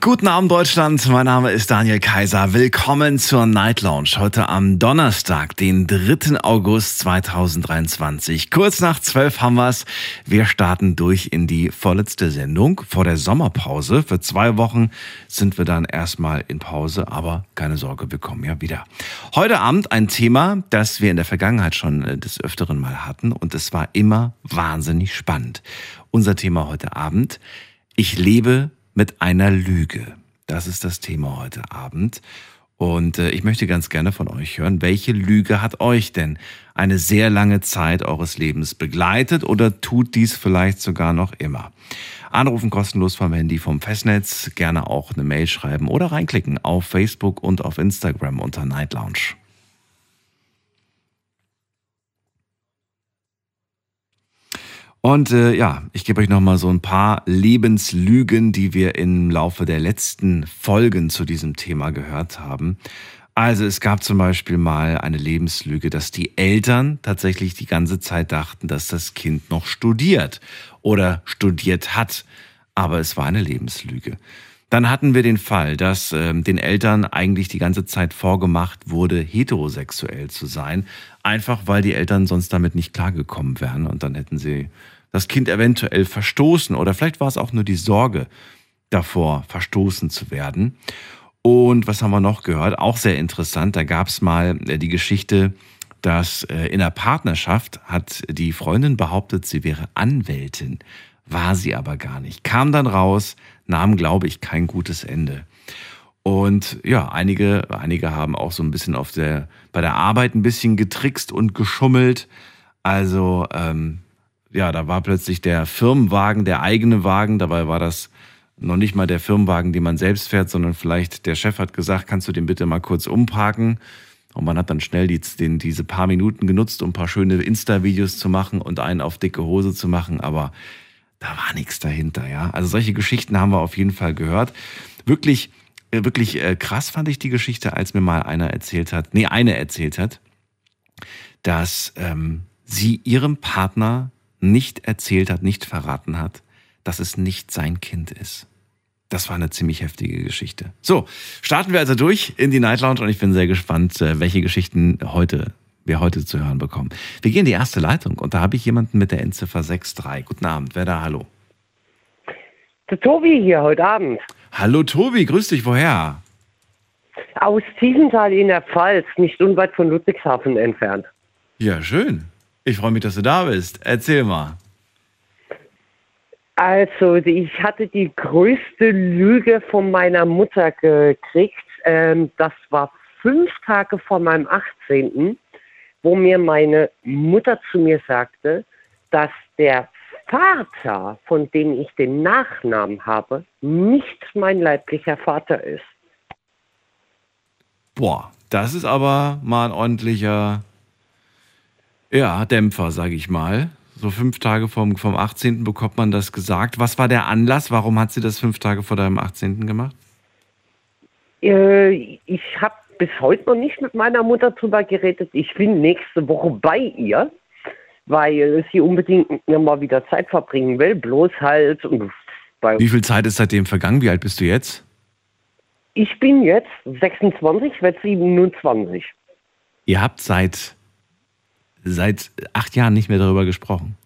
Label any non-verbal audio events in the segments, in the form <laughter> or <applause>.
Guten Abend Deutschland, mein Name ist Daniel Kaiser. Willkommen zur Night Lounge. Heute am Donnerstag, den 3. August 2023. Kurz nach 12 haben wir's. Wir starten durch in die vorletzte Sendung vor der Sommerpause. Für zwei Wochen sind wir dann erstmal in Pause, aber keine Sorge, wir kommen ja wieder. Heute Abend ein Thema, das wir in der Vergangenheit schon äh, des Öfteren mal hatten und es war immer wahnsinnig spannend. Unser Thema heute Abend. Ich lebe mit einer Lüge. Das ist das Thema heute Abend. Und äh, ich möchte ganz gerne von euch hören, welche Lüge hat euch denn eine sehr lange Zeit eures Lebens begleitet oder tut dies vielleicht sogar noch immer? Anrufen kostenlos vom Handy vom Festnetz, gerne auch eine Mail schreiben oder reinklicken auf Facebook und auf Instagram unter Night Lounge. Und äh, ja, ich gebe euch nochmal so ein paar Lebenslügen, die wir im Laufe der letzten Folgen zu diesem Thema gehört haben. Also es gab zum Beispiel mal eine Lebenslüge, dass die Eltern tatsächlich die ganze Zeit dachten, dass das Kind noch studiert oder studiert hat. Aber es war eine Lebenslüge. Dann hatten wir den Fall, dass äh, den Eltern eigentlich die ganze Zeit vorgemacht wurde, heterosexuell zu sein, einfach weil die Eltern sonst damit nicht klargekommen wären und dann hätten sie das Kind eventuell verstoßen oder vielleicht war es auch nur die Sorge davor, verstoßen zu werden. Und was haben wir noch gehört? Auch sehr interessant, da gab es mal äh, die Geschichte, dass äh, in der Partnerschaft hat die Freundin behauptet, sie wäre Anwältin, war sie aber gar nicht. Kam dann raus, nahm, glaube ich, kein gutes Ende. Und ja, einige, einige haben auch so ein bisschen auf der, bei der Arbeit ein bisschen getrickst und geschummelt. Also ähm, ja, da war plötzlich der Firmenwagen, der eigene Wagen, dabei war das noch nicht mal der Firmenwagen, den man selbst fährt, sondern vielleicht der Chef hat gesagt, kannst du den bitte mal kurz umparken? Und man hat dann schnell die, den, diese paar Minuten genutzt, um ein paar schöne Insta-Videos zu machen und einen auf dicke Hose zu machen, aber da war nichts dahinter, ja. Also solche Geschichten haben wir auf jeden Fall gehört. Wirklich, äh, wirklich äh, krass fand ich die Geschichte, als mir mal einer erzählt hat, nee, eine erzählt hat, dass ähm, sie ihrem Partner nicht erzählt hat, nicht verraten hat, dass es nicht sein Kind ist. Das war eine ziemlich heftige Geschichte. So, starten wir also durch in die Night Lounge und ich bin sehr gespannt, äh, welche Geschichten heute wir heute zu hören bekommen. Wir gehen in die erste Leitung und da habe ich jemanden mit der Endziffer 63. Guten Abend, wer da? Hallo. Der Tobi hier heute Abend. Hallo Tobi, grüß dich, woher? Aus Tiefenthal in der Pfalz, nicht unweit von Ludwigshafen entfernt. Ja, schön. Ich freue mich, dass du da bist. Erzähl mal. Also, ich hatte die größte Lüge von meiner Mutter gekriegt. Ähm, das war fünf Tage vor meinem 18., wo mir meine Mutter zu mir sagte, dass der Vater, von dem ich den Nachnamen habe, nicht mein leiblicher Vater ist. Boah, das ist aber mal ein ordentlicher ja, Dämpfer, sage ich mal. So fünf Tage vom, vom 18. bekommt man das gesagt. Was war der Anlass? Warum hat sie das fünf Tage vor deinem 18. gemacht? Äh, ich habe bis heute noch nicht mit meiner Mutter drüber geredet. Ich bin nächste Woche bei ihr, weil sie unbedingt mal wieder Zeit verbringen will. Bloß halt. Wie viel Zeit ist seitdem vergangen? Wie alt bist du jetzt? Ich bin jetzt 26, werde 27. Ihr habt seit seit acht Jahren nicht mehr darüber gesprochen?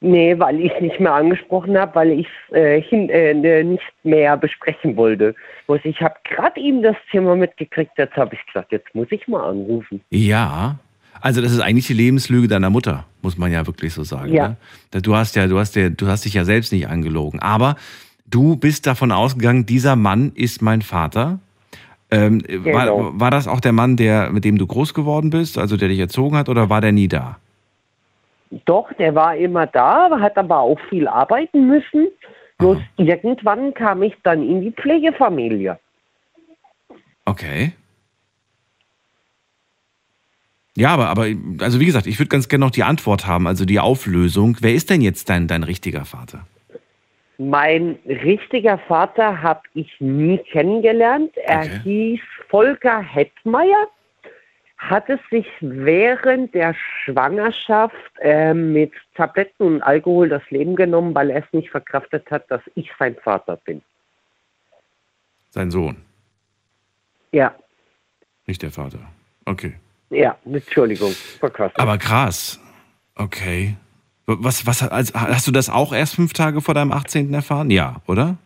Nee, weil ich es nicht mehr angesprochen habe, weil ich es äh, äh, nicht mehr besprechen wollte. Ich habe gerade eben das Thema mitgekriegt, jetzt habe ich gesagt, jetzt muss ich mal anrufen. Ja, also das ist eigentlich die Lebenslüge deiner Mutter, muss man ja wirklich so sagen. Ja. Ne? Du hast ja, du hast ja, du hast dich ja selbst nicht angelogen. Aber du bist davon ausgegangen, dieser Mann ist mein Vater ähm, genau. war, war das auch der Mann, der, mit dem du groß geworden bist, also der dich erzogen hat, oder war der nie da? Doch, der war immer da, hat aber auch viel arbeiten müssen. Bloß Aha. irgendwann kam ich dann in die Pflegefamilie. Okay. Ja, aber, aber, also wie gesagt, ich würde ganz gerne noch die Antwort haben, also die Auflösung. Wer ist denn jetzt dein, dein richtiger Vater? Mein richtiger Vater habe ich nie kennengelernt. Er Okay. hieß Volker Hettmeier, hatte sich während der Schwangerschaft äh, mit Tabletten und Alkohol das Leben genommen, weil er es nicht verkraftet hat, dass ich sein Vater bin. Sein Sohn, Ja, nicht der Vater. Okay. ja, Entschuldigung, verkraftet. Aber krass. Okay. Was, was, also, hast du das auch erst fünf Tage vor deinem 18. erfahren? Ja, oder?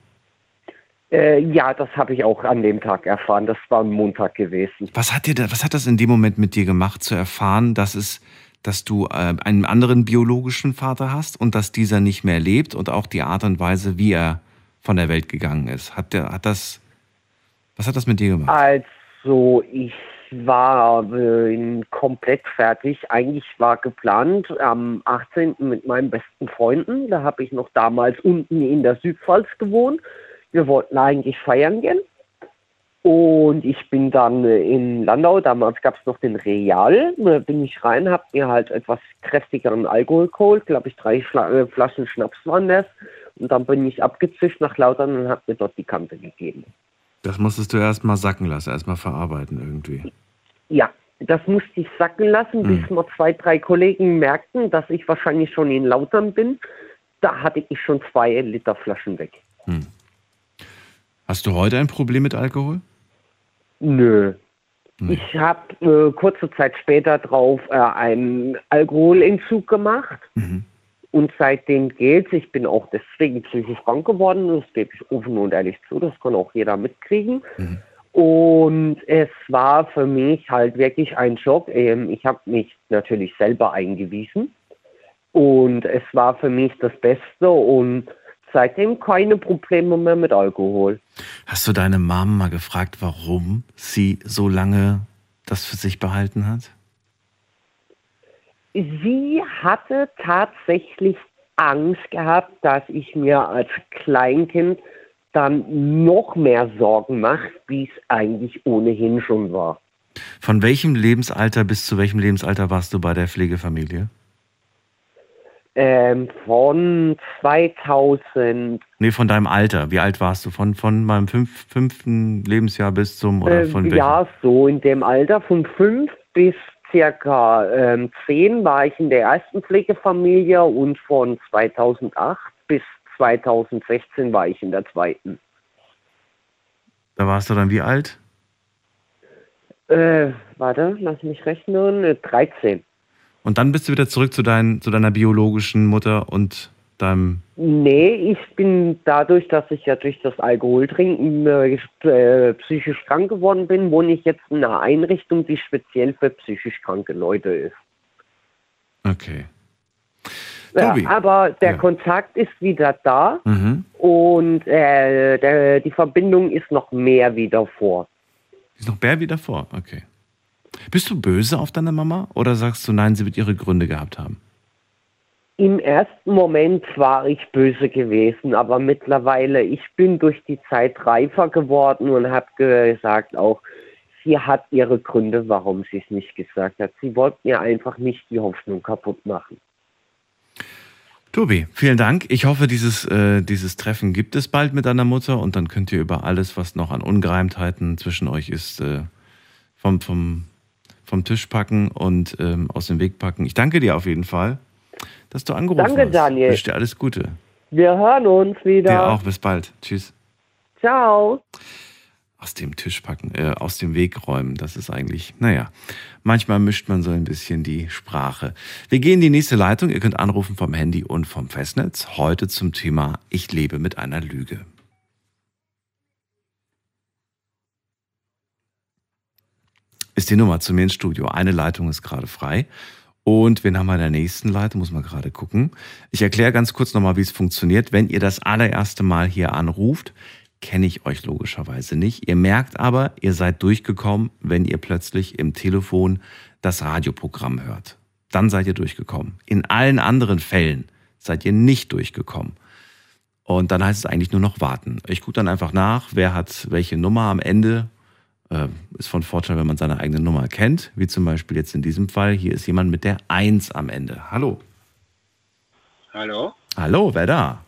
Äh, ja, das habe ich auch an dem Tag erfahren. Das war am Montag gewesen. Was hat dir da, was hat das in dem Moment mit dir gemacht, zu erfahren, dass es, dass du äh, einen anderen biologischen Vater hast und dass dieser nicht mehr lebt und auch die Art und Weise, wie er von der Welt gegangen ist? Hat der, hat das, was hat das mit dir gemacht? Also ich war äh, komplett fertig. Eigentlich war geplant am 18. mit meinen besten Freunden. Da habe ich noch damals unten in der Südpfalz gewohnt. Wir wollten eigentlich feiern gehen. Und ich bin dann äh, in Landau, damals gab es noch den Real, da bin ich rein, habe mir halt etwas kräftigeren Alkohol geholt, glaube ich drei Schla äh, Flaschen Schnaps waren das. Und dann bin ich abgezischt nach Lautern und habe mir dort die Kante gegeben. Das musstest du erst mal sacken lassen, erst mal verarbeiten irgendwie. Ja, das musste ich sacken lassen, bis mal zwei, drei Kollegen merkten, dass ich wahrscheinlich schon in Lautern bin. Da hatte ich schon zwei Liter Flaschen weg. Hast du heute ein Problem mit Alkohol? Nö. Ich habe äh, kurze Zeit später drauf äh, einen Alkoholentzug gemacht. Und seitdem geht's. Ich bin auch deswegen psychisch krank geworden. Das gebe ich offen und ehrlich zu. Das kann auch jeder mitkriegen. Und es war für mich halt wirklich ein Schock. Ähm, Ich habe mich natürlich selber eingewiesen. Und es war für mich das Beste. Und seitdem keine Probleme mehr mit Alkohol. Hast du deine Mom mal gefragt, warum sie so lange das für sich behalten hat? Sie hatte tatsächlich Angst gehabt, dass ich mir als Kleinkind dann noch mehr Sorgen mache, wie es eigentlich ohnehin schon war. Von welchem Lebensalter bis zu welchem Lebensalter warst du bei der Pflegefamilie? Ähm, von 2000, Nee, von deinem Alter. Wie alt warst du? Von, von meinem fünf, fünften Lebensjahr bis zum, oder äh, von welchem? ja, so in dem Alter, von fünf bis circa ähm, zehn war ich in der ersten Pflegefamilie und von 2008 bis 2016 war ich in der zweiten. Da warst du dann wie alt? Äh, warte, lass mich rechnen, äh, 13. Und dann bist du wieder zurück zu, dein, zu deiner biologischen Mutter und deinem. Nee, ich bin dadurch, dass ich ja durch das Alkoholtrinken äh, äh, psychisch krank geworden bin, wohne ich jetzt in einer Einrichtung, die speziell für psychisch kranke Leute ist. Okay. Ja, aber der Ja. Kontakt ist wieder da Mhm. und äh, der, die Verbindung ist noch mehr wie davor. Ist noch Bär wie davor? Okay. Bist du böse auf deine Mama oder sagst du, nein, sie wird ihre Gründe gehabt haben? Im ersten Moment war ich böse gewesen, aber mittlerweile, ich bin durch die Zeit reifer geworden und habe gesagt auch, sie hat ihre Gründe, warum sie es nicht gesagt hat. Sie wollte mir einfach nicht die Hoffnung kaputt machen. Tobi, vielen Dank. Ich hoffe, dieses, äh, dieses Treffen gibt es bald mit deiner Mutter und dann könnt ihr über alles, was noch an Ungereimtheiten zwischen euch ist, äh, vom, vom, vom Tisch packen und ähm, aus dem Weg packen. Ich danke dir auf jeden Fall, dass du angerufen Danke, hast. Daniel. Ich wünsche dir alles Gute. Wir hören uns wieder. Dir auch. Bis bald. Tschüss. Ciao. Aus dem Tisch packen, äh, aus dem Weg räumen. Das ist eigentlich, naja, manchmal mischt man so ein bisschen die Sprache. Wir gehen in die nächste Leitung. Ihr könnt anrufen vom Handy und vom Festnetz. Heute zum Thema Ich lebe mit einer Lüge. Ist die Nummer zu mir ins Studio. Eine Leitung ist gerade frei. Und wen haben wir in der nächsten Leitung? Muss man gerade gucken. Ich erkläre ganz kurz nochmal, wie es funktioniert. Wenn ihr das allererste Mal hier anruft, kenne ich euch logischerweise nicht. Ihr merkt aber, ihr seid durchgekommen, wenn ihr plötzlich im Telefon das Radioprogramm hört. Dann seid ihr durchgekommen. In allen anderen Fällen seid ihr nicht durchgekommen. Und dann heißt es eigentlich nur noch warten. Ich gucke dann einfach nach, wer hat welche Nummer am Ende. Äh, ist von Vorteil, wenn man seine eigene Nummer kennt, wie zum Beispiel jetzt in diesem Fall. Hier ist jemand mit der 1 am Ende. Hallo. Hallo? Hallo, wer da?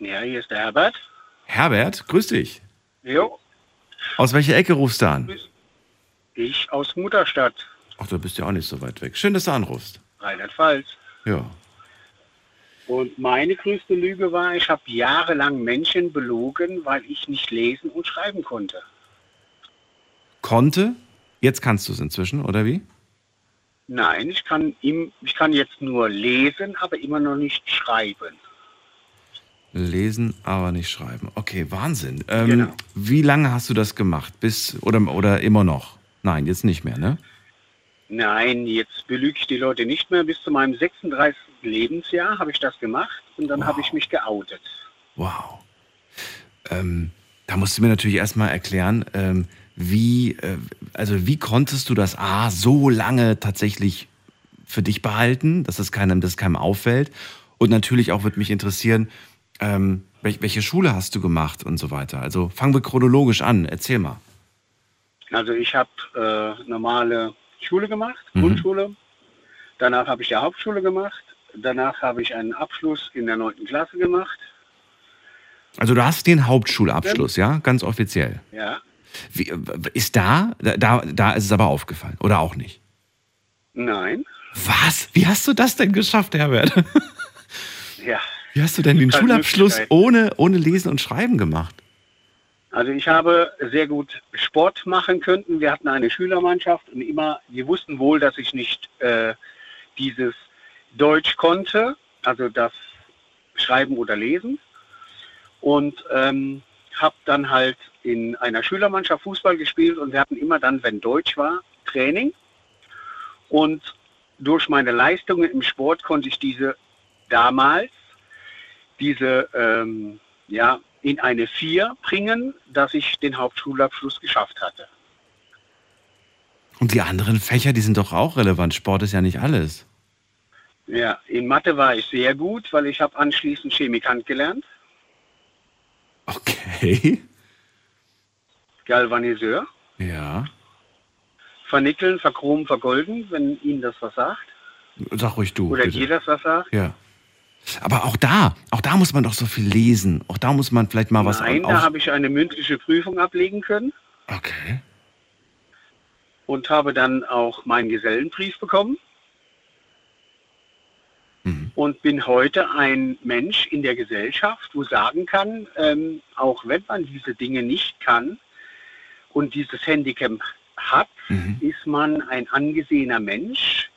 Ja, hier ist der Herbert. Herbert, grüß dich. Jo, Aus welcher Ecke rufst du an? ich aus Mutterstadt, Ach, du bist ja auch nicht so weit weg. Schön, dass du anrufst. Rheinland-Pfalz. Ja. Und meine größte Lüge war, ich habe jahrelang Menschen belogen, weil ich nicht lesen und schreiben konnte. Konnte? Jetzt kannst du es inzwischen, oder wie? Nein, ich kann, im, ich kann jetzt nur lesen, aber immer noch nicht schreiben. Lesen, aber nicht schreiben. Okay, Wahnsinn. Ähm, Genau. Wie lange hast du das gemacht? Bis oder, oder immer noch? Nein, jetzt nicht mehr, ne? Nein, jetzt belüge ich die Leute nicht mehr. Bis zu meinem 36. Lebensjahr habe ich das gemacht und dann Wow. habe ich mich geoutet. Wow. Ähm, da musst du mir natürlich erstmal erklären, ähm, wie, äh, also wie konntest du das A so lange tatsächlich für dich behalten, dass es keinem, dass es keinem auffällt? Und natürlich auch würde mich interessieren, ähm, welch, welche Schule hast du gemacht und so weiter. Also fangen wir chronologisch an. Erzähl mal. Also ich habe äh, normale Schule gemacht, Mhm. Grundschule. Danach habe ich die Hauptschule gemacht. Danach habe ich einen Abschluss in der 9. Klasse gemacht. Also du hast den Hauptschulabschluss, ja, ganz offiziell. Ja, Wie, ist da, da, da ist es aber aufgefallen oder auch nicht? nein, Was? Wie hast du das denn geschafft, Herbert? ja. Wie hast du denn den Schulabschluss ohne, ohne Lesen und Schreiben gemacht? Also ich habe sehr gut Sport machen können. Wir hatten eine Schülermannschaft und immer, wir wussten wohl, dass ich nicht äh, dieses Deutsch konnte, also das Schreiben oder Lesen. Und ähm, habe dann halt in einer Schülermannschaft Fußball gespielt und wir hatten immer dann, wenn Deutsch war, Training. Und durch meine Leistungen im Sport konnte ich diese damals, diese ähm, ja, in eine 4 bringen, dass ich den Hauptschulabschluss geschafft hatte. Und die anderen Fächer, die sind doch auch relevant. Sport ist ja nicht alles. Ja, in Mathe war ich sehr gut, weil ich habe anschließend Chemikant gelernt, Okay. Galvaniseur, Ja. vernickeln, verchromen, vergolden, wenn Ihnen das was sagt. Sag ruhig du. Oder bitte. dir das was sagt. Ja. Aber auch da, auch da muss man doch so viel lesen. Auch da muss man vielleicht mal was Nein, da habe ich eine mündliche Prüfung ablegen können Okay. und habe dann auch meinen Gesellenbrief bekommen. Mhm. Und bin heute ein Mensch in der Gesellschaft, wo sagen kann, ähm, auch wenn man diese Dinge nicht kann und dieses Handicap hat, Mhm. ist man ein angesehener Mensch.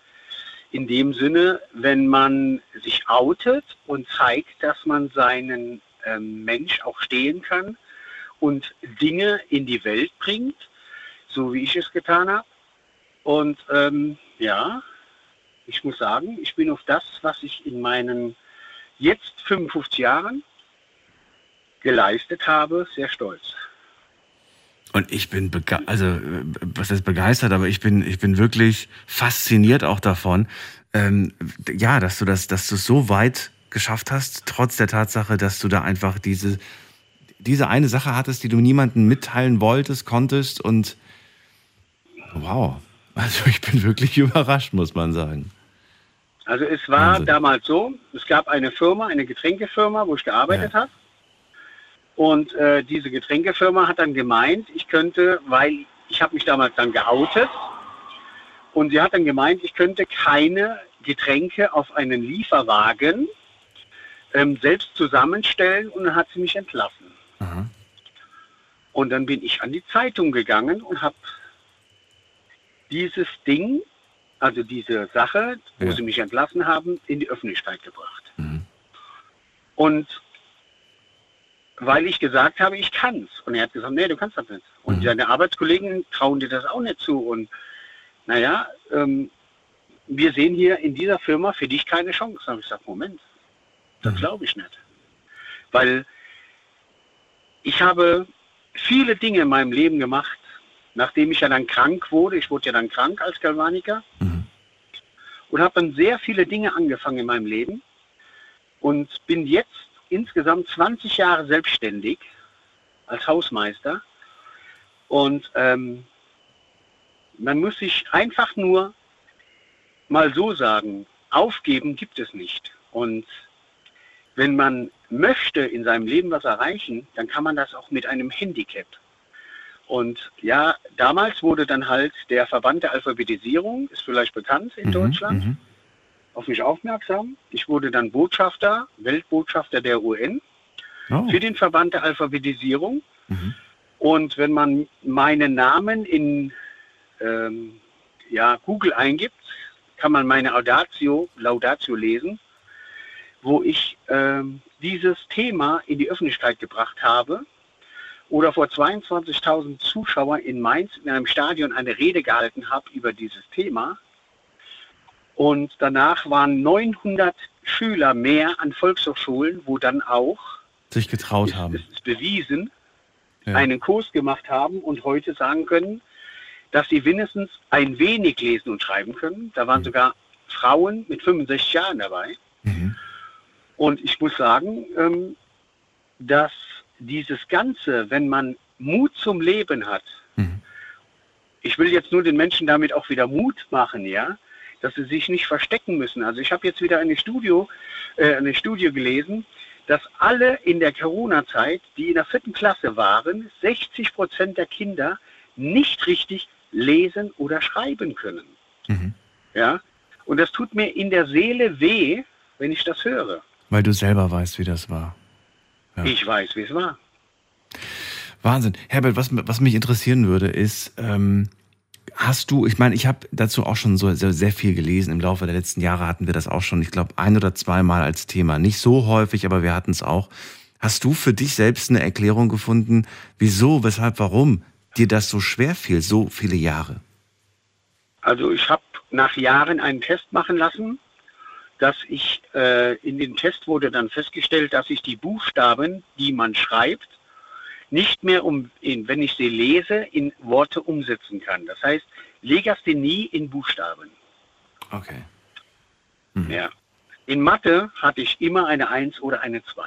In dem Sinne, wenn man sich outet und zeigt, dass man seinen ähm, Mensch auch stehen kann und Dinge in die Welt bringt, so wie ich es getan habe. Und ähm, ja, ich muss sagen, ich bin auf das, was ich in meinen jetzt 55 Jahren geleistet habe, sehr stolz. Und ich bin also äh, was ist begeistert, aber ich bin ich bin wirklich fasziniert auch davon, ähm, ja, dass du das, dass du es so weit geschafft hast, trotz der Tatsache, dass du da einfach diese diese eine Sache hattest, die du niemandem mitteilen wolltest, konntest und wow, also ich bin wirklich <laughs> überrascht, muss man sagen. Also es war Wahnsinn. damals so, es gab eine Firma, eine Getränkefirma, wo ich gearbeitet habe. Und äh, diese Getränkefirma hat dann gemeint, ich könnte, weil ich habe mich damals dann geoutet, und sie hat dann gemeint, ich könnte keine Getränke auf einen Lieferwagen ähm, selbst zusammenstellen und dann hat sie mich entlassen. Aha. Und dann bin ich an die Zeitung gegangen und habe dieses Ding, also diese Sache, wo Ja. sie mich entlassen haben, in die Öffentlichkeit gebracht. Mhm. Und weil ich gesagt habe, ich kann's. Und er hat gesagt, nee, du kannst das nicht. Und Mhm. seine Arbeitskollegen trauen dir das auch nicht zu. Und naja, ähm, wir sehen hier in dieser Firma für dich keine Chance. Da habe ich gesagt, Moment, das Mhm. glaube ich nicht. Weil ich habe viele Dinge in meinem Leben gemacht, nachdem ich ja dann krank wurde. Ich wurde ja dann krank als Galvaniker Mhm. und habe dann sehr viele Dinge angefangen in meinem Leben und bin jetzt insgesamt 20 Jahre selbstständig als Hausmeister. Und ähm, man muss sich einfach nur mal so sagen, aufgeben gibt es nicht. Und wenn man möchte in seinem Leben was erreichen, dann kann man das auch mit einem Handicap. Und ja, damals wurde dann halt der Verband der Alphabetisierung, ist vielleicht bekannt in Mhm, Deutschland, mhm. Auf mich aufmerksam. Ich wurde dann Botschafter, Weltbotschafter der UN Oh. für den Verband der Alphabetisierung. Mhm. Und wenn man meinen Namen in ähm, ja, Google eingibt, kann man meine Audatio, Laudatio lesen, wo ich ähm, dieses Thema in die Öffentlichkeit gebracht habe oder vor 22.000 Zuschauern in Mainz in einem Stadion eine Rede gehalten habe über dieses Thema. Und danach waren 900 Schüler mehr an Volkshochschulen, wo dann auch Sich getraut ist, haben. ist bewiesen, Ja. einen Kurs gemacht haben und heute sagen können, dass sie wenigstens ein wenig lesen und schreiben können. Da waren sogar Frauen mit 65 Jahren dabei. Mhm. Und ich muss sagen, ähm, dass dieses Ganze, wenn man Mut zum Leben hat, Mhm. ich will jetzt nur den Menschen damit auch wieder Mut machen, ja, dass sie sich nicht verstecken müssen. Also ich habe jetzt wieder eine Studio, äh, eine Studie gelesen, dass alle in der Corona-Zeit, die in der vierten Klasse waren, 60 Prozent der Kinder nicht richtig lesen oder schreiben können. Mhm. Ja, und das tut mir in der Seele weh, wenn ich das höre. Weil du selber weißt, wie das war. Ja. Ich weiß, wie es war. Wahnsinn. Herbert, was, was mich interessieren würde, ist, ähm, hast du, ich meine, ich habe dazu auch schon so sehr, sehr viel gelesen. Im Laufe der letzten Jahre hatten wir das auch schon, ich glaube, ein oder zweimal als Thema. Nicht so häufig, aber wir hatten es auch. Hast du für dich selbst eine Erklärung gefunden, wieso, weshalb, warum dir das so schwer fiel, so viele Jahre? Also ich habe nach Jahren einen Test machen lassen, dass ich äh, in dem Test wurde dann festgestellt, dass ich die Buchstaben, die man schreibt, nicht mehr, um, in, wenn ich sie lese, in Worte umsetzen kann. Das heißt, Legasthenie in Buchstaben. Okay. Ja. In Mathe hatte ich immer eine 1 oder eine 2.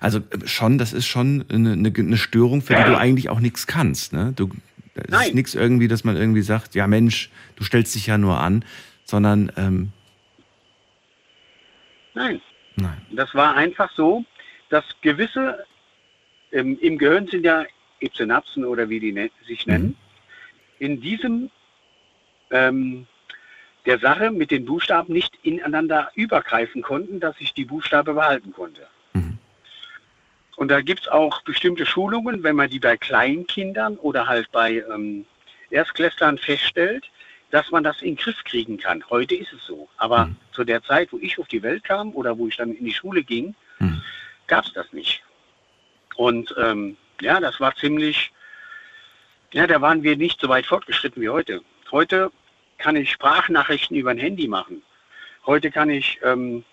Also äh, schon, das ist schon eine, eine, Störung, für die du eigentlich auch nichts kannst. Ne? Du, es ist Nein. nichts irgendwie, dass man irgendwie sagt, ja Mensch, du stellst dich ja nur an, sondern ähm, Nein, nein. Das war einfach so, dass gewisse ähm, im Gehirn sind ja Synapsen oder wie die ne sich nennen. In diesem ähm, der Sache mit den Buchstaben nicht ineinander übergreifen konnten, dass ich die Buchstabe behalten konnte. Mhm. Und da gibt es auch bestimmte Schulungen, wenn man die bei Kleinkindern oder halt bei ähm, Erstklässlern feststellt, dass man das in den Griff kriegen kann. Heute ist es so. Aber Mhm. zu der Zeit, wo ich auf die Welt kam oder wo ich dann in die Schule ging, Mhm. gab es das nicht. Und ähm, ja, das war ziemlich, ja, da waren wir nicht so weit fortgeschritten wie heute. Heute kann ich Sprachnachrichten über ein Handy machen. Heute kann ich ähm,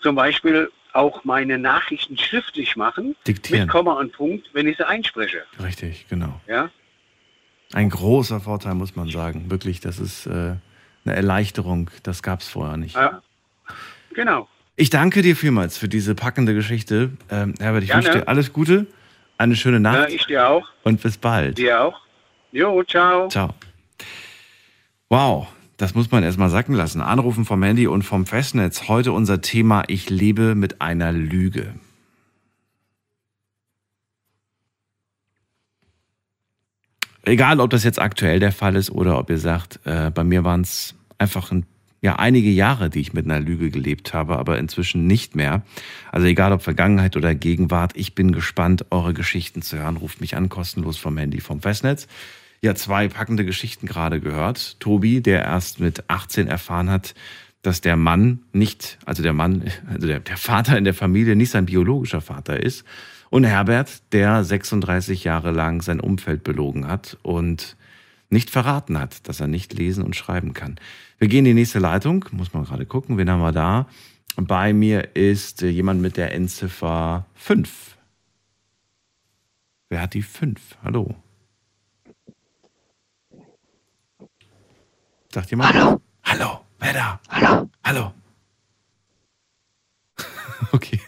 zum Beispiel auch meine Nachrichten schriftlich machen, Diktieren. mit Komma und Punkt, wenn ich sie einspreche. Richtig, genau. Ja? Ein großer Vorteil, muss man sagen. Wirklich, das ist äh, eine Erleichterung. Das gab es vorher nicht. ja. Genau. Ich danke dir vielmals für diese packende Geschichte. Ähm, Herbert, ich Gerne. wünsche dir alles Gute, eine schöne Ja, Nacht ich dir auch. und bis bald. Dir auch. Jo, ciao. Ciao. Wow, das muss man erstmal sacken lassen. Anrufen vom Handy und vom Festnetz. Heute unser Thema Ich lebe mit einer Lüge. Egal, ob das jetzt aktuell der Fall ist oder ob ihr sagt, äh, bei mir waren es einfach ein, ja, einige Jahre, die ich mit einer Lüge gelebt habe, aber inzwischen nicht mehr. Also egal, ob Vergangenheit oder Gegenwart, ich bin gespannt, eure Geschichten zu hören. Ruft mich an, kostenlos vom Handy, vom Festnetz. Ja, zwei packende Geschichten gerade gehört. Tobi, der erst mit 18 erfahren hat, dass der Mann nicht, also der Mann, <laughs> also der, der Vater in der Familie nicht sein biologischer Vater ist. Und Herbert, der 36 Jahre lang sein Umfeld belogen hat und nicht verraten hat, dass er nicht lesen und schreiben kann. Wir gehen in die nächste Leitung, muss man gerade gucken, wen haben wir da? Bei mir ist äh, jemand mit der Endziffer 5. Wer hat die 5? Hallo. Sagt jemand? Hallo. Hallo. Wer da? Hallo. Hallo. <laughs> okay.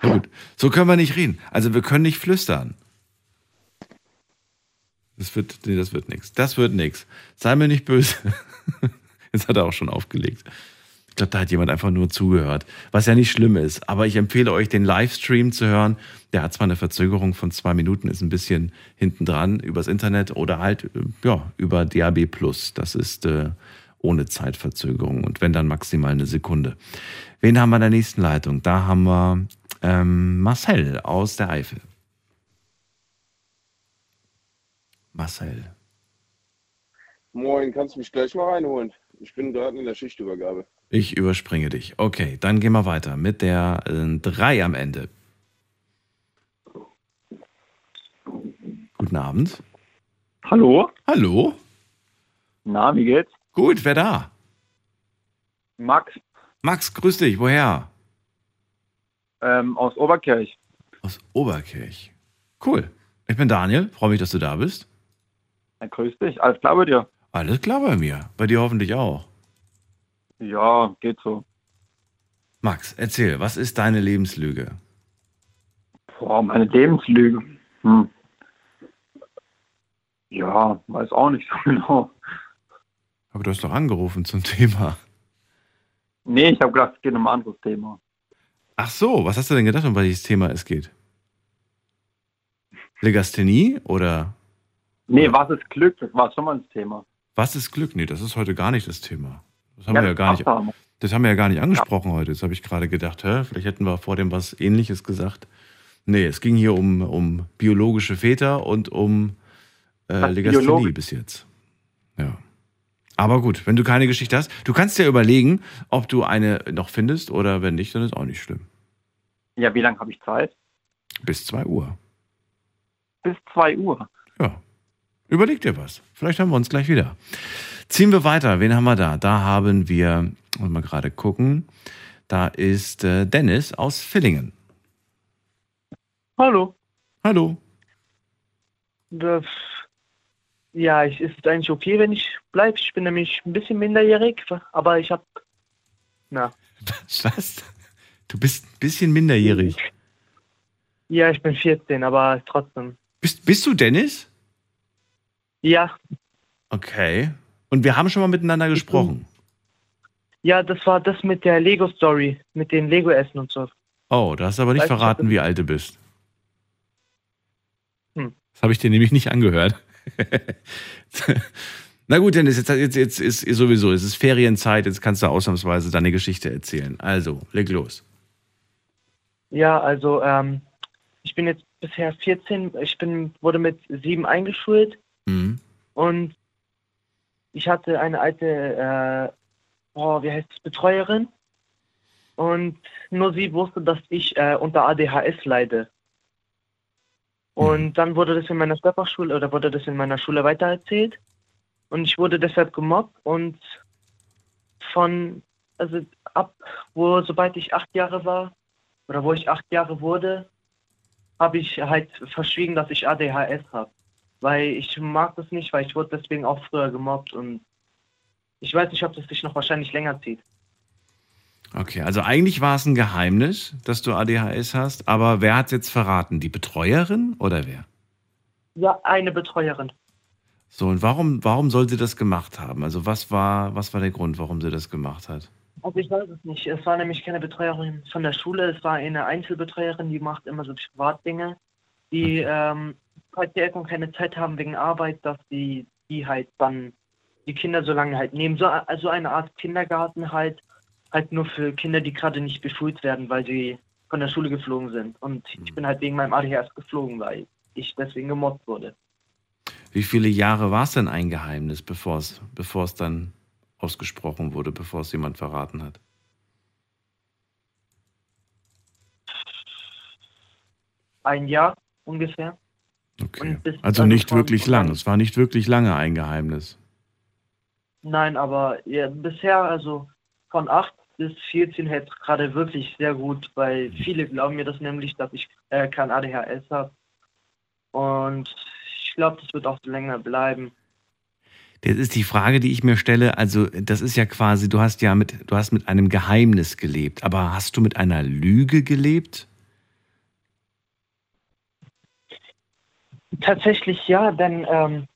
Na gut. So können wir nicht reden. Also wir können nicht flüstern. Das wird, nee, das wird nichts. Das wird nichts. Sei mir nicht böse. <laughs> Jetzt hat er auch schon aufgelegt. Ich glaube, da hat jemand einfach nur zugehört, was ja nicht schlimm ist. Aber ich empfehle euch, den Livestream zu hören. Der hat zwar eine Verzögerung von zwei Minuten, ist ein bisschen hinten dran übers Internet oder halt äh, ja, über DAB. Das ist äh, ohne Zeitverzögerung und wenn dann maximal eine Sekunde. Wen haben wir in der nächsten Leitung? Da haben wir ähm, Marcel aus der Eifel. Marcel. Moin, kannst du mich gleich mal reinholen? Ich bin gerade in der Schichtübergabe. Ich überspringe dich. Okay, dann gehen wir weiter mit der 3 äh, am Ende. Guten Abend. Hallo? Hallo? Na, wie geht's? Gut, wer da? Max. Max, grüß dich. Woher? Ähm, aus Oberkirch. Aus Oberkirch. Cool. Ich bin Daniel. Freue mich, dass du da bist. Ja, grüß dich. Alles klar bei dir? Alles klar bei mir. Bei dir hoffentlich auch. Ja, geht so. Max, erzähl, was ist deine Lebenslüge? Boah, meine Lebenslüge. Hm. Ja, weiß auch nicht so <laughs> genau. Aber du hast doch angerufen zum Thema. Nee, ich habe gedacht, es geht um ein anderes Thema. Ach so, was hast du denn gedacht, um welches Thema es geht? Legasthenie oder? Nee, was ist Glück? Das war schon mal das Thema. Was ist Glück? Nee, das ist heute gar nicht das Thema. Das haben ja, wir ja gar nicht. Das haben wir ja gar nicht angesprochen ja. heute. Das habe ich gerade gedacht, hä? vielleicht hätten wir vor dem was ähnliches gesagt. Nee, es ging hier um, um biologische Väter und um äh, Legasthenie Biologisch. bis jetzt. Ja. Aber gut, wenn du keine Geschichte hast, du kannst ja überlegen, ob du eine noch findest oder wenn nicht, dann ist auch nicht schlimm. Ja, wie lange habe ich Zeit? Bis 2 Uhr. Bis 2 Uhr? Ja. Überleg dir was. Vielleicht haben wir uns gleich wieder. Ziehen wir weiter. Wen haben wir da? Da haben wir, wollen wir gerade gucken, da ist äh, Dennis aus Villingen. Hallo. Hallo. Das ja, es ist eigentlich okay, wenn ich bleibe. Ich bin nämlich ein bisschen minderjährig, aber ich habe. Na. <laughs> Was? Du bist ein bisschen minderjährig. Ja, ich bin 14, aber trotzdem. Bist, bist du Dennis? Ja. Okay. Und wir haben schon mal miteinander gesprochen. Ja, das war das mit der Lego-Story, mit dem Lego-Essen und so. Oh, du hast aber nicht weißt verraten, wie alt du bist. Hm. Das habe ich dir nämlich nicht angehört. <laughs> Na gut, Dennis, jetzt, jetzt, jetzt ist sowieso, es ist Ferienzeit, jetzt kannst du ausnahmsweise deine Geschichte erzählen. Also, leg los. Ja, also ähm, ich bin jetzt bisher 14, ich bin, wurde mit sieben eingeschult mhm. und ich hatte eine alte, äh, oh, wie heißt es, Betreuerin und nur sie wusste, dass ich äh, unter ADHS leide. Und mhm. dann wurde das in meiner Sprachschule oder wurde das in meiner Schule weitererzählt. Und ich wurde deshalb gemobbt und von, also ab, wo, sobald ich acht Jahre war, oder wo ich acht Jahre wurde, habe ich halt verschwiegen, dass ich ADHS habe. Weil ich mag das nicht, weil ich wurde deswegen auch früher gemobbt und ich weiß nicht, ob das sich noch wahrscheinlich länger zieht. Okay, also eigentlich war es ein Geheimnis, dass du ADHS hast, aber wer hat es jetzt verraten? Die Betreuerin oder wer? Ja, eine Betreuerin. So, und warum, warum soll sie das gemacht haben? Also was war, was war der Grund, warum sie das gemacht hat? Also ich weiß es nicht. Es war nämlich keine Betreuerin von der Schule, es war eine Einzelbetreuerin, die macht immer so Privatdinge, die, okay. ähm, falls die Eltern keine Zeit haben wegen Arbeit, dass die, die halt dann die Kinder so lange halt nehmen. So also eine Art Kindergarten halt, halt nur für Kinder, die gerade nicht beschult werden, weil sie von der Schule geflogen sind. Und ich hm. bin halt wegen meinem ADHS geflogen, weil ich deswegen gemobbt wurde. Wie viele Jahre war es denn ein Geheimnis, bevor es, bevor es dann ausgesprochen wurde, bevor es jemand verraten hat? Ein Jahr ungefähr. Okay. also nicht wirklich lang. Es war nicht wirklich lange ein Geheimnis. Nein, aber ja, bisher, also von acht bis 14 hält gerade wirklich sehr gut, weil viele glauben mir das nämlich, dass ich äh, kein ADHS habe. Und ich glaube, das wird auch länger bleiben. Das ist die Frage, die ich mir stelle. Also, das ist ja quasi, du hast ja mit, du hast mit einem Geheimnis gelebt, aber hast du mit einer Lüge gelebt? Tatsächlich ja, denn ähm,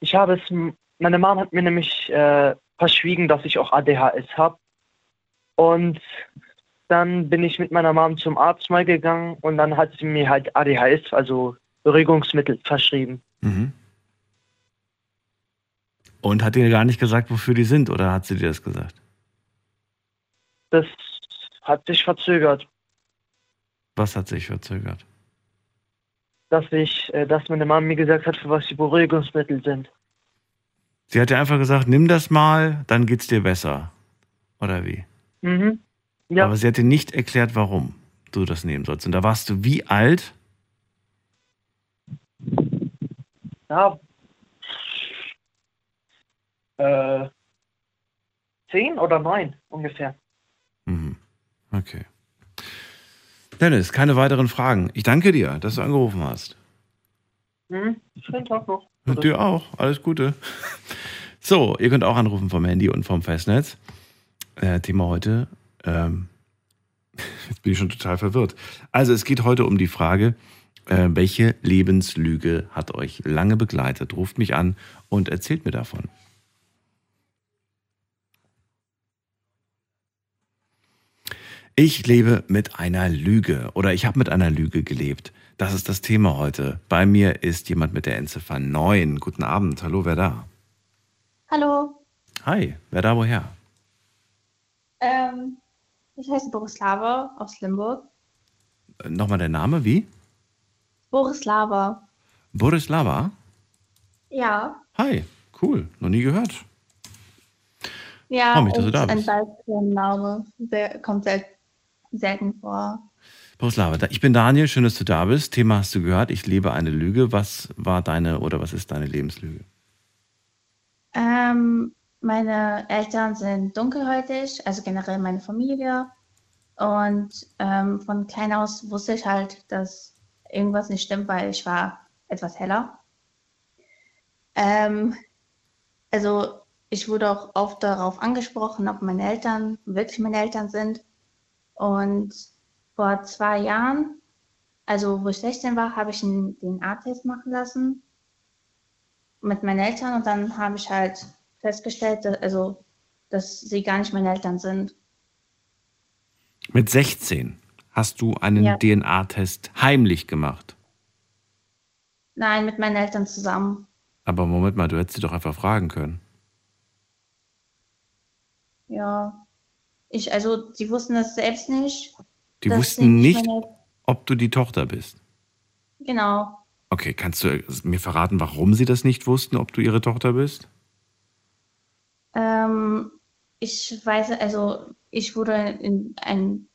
ich habe es, meine Mom hat mir nämlich äh, verschwiegen, dass ich auch ADHS habe. Und dann bin ich mit meiner Mom zum Arzt mal gegangen und dann hat sie mir halt ADHS, also Beruhigungsmittel, verschrieben. Mhm. Und hat dir gar nicht gesagt, wofür die sind, oder hat sie dir das gesagt? Das hat sich verzögert. Was hat sich verzögert? Dass ich, äh, dass meine Mama mir gesagt hat, für was die Beruhigungsmittel sind. Sie hat dir einfach gesagt, nimm das mal, dann geht's dir besser. Oder wie? Mhm. Ja. Aber sie hat dir nicht erklärt, warum du das nehmen sollst. Und da warst du wie alt? Ja. Äh, zehn oder neun ungefähr. Mhm. Okay. Dennis, keine weiteren Fragen. Ich danke dir, dass du angerufen hast. Mhm. Schönen Tag noch. Und dir auch. Alles Gute. So, ihr könnt auch anrufen vom Handy und vom Festnetz. Äh, Thema heute. Ähm, jetzt <laughs> bin ich schon total verwirrt. Also, es geht heute um die Frage, äh, welche Lebenslüge hat euch lange begleitet? Ruft mich an und erzählt mir davon. Ich lebe mit einer Lüge oder ich habe mit einer Lüge gelebt. Das ist das Thema heute. Bei mir ist jemand mit der Endziffer 9. Guten Abend. Hallo, wer da? Hallo, Hi, wer da woher? ähm, ich heiße Borislava aus Limburg. Äh, Nochmal der Name, wie? Borislava. Borislava? Ja, Hi, cool, noch nie gehört. ja, Freu mich, dass du ist da ein bist. Balkanname. Der kommt sel selten vor. Ich bin Daniel, schön, dass du da bist. Thema hast du gehört, ich lebe eine Lüge. Was war deine oder was ist deine Lebenslüge? Ähm, meine Eltern sind dunkelhäutig, also generell meine Familie. Und ähm, von klein aus wusste ich halt, dass irgendwas nicht stimmt, weil ich war etwas heller. Ähm, also ich wurde auch oft darauf angesprochen, ob meine Eltern wirklich meine Eltern sind. Und vor zwei Jahren, also wo ich 16 war, habe ich einen DNA-Test machen lassen mit meinen Eltern und dann habe ich halt festgestellt, dass, also, dass sie gar nicht meine Eltern sind. Mit 16 hast du einen Ja. DNA-Test heimlich gemacht. Nein, mit meinen Eltern zusammen. Aber Moment mal, du hättest sie doch einfach fragen können. Ja. Ich, also, sie wussten das selbst nicht. Die wussten nicht, meine- ob du die Tochter bist. Genau. Okay, kannst du mir verraten, warum sie das nicht wussten, ob du ihre Tochter bist? Ähm, ich weiß, also, ich wurde in ein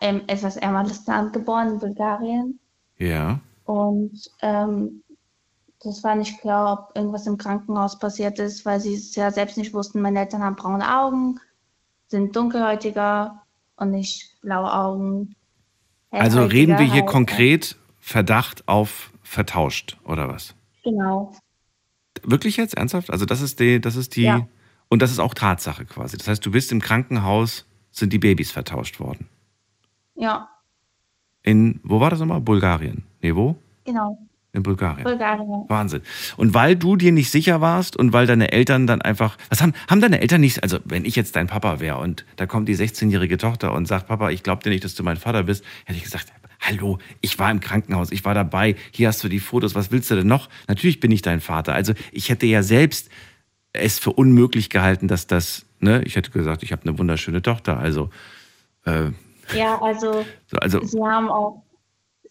ähm, etwas ärmeres Land geboren, in Bulgarien. Ja. Und ähm, das war nicht klar, ob irgendwas im Krankenhaus passiert ist, weil sie es ja selbst nicht wussten. Meine Eltern haben braune Augen, sind dunkelhäutiger und nicht blaue Augen. Also reden wir hier halt. konkret Verdacht auf vertauscht oder was? Genau. Wirklich jetzt ernsthaft? Also das ist die, das ist die Ja. und das ist auch Tatsache quasi. Das heißt, du bist im Krankenhaus, sind die Babys vertauscht worden. Ja, In wo war das nochmal? Bulgarien. Nee, wo? genau. In Bulgarien. Bulgarien. Wahnsinn. Und weil du dir nicht sicher warst und weil deine Eltern dann einfach, was haben, haben deine Eltern nicht, also wenn ich jetzt dein Papa wäre und da kommt die 16-jährige Tochter und sagt, Papa, ich glaube dir nicht, dass du mein Vater bist, hätte ich gesagt, hallo, ich war im Krankenhaus, ich war dabei, hier hast du die Fotos, was willst du denn noch? Natürlich bin ich dein Vater. Also ich hätte ja selbst es für unmöglich gehalten, dass das, ne, ich hätte gesagt, ich habe eine wunderschöne Tochter, also, äh, Ja, also, so, also, sie haben auch,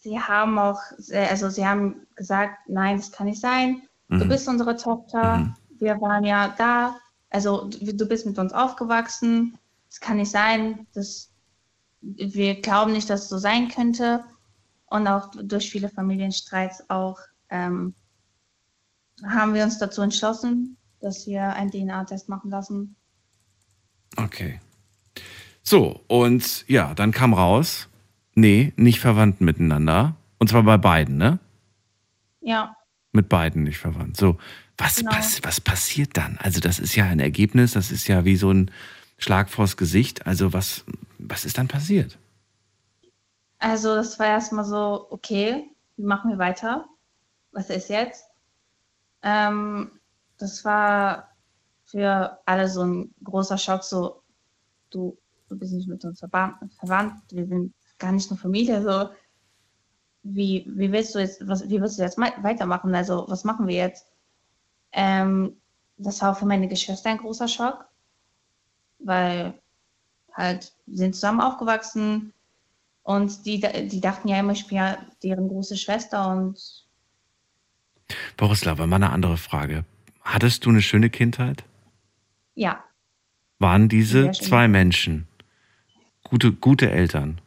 sie haben auch, also sie haben gesagt, nein, das kann nicht sein. Du Mhm. bist unsere Tochter. Wir waren ja da. Also du du bist mit uns aufgewachsen. Es kann nicht sein, dass wir glauben nicht, dass es so sein könnte. Und auch durch viele Familienstreits auch ähm, haben wir uns dazu entschlossen, dass wir einen DNA-Test machen lassen. Okay. So, und ja, dann kam raus, nee, nicht verwandt miteinander. Und zwar bei beiden, ne? Ja, Mit beiden nicht verwandt. So, was, Genau. pass was passiert dann? Also, das ist ja ein Ergebnis, das ist ja wie so ein Schlag vors Gesicht. Also, was, was ist dann passiert? also das war erstmal so, okay, wie machen wir weiter? Was ist jetzt? Ähm, das war für alle so ein großer Schock, so, du du bist nicht mit uns verwandt, wir sind gar nicht nur Familie, so, wie, wie willst du jetzt, was, wie willst du jetzt weitermachen? Also, was machen wir jetzt? Ähm, das war für meine Geschwister ein großer Schock, weil halt sind zusammen aufgewachsen und die, die dachten ja immer, ich bin ja deren große Schwester und. Borislava, mal eine andere Frage. Hattest du eine schöne Kindheit? Ja. Waren diese zwei Menschen gute, gute Eltern?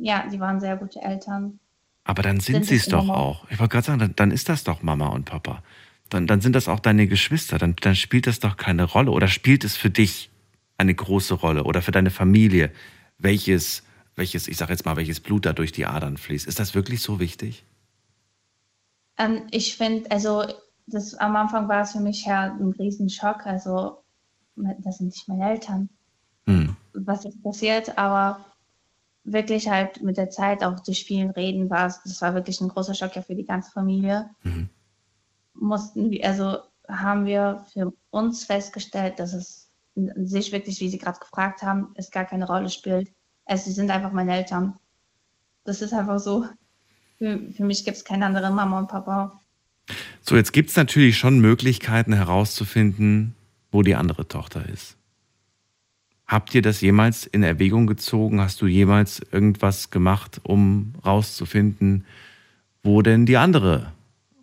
Ja, die waren sehr gute Eltern. Aber dann sind, sind sie es doch auch. Ich wollte gerade sagen, dann, dann, ist das doch Mama und Papa. Dann, dann sind das auch deine Geschwister. Dann, dann spielt das doch keine Rolle. Oder spielt es für dich eine große Rolle? Oder für deine Familie? Welches, welches, ich sage jetzt mal, welches Blut da durch die Adern fließt? Ist das wirklich so wichtig? Ähm, ich finde, also das, am Anfang war es für mich ja ein Riesenschock. Also, das sind nicht meine Eltern. Hm. Was ist passiert? Aber wirklich halt mit der Zeit, auch durch vielen Reden, war es, das war wirklich ein großer Schock ja für die ganze Familie. Mhm. Mussten wir, also haben wir für uns festgestellt, dass es in sich wirklich, wie Sie gerade gefragt haben, es gar keine Rolle spielt. Also sie sind einfach meine Eltern. Das ist einfach so. Für, für mich gibt es keine andere Mama und Papa. So, jetzt gibt es natürlich schon Möglichkeiten herauszufinden, wo die andere Tochter ist. Habt ihr das jemals in Erwägung gezogen? Hast du jemals irgendwas gemacht, um rauszufinden, wo denn die andere,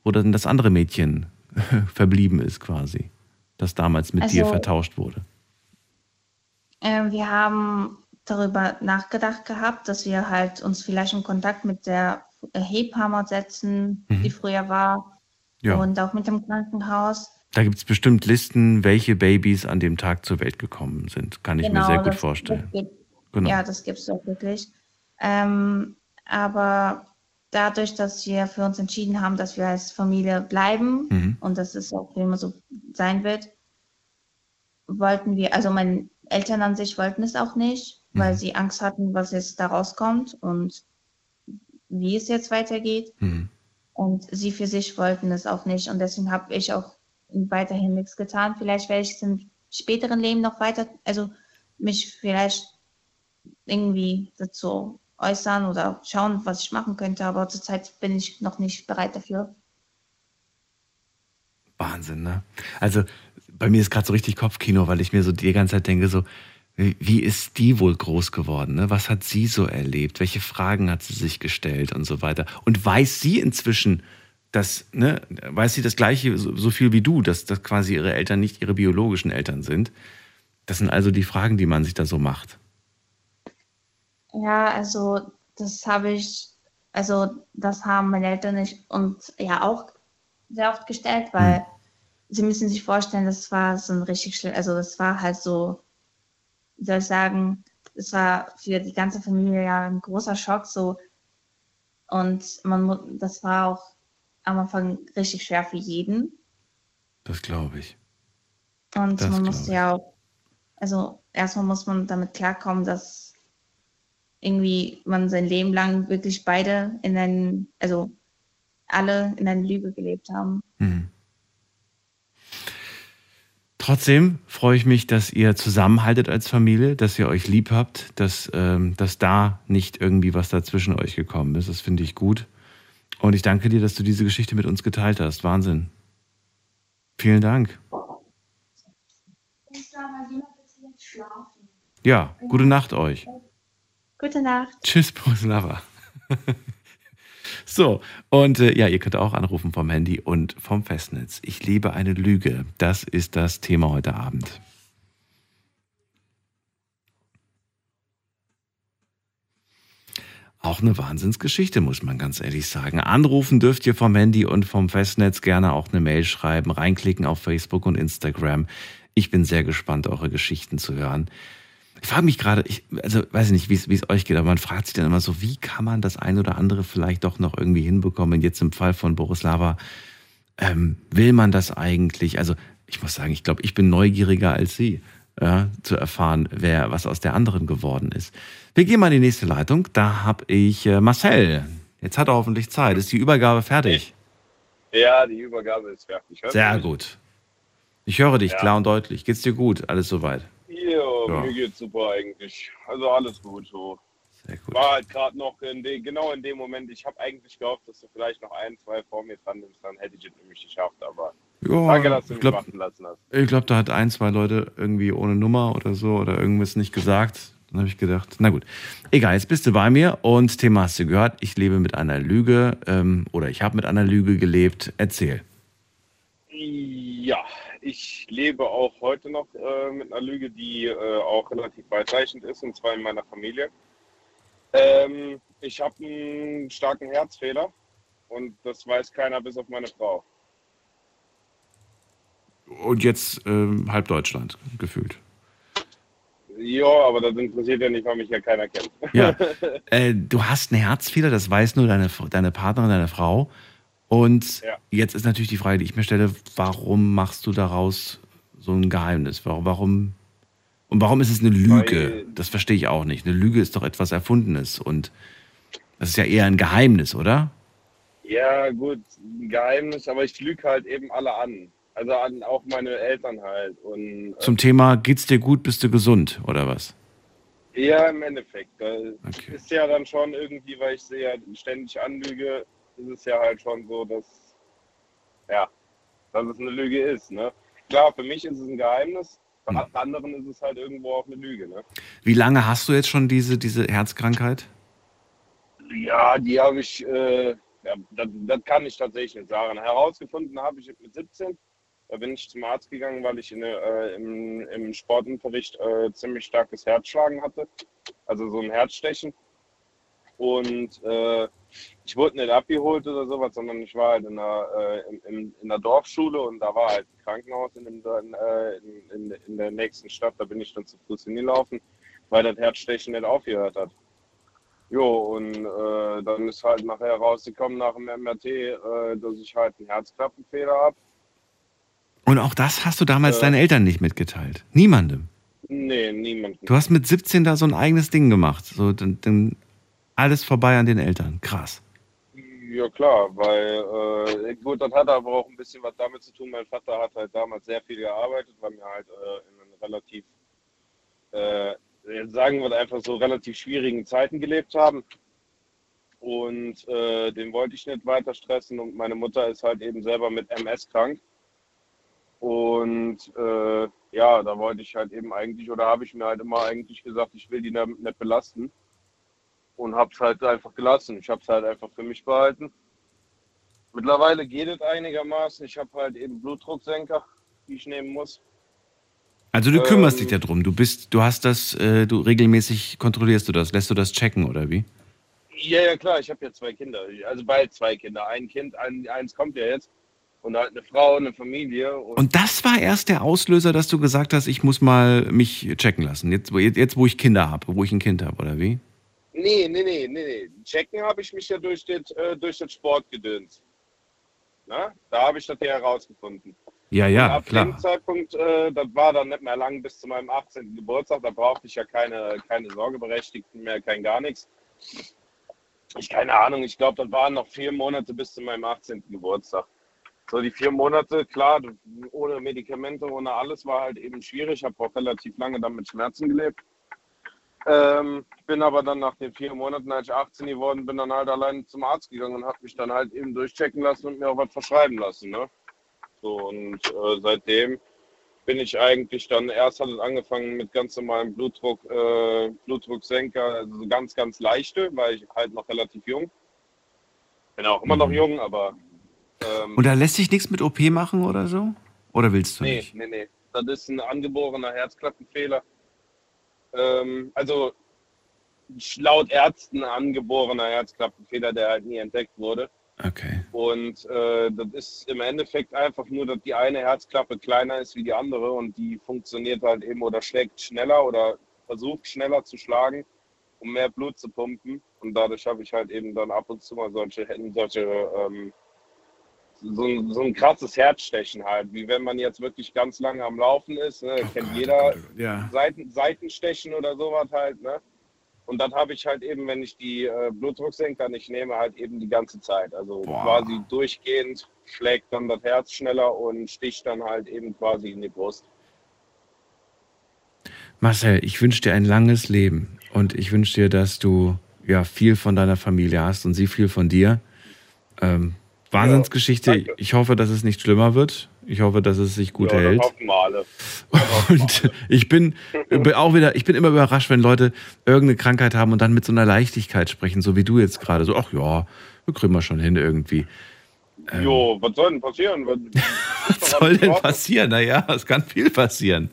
wo denn das andere Mädchen <laughs> verblieben ist quasi, das damals mit also, dir vertauscht wurde? Äh, wir haben darüber nachgedacht gehabt, dass wir halt uns vielleicht in Kontakt mit der Hebamme setzen, mhm. die früher war, ja. und auch mit dem Krankenhaus. Da gibt es bestimmt Listen, welche Babys an dem Tag zur Welt gekommen sind. Kann ich genau, mir sehr gut das, vorstellen. Das gibt, genau. Ja, das gibt es auch wirklich. Ähm, aber dadurch, dass wir für uns entschieden haben, dass wir als Familie bleiben mhm. und dass es auch immer so sein wird, wollten wir, also meine Eltern an sich wollten es auch nicht, mhm. weil sie Angst hatten, was jetzt da rauskommt und wie es jetzt weitergeht. Mhm. Und sie für sich wollten es auch nicht. Und deswegen habe ich auch weiterhin nichts getan. Vielleicht werde ich es im späteren Leben noch weiter, also mich vielleicht irgendwie dazu äußern oder schauen, was ich machen könnte. Aber zurzeit bin ich noch nicht bereit dafür. Wahnsinn, ne? Also bei mir ist gerade so richtig Kopfkino, weil ich mir so die ganze Zeit denke, so, wie ist die wohl groß geworden? Ne? Was hat sie so erlebt? Welche Fragen hat sie sich gestellt und so weiter? Und weiß sie inzwischen, dass, ne, weiß sie das Gleiche so, so viel wie du, dass, dass quasi ihre Eltern nicht ihre biologischen Eltern sind? Das sind also die Fragen, die man sich da so macht. Ja, also das habe ich, also das haben meine Eltern nicht und ja auch sehr oft gestellt, weil hm. sie müssen sich vorstellen, das war so ein richtig schlimm, also das war halt so, wie soll ich sagen, es war für die ganze Familie ja ein großer Schock so und man das war auch am Anfang richtig schwer für jeden. Das glaube ich. Und das man muss ja auch, also erstmal muss man damit klarkommen, dass irgendwie man sein Leben lang wirklich beide in einen, also alle in einer Lüge gelebt haben. Mhm. Trotzdem freue ich mich, dass ihr zusammenhaltet als Familie, dass ihr euch lieb habt, dass, ähm, dass da nicht irgendwie was dazwischen euch gekommen ist. Das finde ich gut. Und ich danke dir, dass du diese Geschichte mit uns geteilt hast. Wahnsinn. Vielen Dank. Ja, gute Nacht euch. Gute Nacht. Tschüss, Boslava. <laughs> so, und äh, ja, ihr könnt auch anrufen vom Handy und vom Festnetz. Ich liebe eine Lüge. Das ist das Thema heute Abend. Auch eine Wahnsinnsgeschichte, muss man ganz ehrlich sagen. Anrufen dürft ihr vom Handy und vom Festnetz gerne auch eine Mail schreiben, reinklicken auf Facebook und Instagram. Ich bin sehr gespannt, eure Geschichten zu hören. Ich frage mich gerade, ich, also weiß ich nicht, wie es euch geht, aber man fragt sich dann immer so, wie kann man das ein oder andere vielleicht doch noch irgendwie hinbekommen? Jetzt im Fall von Borislava, ähm, will man das eigentlich? Also ich muss sagen, ich glaube, ich bin neugieriger als Sie, ja, zu erfahren, wer was aus der anderen geworden ist. Wir gehen mal in die nächste Leitung. Da habe ich äh, Marcel. Jetzt hat er hoffentlich Zeit. Ist die Übergabe fertig? Ja, die Übergabe ist fertig. Sehr gut. Ich höre dich ja. klar und deutlich. Geht's dir gut? Alles soweit? Ja, Ja. mir geht's super eigentlich. Also alles gut so. Sehr gut. War halt gerade noch in de, genau in dem Moment. Ich habe eigentlich gehofft, dass du vielleicht noch ein, zwei vor mir dran nimmst, dann hätte ich es nämlich geschafft. Aber Ja, danke, dass du ich glaube, warten lassen hast. ich glaub, da hat ein, zwei Leute irgendwie ohne Nummer oder so oder irgendwas nicht gesagt. Dann habe ich gedacht, na gut, egal, jetzt bist du bei mir und Thema hast du gehört. Ich lebe mit einer Lüge ähm, oder ich habe mit einer Lüge gelebt. Erzähl. Ja, ich lebe auch heute noch äh, mit einer Lüge, die äh, auch relativ weitreichend ist, und zwar in meiner Familie. Ähm, ich habe einen starken Herzfehler und das weiß keiner bis auf meine Frau. Und jetzt ähm, halb Deutschland gefühlt. Ja, aber das interessiert ja nicht, weil mich ja keiner kennt. Ja. <laughs> Äh, du hast einen Herzfehler, das weiß nur deine, deine Partnerin, deine Frau. Und Ja. jetzt ist natürlich die Frage, die ich mir stelle, warum machst du daraus so ein Geheimnis? Warum, warum und warum ist es eine Lüge? Weil- das verstehe ich auch nicht. Eine Lüge ist doch etwas Erfundenes und das ist ja eher ein Geheimnis, oder? Ja, gut, ein Geheimnis, aber ich lüge halt eben alle an. Also an auch meine Eltern halt. Und äh, Zum Thema, geht's dir gut, bist du gesund, oder was? ja, im Endeffekt. Da Okay. ist ja dann schon irgendwie, weil ich sie ja ständig anlüge, ist es ja halt schon so, dass, ja, dass es eine Lüge ist. Ne? Klar, für mich ist es ein Geheimnis, für Hm. anderen ist es halt irgendwo auch eine Lüge. Ne? Wie lange hast du jetzt schon diese, diese Herzkrankheit? Ja, die habe ich, äh, ja, das, das kann ich tatsächlich nicht sagen. Herausgefunden habe ich mit 17. Da bin ich zum Arzt gegangen, weil ich in, äh, im, im Sportunterricht äh, ziemlich starkes Herzschlagen hatte. Also so ein Herzstechen. Und äh, ich wurde nicht abgeholt oder sowas, sondern ich war halt in der, äh, in, in, der Dorfschule und da war halt ein Krankenhaus in, dem, äh, in, in der nächsten Stadt. Da bin ich dann zu Fuß hingelaufen, weil das Herzstechen nicht aufgehört hat. Jo, und äh, dann ist halt nachher rausgekommen nach dem MRT, äh, dass ich halt einen Herzklappenfehler habe. Und auch das hast du damals Äh. deinen Eltern nicht mitgeteilt. Niemandem. Nee, niemand. Du hast mit 17 da so ein eigenes Ding gemacht. So, dann, dann alles vorbei an den Eltern. Krass. Ja klar, weil äh, gut, das hat aber auch ein bisschen was damit zu tun. Mein Vater hat halt damals sehr viel gearbeitet, weil wir halt äh, in einem relativ, äh, jetzt sagen wir einfach so relativ schwierigen Zeiten gelebt haben. Und äh, den wollte ich nicht weiter stressen und meine Mutter ist halt eben selber mit MS krank. Und äh, ja, da wollte ich halt eben eigentlich, oder habe ich mir halt immer eigentlich gesagt, ich will die damit nicht belasten. Und habe es halt einfach gelassen. Ich habe es halt einfach für mich behalten. Mittlerweile geht es einigermaßen. Ich habe halt eben Blutdrucksenker, die ich nehmen muss. Also du kümmerst Ähm. dich darum. Du bist, du hast das, äh, du regelmäßig kontrollierst du das, lässt du das checken oder wie? Ja, ja, klar, ich habe ja zwei Kinder. Also bald zwei Kinder. Ein Kind, ein, eins kommt ja jetzt. Und halt eine Frau, eine Familie. Und, Und das war erst der Auslöser, dass du gesagt hast, ich muss mal mich checken lassen. Jetzt, wo- jetzt wo ich Kinder habe, wo ich ein Kind habe, oder wie? nee, nee, nee, nee, nee. Checken habe ich mich ja durch das, äh, durch das Sportgedöns. Na? Da habe ich das ja herausgefunden. Ja, Und ja, ab dem klar. Zeitpunkt, äh, das war dann nicht mehr lang bis zu meinem 18. Geburtstag. Da brauchte ich ja keine, keine Sorgeberechtigten mehr, kein gar nichts. Ich keine Ahnung, ich glaube, das waren noch vier Monate bis zu meinem 18. Geburtstag. So, die vier Monate, klar, ohne Medikamente, ohne alles war halt eben schwierig. Ich habe auch relativ lange dann mit Schmerzen gelebt. Ähm, bin aber dann nach den vier Monaten, als ich 18 geworden bin, dann halt allein zum Arzt gegangen und habe mich dann halt eben durchchecken lassen und mir auch was verschreiben lassen. Ne? So, und äh, seitdem bin ich eigentlich dann, erst hat es angefangen mit ganz normalem Blutdruck, äh, Blutdrucksenker, also so ganz, ganz leichte, weil ich halt noch relativ jung. Bin auch immer noch Mhm. jung, aber ähm, Und da lässt sich nichts mit OP machen oder so? Oder willst du nee, nicht? nee, nee. Das ist ein angeborener Herzklappenfehler. Ähm, also laut Ärzten angeborener Herzklappenfehler, der halt nie entdeckt wurde. Okay. Und äh, das ist im Endeffekt einfach nur, dass die eine Herzklappe kleiner ist wie die andere und die funktioniert halt eben oder schlägt schneller oder versucht schneller zu schlagen, um mehr Blut zu pumpen. Und dadurch habe ich halt eben dann ab und zu mal solche, solche ähm, so, ein, so ein krasses Herzstechen halt, wie wenn man jetzt wirklich ganz lange am Laufen ist. Ne? Oh Kennt Gott, jeder Gott. Ja. Seiten, Seitenstechen oder sowas halt. Ne? Und dann habe ich halt eben, wenn ich die äh, Blutdrucksenker nicht nehme, halt eben die ganze Zeit. Also Boah. quasi durchgehend schlägt dann das Herz schneller und sticht dann halt eben quasi in die Brust. Marcel, ich wünsche dir ein langes Leben und ich wünsche dir, dass du ja viel von deiner Familie hast und sie viel von dir. Ähm, Wahnsinnsgeschichte. Ja, ich hoffe, dass es nicht schlimmer wird. Ich hoffe, dass es sich gut ja, hält. <laughs> Und ich bin auch wieder, ich bin immer überrascht, wenn Leute irgendeine Krankheit haben und dann mit so einer Leichtigkeit sprechen, so wie du jetzt gerade. So, ach ja, wir kriegen wir schon hin irgendwie. Ähm, jo, was soll denn passieren? was <laughs> soll denn passieren? Naja, es kann viel passieren.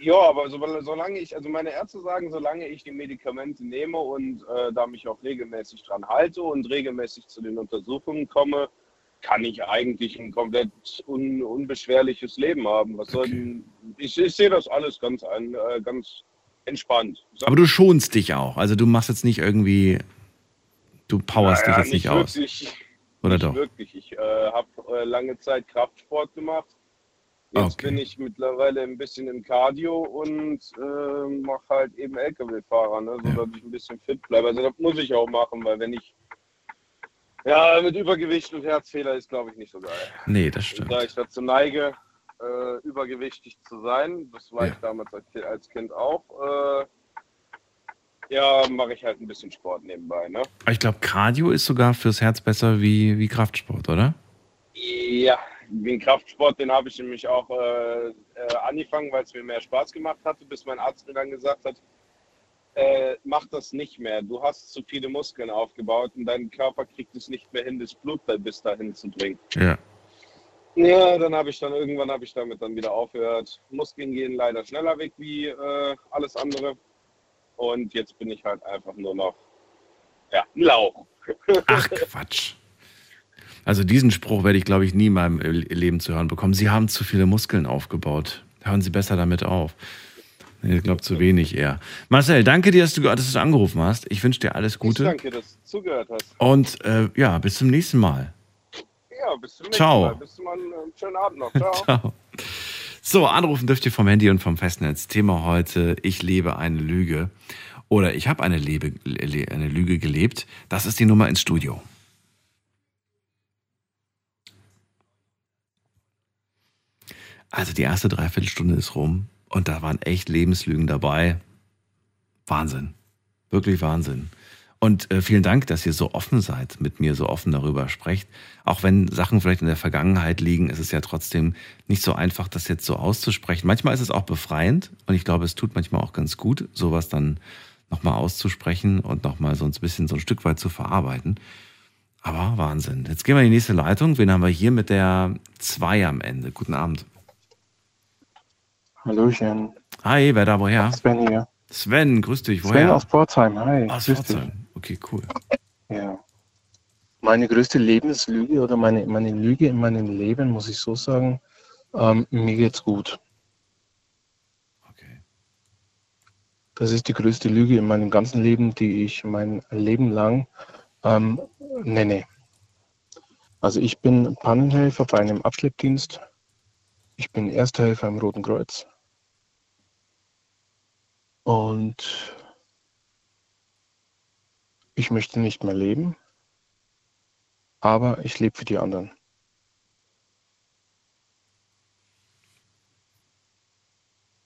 Ja, aber so, solange ich, also meine Ärzte sagen, solange ich die Medikamente nehme und äh, da mich auch regelmäßig dran halte und regelmäßig zu den Untersuchungen komme, kann ich eigentlich ein komplett un, unbeschwerliches Leben haben. Was okay. soll, ich, ich sehe das alles ganz, ein, äh, ganz entspannt. Aber du schonst dich auch. Also du machst jetzt nicht irgendwie, du powerst naja, dich jetzt nicht, nicht wirklich, aus. Oder nicht doch? Wirklich. Ich äh, habe äh, lange Zeit Kraftsport gemacht. Jetzt okay. bin ich mittlerweile ein bisschen im Cardio und äh, mache halt eben LKW-Fahrer, ne, sodass ja. ich ein bisschen fit bleibe. Also das muss ich auch machen, weil wenn ich ja, mit Übergewicht und Herzfehler ist, glaube ich, nicht so geil. Nee, das stimmt. Da ich dazu neige, äh, übergewichtig zu sein, das war ja. ich damals als Kind auch, äh, ja, mache ich halt ein bisschen Sport nebenbei. Ne? ich glaube, Cardio ist sogar fürs Herz besser wie, wie Kraftsport, oder? Ja, den Kraftsport, den habe ich nämlich auch äh, äh angefangen, weil es mir mehr Spaß gemacht hatte, bis mein Arzt mir dann gesagt hat, äh, mach das nicht mehr. Du hast zu viele Muskeln aufgebaut und dein Körper kriegt es nicht mehr hin, das Blut bis dahin zu bringen. Ja. Ja, dann habe ich dann irgendwann habe ich damit dann wieder aufgehört. Muskeln gehen leider schneller weg wie äh, alles andere. Und jetzt bin ich halt einfach nur noch ja, ein Lauch. Ach Quatsch. Also diesen Spruch werde ich, glaube ich, nie in meinem Leben zu hören bekommen. Sie haben zu viele Muskeln aufgebaut. Hören Sie besser damit auf. Ich glaube zu wenig eher. Marcel, danke dir, dass du, dass du angerufen hast. Ich wünsche dir alles Gute. Ich danke, dass du zugehört hast. Und äh, ja, bis zum nächsten Mal. Ja, bis zum nächsten Ciao. Mal. Bis zum äh, schönen Abend noch. Ciao. <laughs> Ciao. So, anrufen dürft ihr vom Handy und vom Festnetz. Thema heute, ich lebe eine Lüge. Oder ich habe eine, eine Lüge gelebt. Das ist die Nummer ins Studio. Also die erste Dreiviertelstunde ist rum. Und da waren echt Lebenslügen dabei. Wahnsinn. Wirklich Wahnsinn. Und äh, vielen Dank, dass ihr so offen seid, mit mir so offen darüber sprecht. Auch wenn Sachen vielleicht in der Vergangenheit liegen, ist es ja trotzdem nicht so einfach, das jetzt so auszusprechen. Manchmal ist es auch befreiend und ich glaube, es tut manchmal auch ganz gut, sowas dann nochmal auszusprechen und nochmal so ein bisschen so ein Stück weit zu verarbeiten. Aber Wahnsinn. Jetzt gehen wir in die nächste Leitung. Wen haben wir hier mit der 2 am Ende? Guten Abend. Hallöchen. Hi, wer da woher? Sven hier. Sven, grüß dich. Woher? Sven aus Pforzheim, hi. Aus Pforzheim. Okay, cool. Ja. Meine größte Lebenslüge oder meine, meine Lüge in meinem Leben, muss ich so sagen, ähm, mir geht's gut. Okay. Das ist die größte Lüge in meinem ganzen Leben, die ich mein Leben lang ähm, nenne. Also ich bin Pannenhelfer bei einem Abschleppdienst. Ich bin Ersthelfer im Roten Kreuz. Und ich möchte nicht mehr leben, aber ich lebe für die anderen.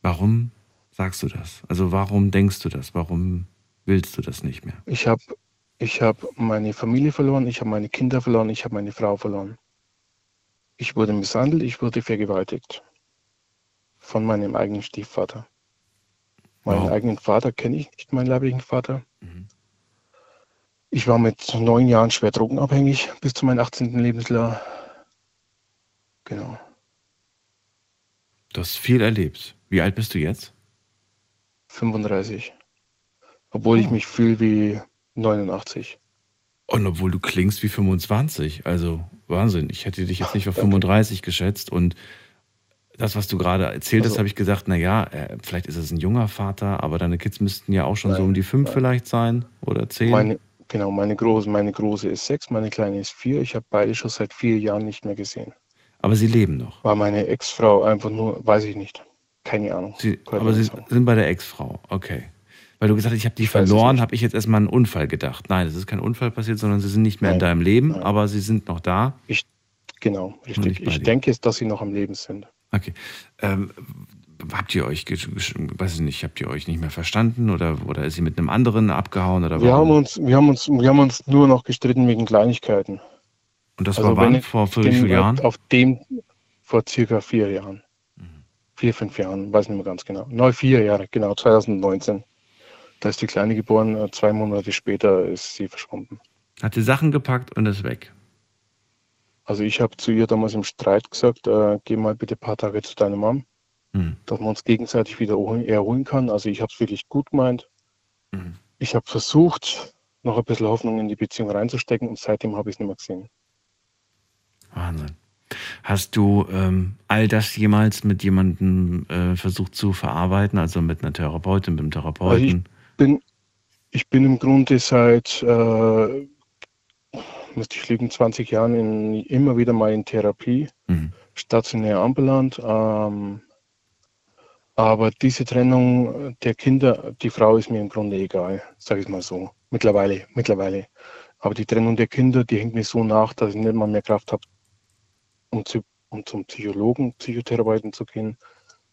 Warum sagst du das? Also warum denkst du das? Warum willst du das nicht mehr? Ich habe ich hab meine Familie verloren, ich habe meine Kinder verloren, ich habe meine Frau verloren. Ich wurde misshandelt, ich wurde vergewaltigt von meinem eigenen Stiefvater. Meinen wow. eigenen Vater kenne ich nicht, meinen leiblichen Vater. Mhm. Ich war mit neun Jahren schwer drogenabhängig bis zu meinem 18. Lebensjahr. Genau. Du hast viel erlebt. Wie alt bist du jetzt? 35. Obwohl oh. ich mich fühle wie 89. Und obwohl du klingst wie 25. Also Wahnsinn. Ich hätte dich jetzt nicht auf <laughs> 35 geschätzt und das, was du gerade erzählt hast, also, habe ich gesagt, naja, äh, vielleicht ist es ein junger Vater, aber deine Kids müssten ja auch schon nein, so um die fünf nein. vielleicht sein oder zehn. Meine, genau, meine große, meine große ist sechs, meine kleine ist vier. Ich habe beide schon seit vier Jahren nicht mehr gesehen. Aber sie leben noch. War meine Ex-Frau einfach nur, weiß ich nicht. Keine Ahnung. Sie, aber Sie sind bei der Ex-Frau, okay. Weil du gesagt hast, ich habe die ich verloren, habe ich jetzt erstmal einen Unfall gedacht. Nein, es ist kein Unfall passiert, sondern sie sind nicht mehr nein, in deinem Leben, aber sie sind noch da. Ich, genau, richtig. Ich denke jetzt, dass sie noch am Leben sind. Okay. Ähm, habt ihr euch, weiß ich nicht, habt ihr euch nicht mehr verstanden oder, oder ist sie mit einem anderen abgehauen oder wir haben uns, wir haben uns, wir haben uns nur noch gestritten wegen Kleinigkeiten. Und das also war wann? Vor wie vielen Jahren? Auf dem vor circa vier Jahren. Mhm. Vier, fünf Jahren, weiß nicht mehr ganz genau. Neu vier Jahre, genau, 2019. Da ist die Kleine geboren, äh, zwei Monate später ist sie verschwunden. Hat sie Sachen gepackt und ist weg. Also ich habe zu ihr damals im Streit gesagt, äh, geh mal bitte ein paar Tage zu deiner Mom, mhm. dass man uns gegenseitig wieder erholen kann. Also ich habe es wirklich gut gemeint. Mhm. Ich habe versucht, noch ein bisschen Hoffnung in die Beziehung reinzustecken und seitdem habe ich es nicht mehr gesehen. Wahnsinn. Hast du ähm, all das jemals mit jemandem äh, versucht zu verarbeiten, also mit einer Therapeutin, mit einem Therapeuten? Also ich bin, ich bin im Grunde seit äh, müsste ich lügen, 20 Jahren in, immer wieder mal in Therapie, mhm. stationär ambulant. Ähm, aber diese Trennung der Kinder, die Frau ist mir im Grunde egal, sage ich mal so. Mittlerweile, mittlerweile. Aber die Trennung der Kinder, die hängt mir so nach, dass ich nicht mal mehr Kraft habe, um, zu, um zum Psychologen, Psychotherapeuten zu gehen,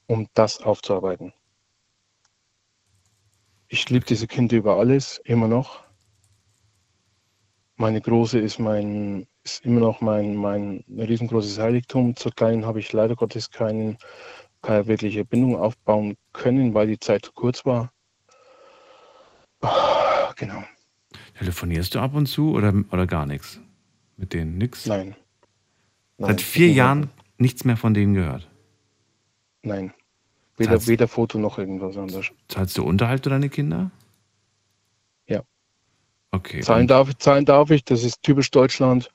um das aufzuarbeiten. Ich liebe diese Kinder über alles, immer noch. Meine Große ist mein, ist immer noch mein, mein riesengroßes Heiligtum. Zur Kleinen habe ich leider Gottes keinen, keine wirkliche Bindung aufbauen können, weil die Zeit zu kurz war. Genau. Telefonierst du ab und zu oder, oder gar nichts? Mit denen nichts? Nein. Nein. Seit vier Jahren nichts mehr von denen gehört? Nein. Weder, weder Foto noch irgendwas anderes. Zahlst du Unterhalt für deine Kinder? Okay. Zahlen darf, zahlen darf ich, das ist typisch Deutschland.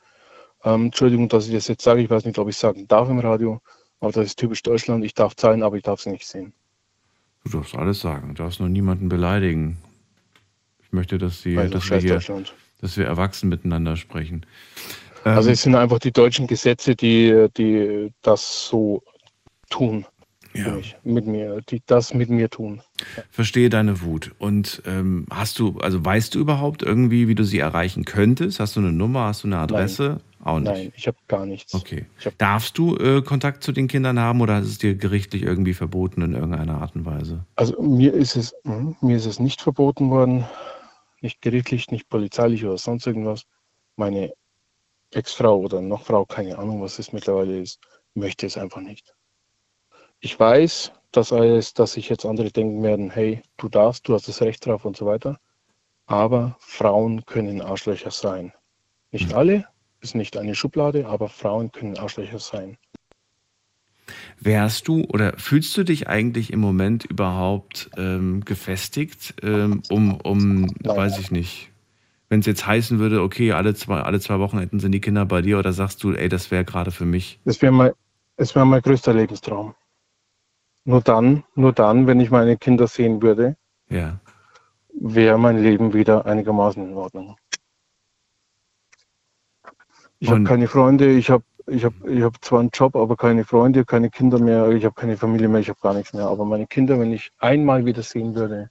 Ähm, Entschuldigung, dass ich das jetzt sage, ich weiß nicht, ob ich sagen darf im Radio, aber das ist typisch Deutschland. Ich darf zahlen, aber ich darf sie nicht sehen. Du darfst alles sagen, du darfst nur niemanden beleidigen. Ich möchte, dass, sie, also dass, wir, hier, dass wir erwachsen miteinander sprechen. Also ähm, es sind einfach die deutschen Gesetze, die, die das so tun ja. mit mir, die das mit mir tun. Verstehe deine Wut. Und ähm, hast du, also weißt du überhaupt irgendwie, wie du sie erreichen könntest? Hast du eine Nummer, hast du eine Adresse? Nein. Auch nicht. Nein, ich habe gar nichts. Okay. Darfst du äh, Kontakt zu den Kindern haben oder ist es dir gerichtlich irgendwie verboten in irgendeiner Art und Weise? Also mir ist es, mh, mir ist es nicht verboten worden, nicht gerichtlich, nicht polizeilich oder sonst irgendwas. Meine Ex-Frau oder noch Frau, keine Ahnung, was es mittlerweile ist, möchte es einfach nicht. Ich weiß, dass, alles, dass sich jetzt andere denken werden, hey, du darfst, du hast das Recht drauf und so weiter. Aber Frauen können Arschlöcher sein. Nicht hm. alle, ist nicht eine Schublade, aber Frauen können Arschlöcher sein. Wärst du oder fühlst du dich eigentlich im Moment überhaupt ähm, gefestigt, ähm, um, um Nein. weiß ich nicht, wenn es jetzt heißen würde, okay, alle zwei, alle zwei Wochen hätten sind die Kinder bei dir oder sagst du, ey, das wäre gerade für mich? Das wäre mein, wär mein größter Lebenstraum. Nur dann, nur dann, wenn ich meine Kinder sehen würde, ja. wäre mein Leben wieder einigermaßen in Ordnung. Ich habe keine Freunde, ich habe ich hab, ich hab zwar einen Job, aber keine Freunde, keine Kinder mehr, ich habe keine Familie mehr, ich habe gar nichts mehr. Aber meine Kinder, wenn ich einmal wieder sehen würde,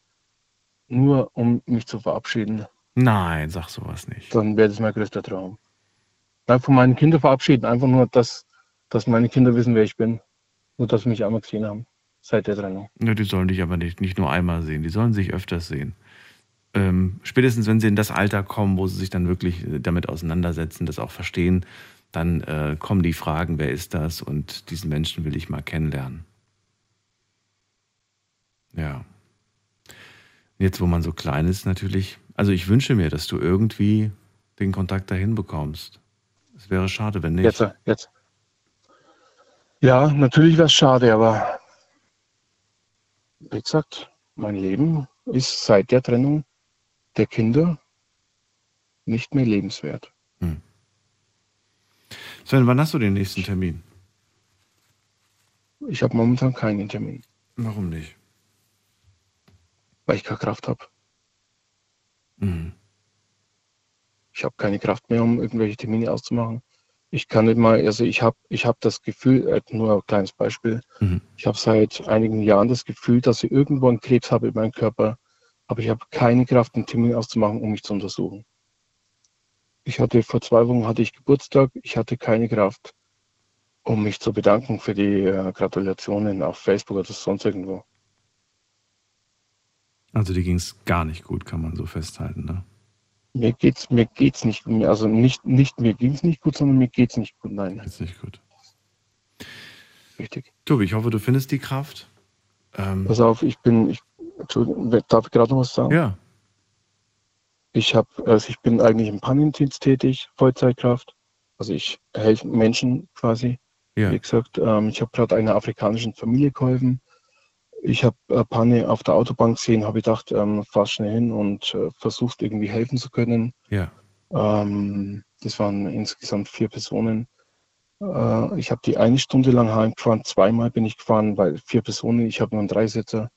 nur um mich zu verabschieden. Nein, sag sowas nicht. Dann wäre das mein größter Traum. Nein, von meinen Kindern verabschieden, einfach nur, dass, dass meine Kinder wissen, wer ich bin. Nur, dass sie mich einmal gesehen haben seit der Trennung. Ja, die sollen dich aber nicht, nicht nur einmal sehen, die sollen sich öfters sehen. Ähm, spätestens, wenn sie in das Alter kommen, wo sie sich dann wirklich damit auseinandersetzen, das auch verstehen, dann äh, kommen die Fragen, wer ist das und diesen Menschen will ich mal kennenlernen. Ja. Jetzt, wo man so klein ist, natürlich. Also ich wünsche mir, dass du irgendwie den Kontakt dahin bekommst. Es wäre schade, wenn nicht. Jetzt, jetzt. Ja, natürlich wäre es schade, aber wie gesagt, mein Leben ist seit der Trennung der Kinder nicht mehr lebenswert. Hm. Sven, wann hast du den nächsten Termin? Ich habe momentan keinen Termin. Warum nicht? Weil ich keine Kraft habe. Mhm. Ich habe keine Kraft mehr, um irgendwelche Termine auszumachen ich kann nicht mal, also ich habe ich hab das Gefühl, äh, nur ein kleines Beispiel, mhm. ich habe seit einigen Jahren das Gefühl, dass ich irgendwo einen Krebs habe in meinem Körper, aber ich habe keine Kraft, einen Termin auszumachen, um mich zu untersuchen. Ich hatte vor zwei Wochen hatte ich Geburtstag, ich hatte keine Kraft. um mich zu bedanken für die äh, Gratulationen auf Facebook oder sonst irgendwo. Also dir ging es gar nicht gut, kann man so festhalten, ne? Mir geht's, mir geht's nicht, also nicht, nicht mir ging's nicht gut, sondern mir geht's nicht gut, nein. Geht's nicht gut. Richtig. Tobi, ich hoffe, du findest die Kraft. Ähm, Pass auf, ich bin, ich, darf ich gerade noch was sagen? Ja. Ich habe, also ich bin eigentlich im Pannendienst tätig, Vollzeitkraft. Also ich helfe Menschen quasi. Ja. Wie gesagt, ähm, ich habe gerade einer afrikanischen Familie geholfen. Ich habe äh, Panne auf der Autobahn gesehen, habe gedacht, ähm, fahr schnell hin und äh, versucht irgendwie helfen zu können. Ja. Ähm, das waren insgesamt vier Personen. Äh, ich habe die eine Stunde lang heimgefahren, zweimal bin ich gefahren, weil vier Personen, ich habe nur einen Dreisitzer.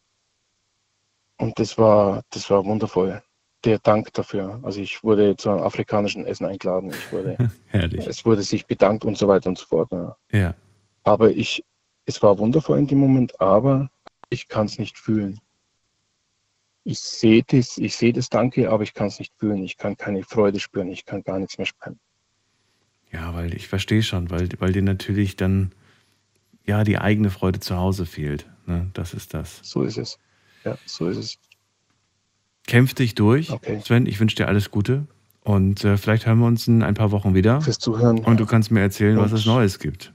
Und das war, das war wundervoll. Der Dank dafür. Also ich wurde zu einem afrikanischen Essen eingeladen. Ich wurde, <laughs> Herrlich. es wurde sich bedankt und so weiter und so fort. Ja. Ja. Aber ich, es war wundervoll in dem Moment, aber ich kann es nicht fühlen. Ich sehe das, ich sehe das Danke, aber ich kann es nicht fühlen. Ich kann keine Freude spüren. Ich kann gar nichts mehr spüren. Ja, weil ich verstehe schon, weil, weil dir natürlich dann ja die eigene Freude zu Hause fehlt. Ne? Das ist das. So ist es. Ja, so ist es. Kämpf dich durch, Okay. Sven. Ich wünsche dir alles Gute. Und äh, vielleicht hören wir uns in ein paar Wochen wieder. Fürs Zuhören. Und du kannst mir erzählen, was es Neues gibt.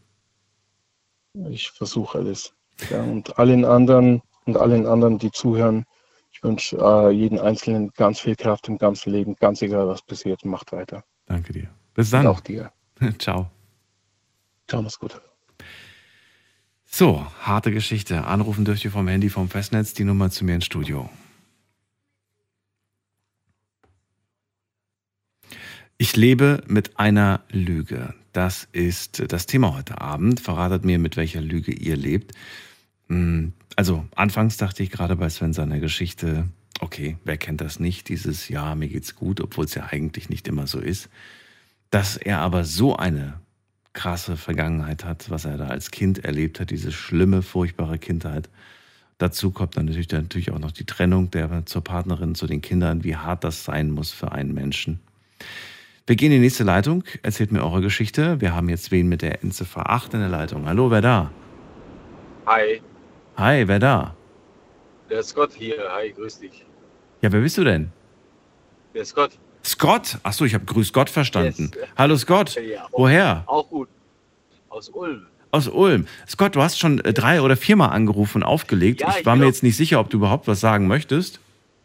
Ich versuche alles. Ja, und allen anderen und allen anderen, die zuhören, ich wünsche äh, jeden Einzelnen ganz viel Kraft im ganzen Leben, ganz egal was passiert, macht weiter. Danke dir. Bis Und dann. auch dir. <laughs> Ciao. Ciao, mach's gut. So, harte Geschichte. Anrufen dürft ihr vom Handy vom Festnetz die Nummer zu mir ins Studio. Ich lebe mit einer Lüge. Das ist das Thema heute Abend. Verratet mir, mit welcher Lüge ihr lebt. Hm, Also, anfangs dachte ich gerade bei Sven seiner Geschichte, okay, wer kennt das nicht, dieses Ja, mir geht's gut, obwohl es ja eigentlich nicht immer so ist. Dass er aber so eine krasse Vergangenheit hat, was er da als Kind erlebt hat, diese schlimme, furchtbare Kindheit. Dazu kommt dann natürlich, dann natürlich auch noch die Trennung der zur Partnerin, zu den Kindern, wie hart das sein muss für einen Menschen. Wir gehen in die nächste Leitung. Erzählt mir eure Geschichte. Wir haben jetzt wen mit der Endziffer 8 in der Leitung. Hallo, wer da? Hi, Hi, wer da? der Scott hier. Hi, grüß dich. Ja, wer bist du denn? Der Scott. Scott? Achso, ich habe Grüß Gott verstanden. Yes. Hallo Scott. Ja, Woher? Auch gut. Aus Ulm. Aus Ulm. Scott, du hast schon äh, drei oder viermal angerufen und aufgelegt. Ja, ich ich war mir jetzt nicht sicher, ob du überhaupt was sagen möchtest.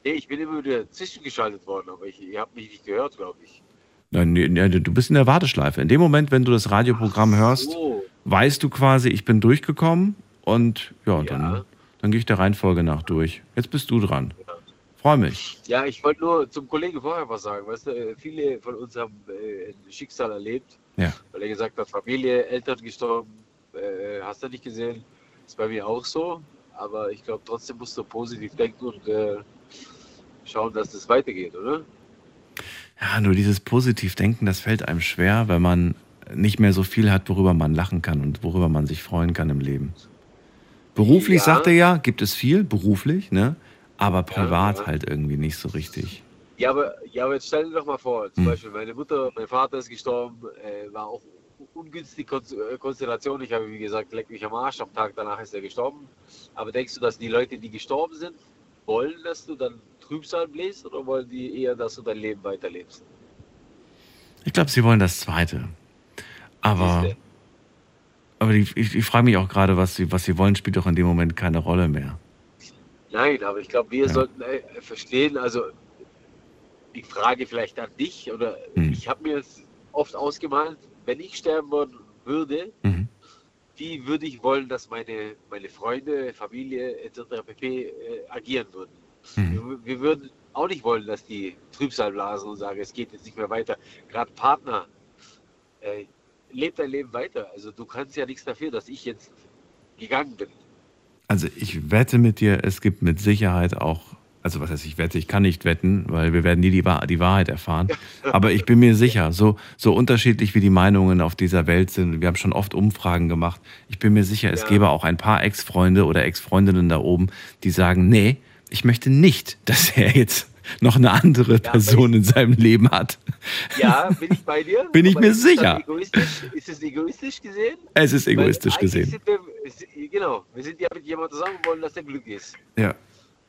Nee, ich bin immer wieder zwischengeschaltet worden, aber ich, ihr habt mich nicht gehört, glaube ich. Nein, nee, nee, du bist in der Warteschleife. In dem Moment, wenn du das Radioprogramm hörst, So. weißt du quasi, ich bin durchgekommen und ja, dann, dann gehe ich der Reihenfolge nach durch. Jetzt bist du dran. Freue mich. Ja, ich wollte nur zum Kollegen vorher was sagen. Weißt du, äh, viele von uns haben äh, ein Schicksal erlebt, Ja. weil er gesagt hat, Familie, Eltern gestorben, äh, hast du nicht gesehen. Ist bei mir auch so, aber ich glaube, trotzdem musst du positiv denken und äh, schauen, dass es weitergeht, oder? Ja, nur dieses Positivdenken, das fällt einem schwer, wenn man nicht mehr so viel hat, worüber man lachen kann und worüber man sich freuen kann im Leben. Beruflich, Ja. sagt er ja, gibt es viel, beruflich, ne? Aber privat halt irgendwie nicht so richtig. Ja, aber, ja, aber jetzt stell dir doch mal vor, zum Hm. Beispiel meine Mutter, mein Vater ist gestorben, äh, war auch ungünstige äh, Konstellation. Ich habe, wie gesagt, leck mich am Arsch, am Tag danach ist er gestorben. Aber denkst du, dass die Leute, die gestorben sind, wollen, dass du dann Trübsal bläst oder wollen die eher, dass du dein Leben weiterlebst? Ich glaube, sie wollen das Zweite. Aber, aber die, ich, ich frage mich auch gerade, was sie, was sie wollen, spielt doch in dem Moment keine Rolle mehr. Nein, aber ich glaube, wir Ja. sollten äh, verstehen, also die Frage vielleicht an dich oder Hm. ich habe mir oft ausgemalt, wenn ich sterben würde, Mhm. wie würde ich wollen, dass meine, meine Freunde, Familie etc. pp. Äh, agieren würden. Mhm. Wir, wir würden auch nicht wollen, dass die Trübsal blasen und sagen, es geht jetzt nicht mehr weiter. Gerade Partner, äh, lebt dein Leben weiter. Also du kannst ja nichts dafür, dass ich jetzt gegangen bin. Also ich wette mit dir, es gibt mit Sicherheit auch, also was heißt ich wette, ich kann nicht wetten, weil wir werden nie die, Wahr- die Wahrheit erfahren. <laughs> Aber ich bin mir sicher, so, so unterschiedlich wie die Meinungen auf dieser Welt sind, wir haben schon oft Umfragen gemacht, ich bin mir sicher, es Ja. gäbe auch ein paar Ex-Freunde oder Ex-Freundinnen da oben, die sagen, nee, ich möchte nicht, dass er jetzt noch eine andere Person in seinem Leben hat. Ja, bin ich bei dir? Bin ich Aber mir ist sicher. Egoistisch? Ist es egoistisch gesehen? Es ist Weil egoistisch eigentlich gesehen. Wir, genau, wir sind ja mit jemandem zusammen und wollen, dass der Glück ist. Ja.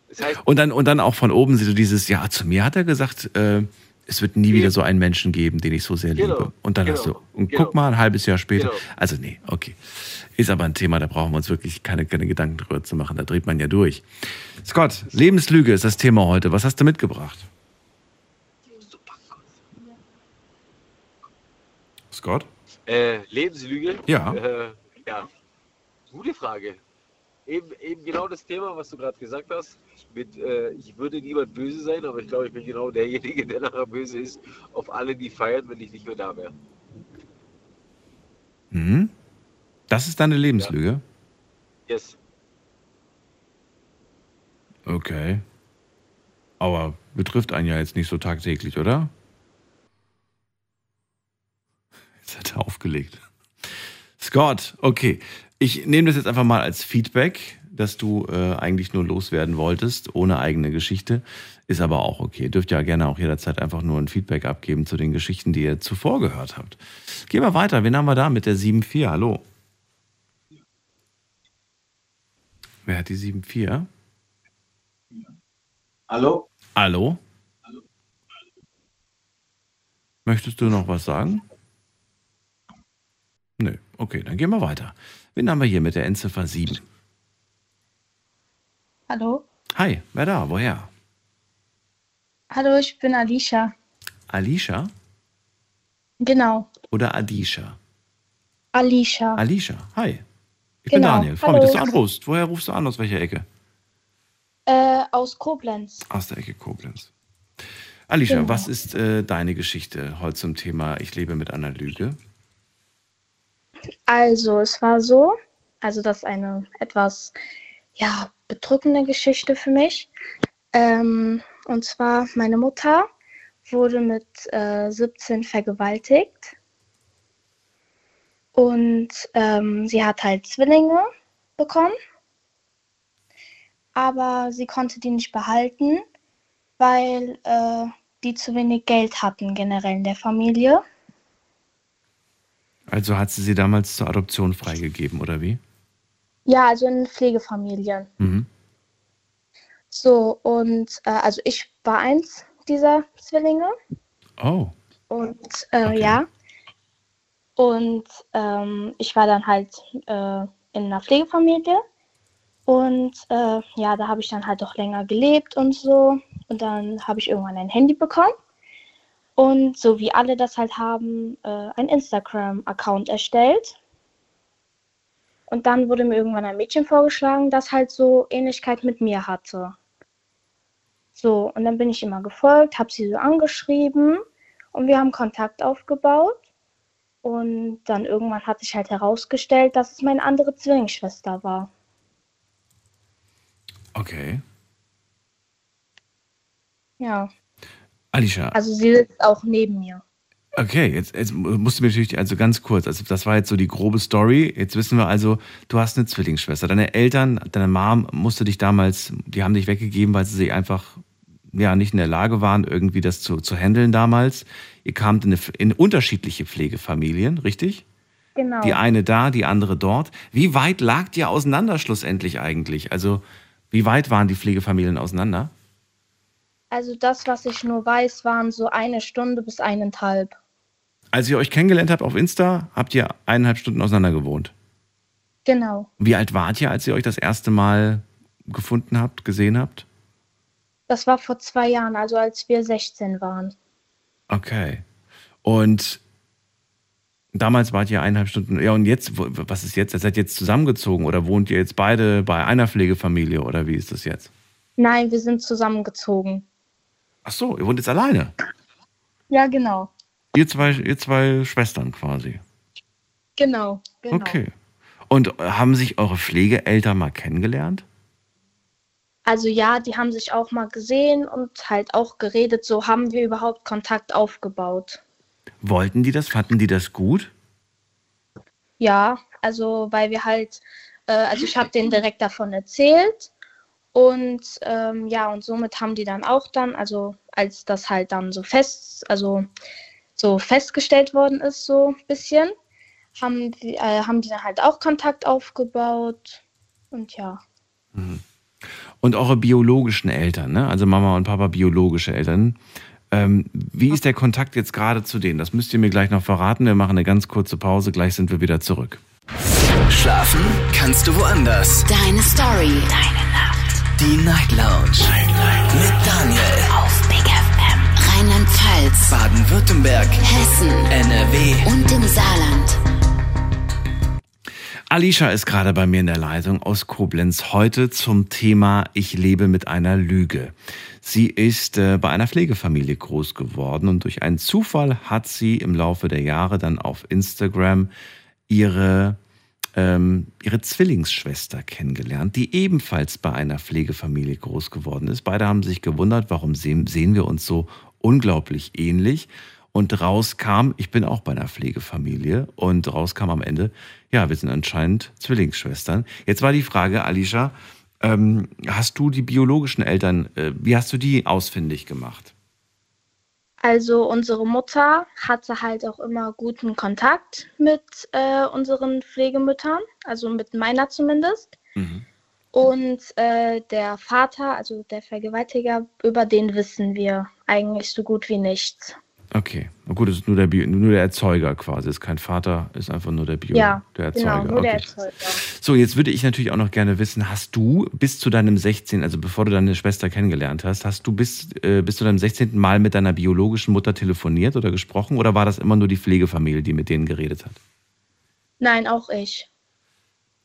Das heißt, Und dann, und dann auch von oben so dieses, ja, zu mir hat er gesagt, äh, es wird nie wieder so einen Menschen geben, den ich so sehr liebe. Genau, Und dann hast du, genau, und genau. guck mal, ein halbes Jahr später. Genau. Also nee, okay. Ist aber ein Thema, da brauchen wir uns wirklich keine, keine Gedanken drüber zu machen. Da dreht man ja durch. Scott, Lebenslüge ist das Thema heute. Was hast du mitgebracht? Scott? äh, Lebenslüge? Ja. Äh, ja. Gute Frage. Eben, eben genau das Thema, was du gerade gesagt hast. Mit, äh, ich würde niemand böse sein, aber ich glaube, ich bin genau derjenige, der nachher böse ist auf alle, die feiern, wenn ich nicht mehr da wäre. Mhm. Das ist deine Lebenslüge? Yes. Okay. Aber betrifft einen ja jetzt nicht so tagtäglich, oder? Jetzt hat er aufgelegt. Scott, okay. Ich nehme das jetzt einfach mal als Feedback, dass du äh, eigentlich nur loswerden wolltest, ohne eigene Geschichte. Ist aber auch okay. Dürft ja gerne auch jederzeit einfach nur ein Feedback abgeben zu den Geschichten, die ihr zuvor gehört habt. Gehen wir weiter. Wen haben wir da mit der 7.4? Hallo. Wer hat die 7.4? Hallo? Hallo? Möchtest du noch was sagen? Okay, dann gehen wir weiter. Wen haben wir hier mit der Endziffer 7? Hallo? Hi, wer da? Woher? Hallo, ich bin Alicia. Alicia Genau, oder Adisha? Alicia. Alicia, hi. Ich Genau, bin Daniel. Freue mich, dass du anrufst. Woher rufst du an? Aus welcher Ecke? Äh, aus Koblenz. Aus der Ecke Koblenz. Alicia, Genau. was ist äh, deine Geschichte heute zum Thema Ich lebe mit einer Lüge? Also, es war so, also das ist eine etwas, ja, bedrückende Geschichte für mich. Ähm, und zwar, meine Mutter wurde mit äh, 17 vergewaltigt. Und ähm, sie hat halt Zwillinge bekommen. Aber sie konnte die nicht behalten, weil äh, die zu wenig Geld hatten generell in der Familie. Also hat sie sie damals zur Adoption freigegeben, oder wie? Ja, also in Pflegefamilien. Mhm. So, und äh, also ich war eins dieser Zwillinge. Oh. Und äh, ja. Und ähm, ich war dann halt äh, in einer Pflegefamilie. Und äh, ja, da habe ich dann halt auch länger gelebt und so. Und dann habe ich irgendwann ein Handy bekommen. Und so wie alle das halt haben, äh, ein Instagram-Account erstellt. Und dann wurde mir irgendwann ein Mädchen vorgeschlagen, das halt so Ähnlichkeit mit mir hatte. So, und dann bin ich immer gefolgt, habe sie so angeschrieben und wir haben Kontakt aufgebaut. Und dann irgendwann hat sich halt herausgestellt, dass es meine andere Zwillingsschwester war. Okay. Ja, Alicia, also sie sitzt auch neben mir. okay, jetzt, jetzt musst du mir natürlich, also ganz kurz, also das war jetzt so die grobe Story. Jetzt wissen wir also, du hast eine Zwillingsschwester. Deine Eltern, deine Mom musste dich damals, die haben dich weggegeben, weil sie sich einfach ja nicht in der Lage waren, irgendwie das zu, zu handeln damals. Ihr kamt in, eine, in unterschiedliche Pflegefamilien, richtig? Genau. Die eine da, die andere dort. Wie weit lag ihr auseinander schlussendlich eigentlich? Also, wie weit waren die Pflegefamilien auseinander? Also das, was ich nur weiß, waren so eine Stunde bis eineinhalb. Als ihr euch kennengelernt habt auf Insta, habt ihr eineinhalb Stunden auseinander gewohnt. Genau. Wie alt wart ihr, als ihr euch das erste Mal gefunden habt, gesehen habt? Das war vor zwei Jahren, also als wir 16 waren. Okay. Und damals wart ihr eineinhalb Stunden. Ja, und jetzt, was ist jetzt? Ihr seid jetzt zusammengezogen oder wohnt ihr jetzt beide bei einer Pflegefamilie oder wie ist das jetzt? Nein, wir sind zusammengezogen. Ach so, ihr wohnt jetzt alleine. Ja, genau. Ihr zwei, ihr zwei Schwestern quasi. Genau. genau. Okay. Und haben sich eure Pflegeeltern mal kennengelernt? Also ja, die haben sich auch mal gesehen und halt auch geredet. So haben wir überhaupt Kontakt aufgebaut. Wollten die das? Fanden die das gut? Ja, also weil wir halt, äh, also ich habe denen direkt davon erzählt Und ähm, ja, und somit haben die dann auch dann, also als das halt dann so fest, also so festgestellt worden ist, so ein bisschen, haben die, äh, haben die dann halt auch Kontakt aufgebaut. Und ja. Mhm. Und eure biologischen Eltern, ne? also Mama und Papa biologische Eltern, ähm, wie ist der Kontakt jetzt gerade zu denen? Das müsst ihr mir gleich noch verraten. Wir machen eine ganz kurze Pause, gleich sind wir wieder zurück. Schlafen kannst du woanders. Deine Story. Deine Nacht. Die Night Lounge. Night, Night. Mit Daniel. Auf Big FM. Rheinland-Pfalz. Baden-Württemberg. Hessen. NRW. Und im Saarland. Alicia ist gerade bei mir in der Leitung aus Koblenz. Heute zum Thema Ich lebe mit einer Lüge. Sie ist äh, bei einer Pflegefamilie groß geworden und durch einen Zufall hat sie im Laufe der Jahre dann auf Instagram ihre, ähm, ihre Zwillingsschwester kennengelernt, die ebenfalls bei einer Pflegefamilie groß geworden ist. Beide haben sich gewundert, warum sehen, sehen wir uns so unglaublich ähnlich. Und rauskam, ich bin auch bei einer Pflegefamilie und rauskam am Ende, ja, wir sind anscheinend Zwillingsschwestern. Jetzt war die Frage, Alicia, ähm, hast du die biologischen Eltern, äh, wie hast du die ausfindig gemacht? Also unsere Mutter hatte halt auch immer guten Kontakt mit äh, unseren Pflegemüttern, also mit meiner zumindest. Mhm. Und äh, der Vater, also der Vergewaltiger, über den wissen wir eigentlich so gut wie nichts. Okay, na gut, es ist nur der, Bio, nur der Erzeuger quasi, ist kein Vater, ist einfach nur der Bio, ja, der Erzeuger. Genau, nur okay. der Erzeuger. So, jetzt würde ich natürlich auch noch gerne wissen, hast du bis zu deinem 16., also bevor du deine Schwester kennengelernt hast, hast du bis, äh, bis zu deinem 16. Mal mit deiner biologischen Mutter telefoniert oder gesprochen oder war das immer nur die Pflegefamilie, die mit denen geredet hat? Nein, auch ich.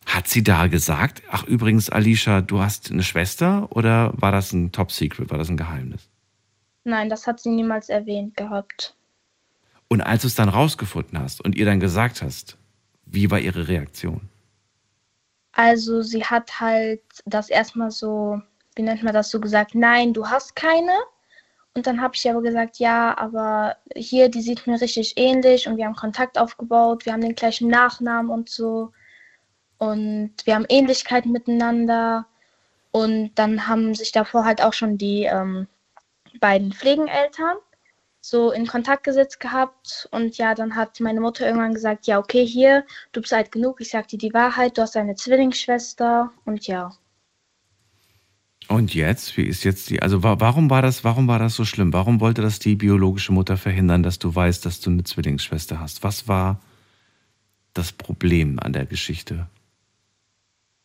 Hat sie da gesagt, ach übrigens, Alicia, du hast eine Schwester oder war das ein Top-Secret, war das ein Geheimnis? Nein, das hat sie niemals erwähnt gehabt. Und als du es dann rausgefunden hast und ihr dann gesagt hast, wie war ihre Reaktion? Also sie hat halt das erstmal so, wie nennt man das so gesagt, nein, du hast keine. Und dann habe ich aber gesagt, ja, aber hier, die sieht mir richtig ähnlich und wir haben Kontakt aufgebaut, wir haben den gleichen Nachnamen und so. Und wir haben Ähnlichkeiten miteinander. Und dann haben sich davor halt auch schon die ähm, beiden Pflegeneltern so in Kontakt gesetzt gehabt und ja, dann hat meine Mutter irgendwann gesagt, ja, okay, hier, du bist alt genug, ich sag dir die Wahrheit, du hast eine Zwillingsschwester und ja. Und jetzt, wie ist jetzt die, also warum war das, warum war das so schlimm? Warum wollte das die biologische Mutter verhindern, dass du weißt, dass du eine Zwillingsschwester hast? Was war das Problem an der Geschichte?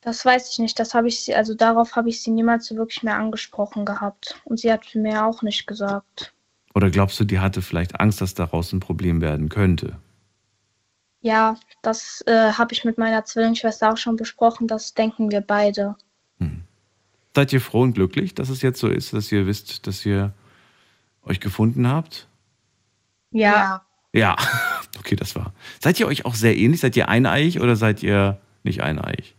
Das weiß ich nicht. Das habe ich sie, also darauf habe ich sie niemals so wirklich mehr angesprochen gehabt. Und sie hat mir auch nicht gesagt. Oder glaubst du, die hatte vielleicht Angst, dass daraus ein Problem werden könnte? Ja, das äh, habe ich mit meiner Zwillingsschwester auch schon besprochen. Das denken wir beide. Hm. Seid ihr froh und glücklich, dass es jetzt so ist, dass ihr wisst, dass ihr euch gefunden habt? Ja. Ja, <laughs> okay, das war. Seid ihr euch auch sehr ähnlich? Seid ihr eineich oder seid ihr nicht eineich?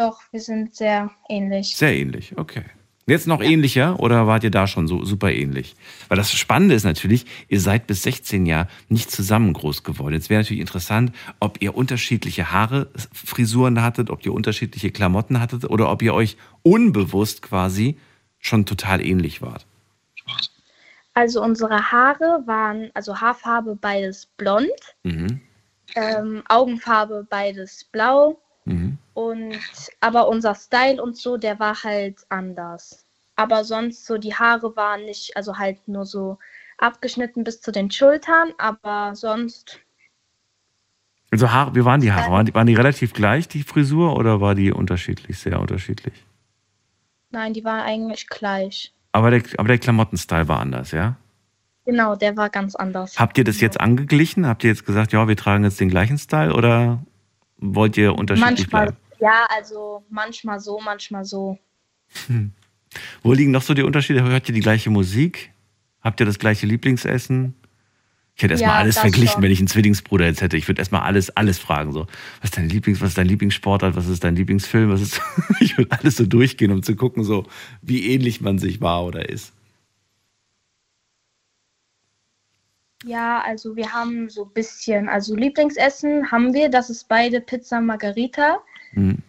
Doch, wir sind sehr ähnlich. Sehr ähnlich, okay. Jetzt noch ähnlicher oder wart ihr da schon so super ähnlich? Weil das Spannende ist natürlich, ihr seid bis 16 Jahre nicht zusammen groß geworden. Jetzt wäre natürlich interessant, ob ihr unterschiedliche Haare, Frisuren hattet, ob ihr unterschiedliche Klamotten hattet oder ob ihr euch unbewusst quasi schon total ähnlich wart. Also unsere Haare waren, also Haarfarbe beides blond, Mhm. ähm, Augenfarbe beides blau Mhm. Und aber unser Style und so, der war halt anders. Aber sonst so die Haare waren nicht, also halt nur so abgeschnitten bis zu den Schultern, aber sonst Also Haare, wie waren die Haare? Waren die, waren die relativ gleich, die Frisur, oder war die unterschiedlich, sehr unterschiedlich? nein, die waren eigentlich gleich. Aber der, aber der Klamottenstyle war anders, ja? Genau, der war ganz anders. Habt ihr das jetzt angeglichen? Habt ihr jetzt gesagt, ja, wir tragen jetzt den gleichen Style oder wollt ihr unterschiedlich Manchmal, bleiben? ja, also manchmal so, manchmal so. Hm. Wo liegen noch so die Unterschiede? Hört ihr die gleiche Musik? Habt ihr das gleiche Lieblingsessen? Ich hätte erstmal Ja, alles verglichen, schon. wenn ich einen Zwillingsbruder jetzt hätte. Ich würde erstmal alles, alles fragen. So, was ist dein Lieblings, was ist dein Lieblingssportart, was ist dein Lieblingsfilm, was ist. <laughs> ich würde alles so durchgehen, um zu gucken, so, wie ähnlich man sich war oder ist. Ja, also wir haben so ein bisschen, also Lieblingsessen haben wir, das ist beide Pizza Margarita. Hm.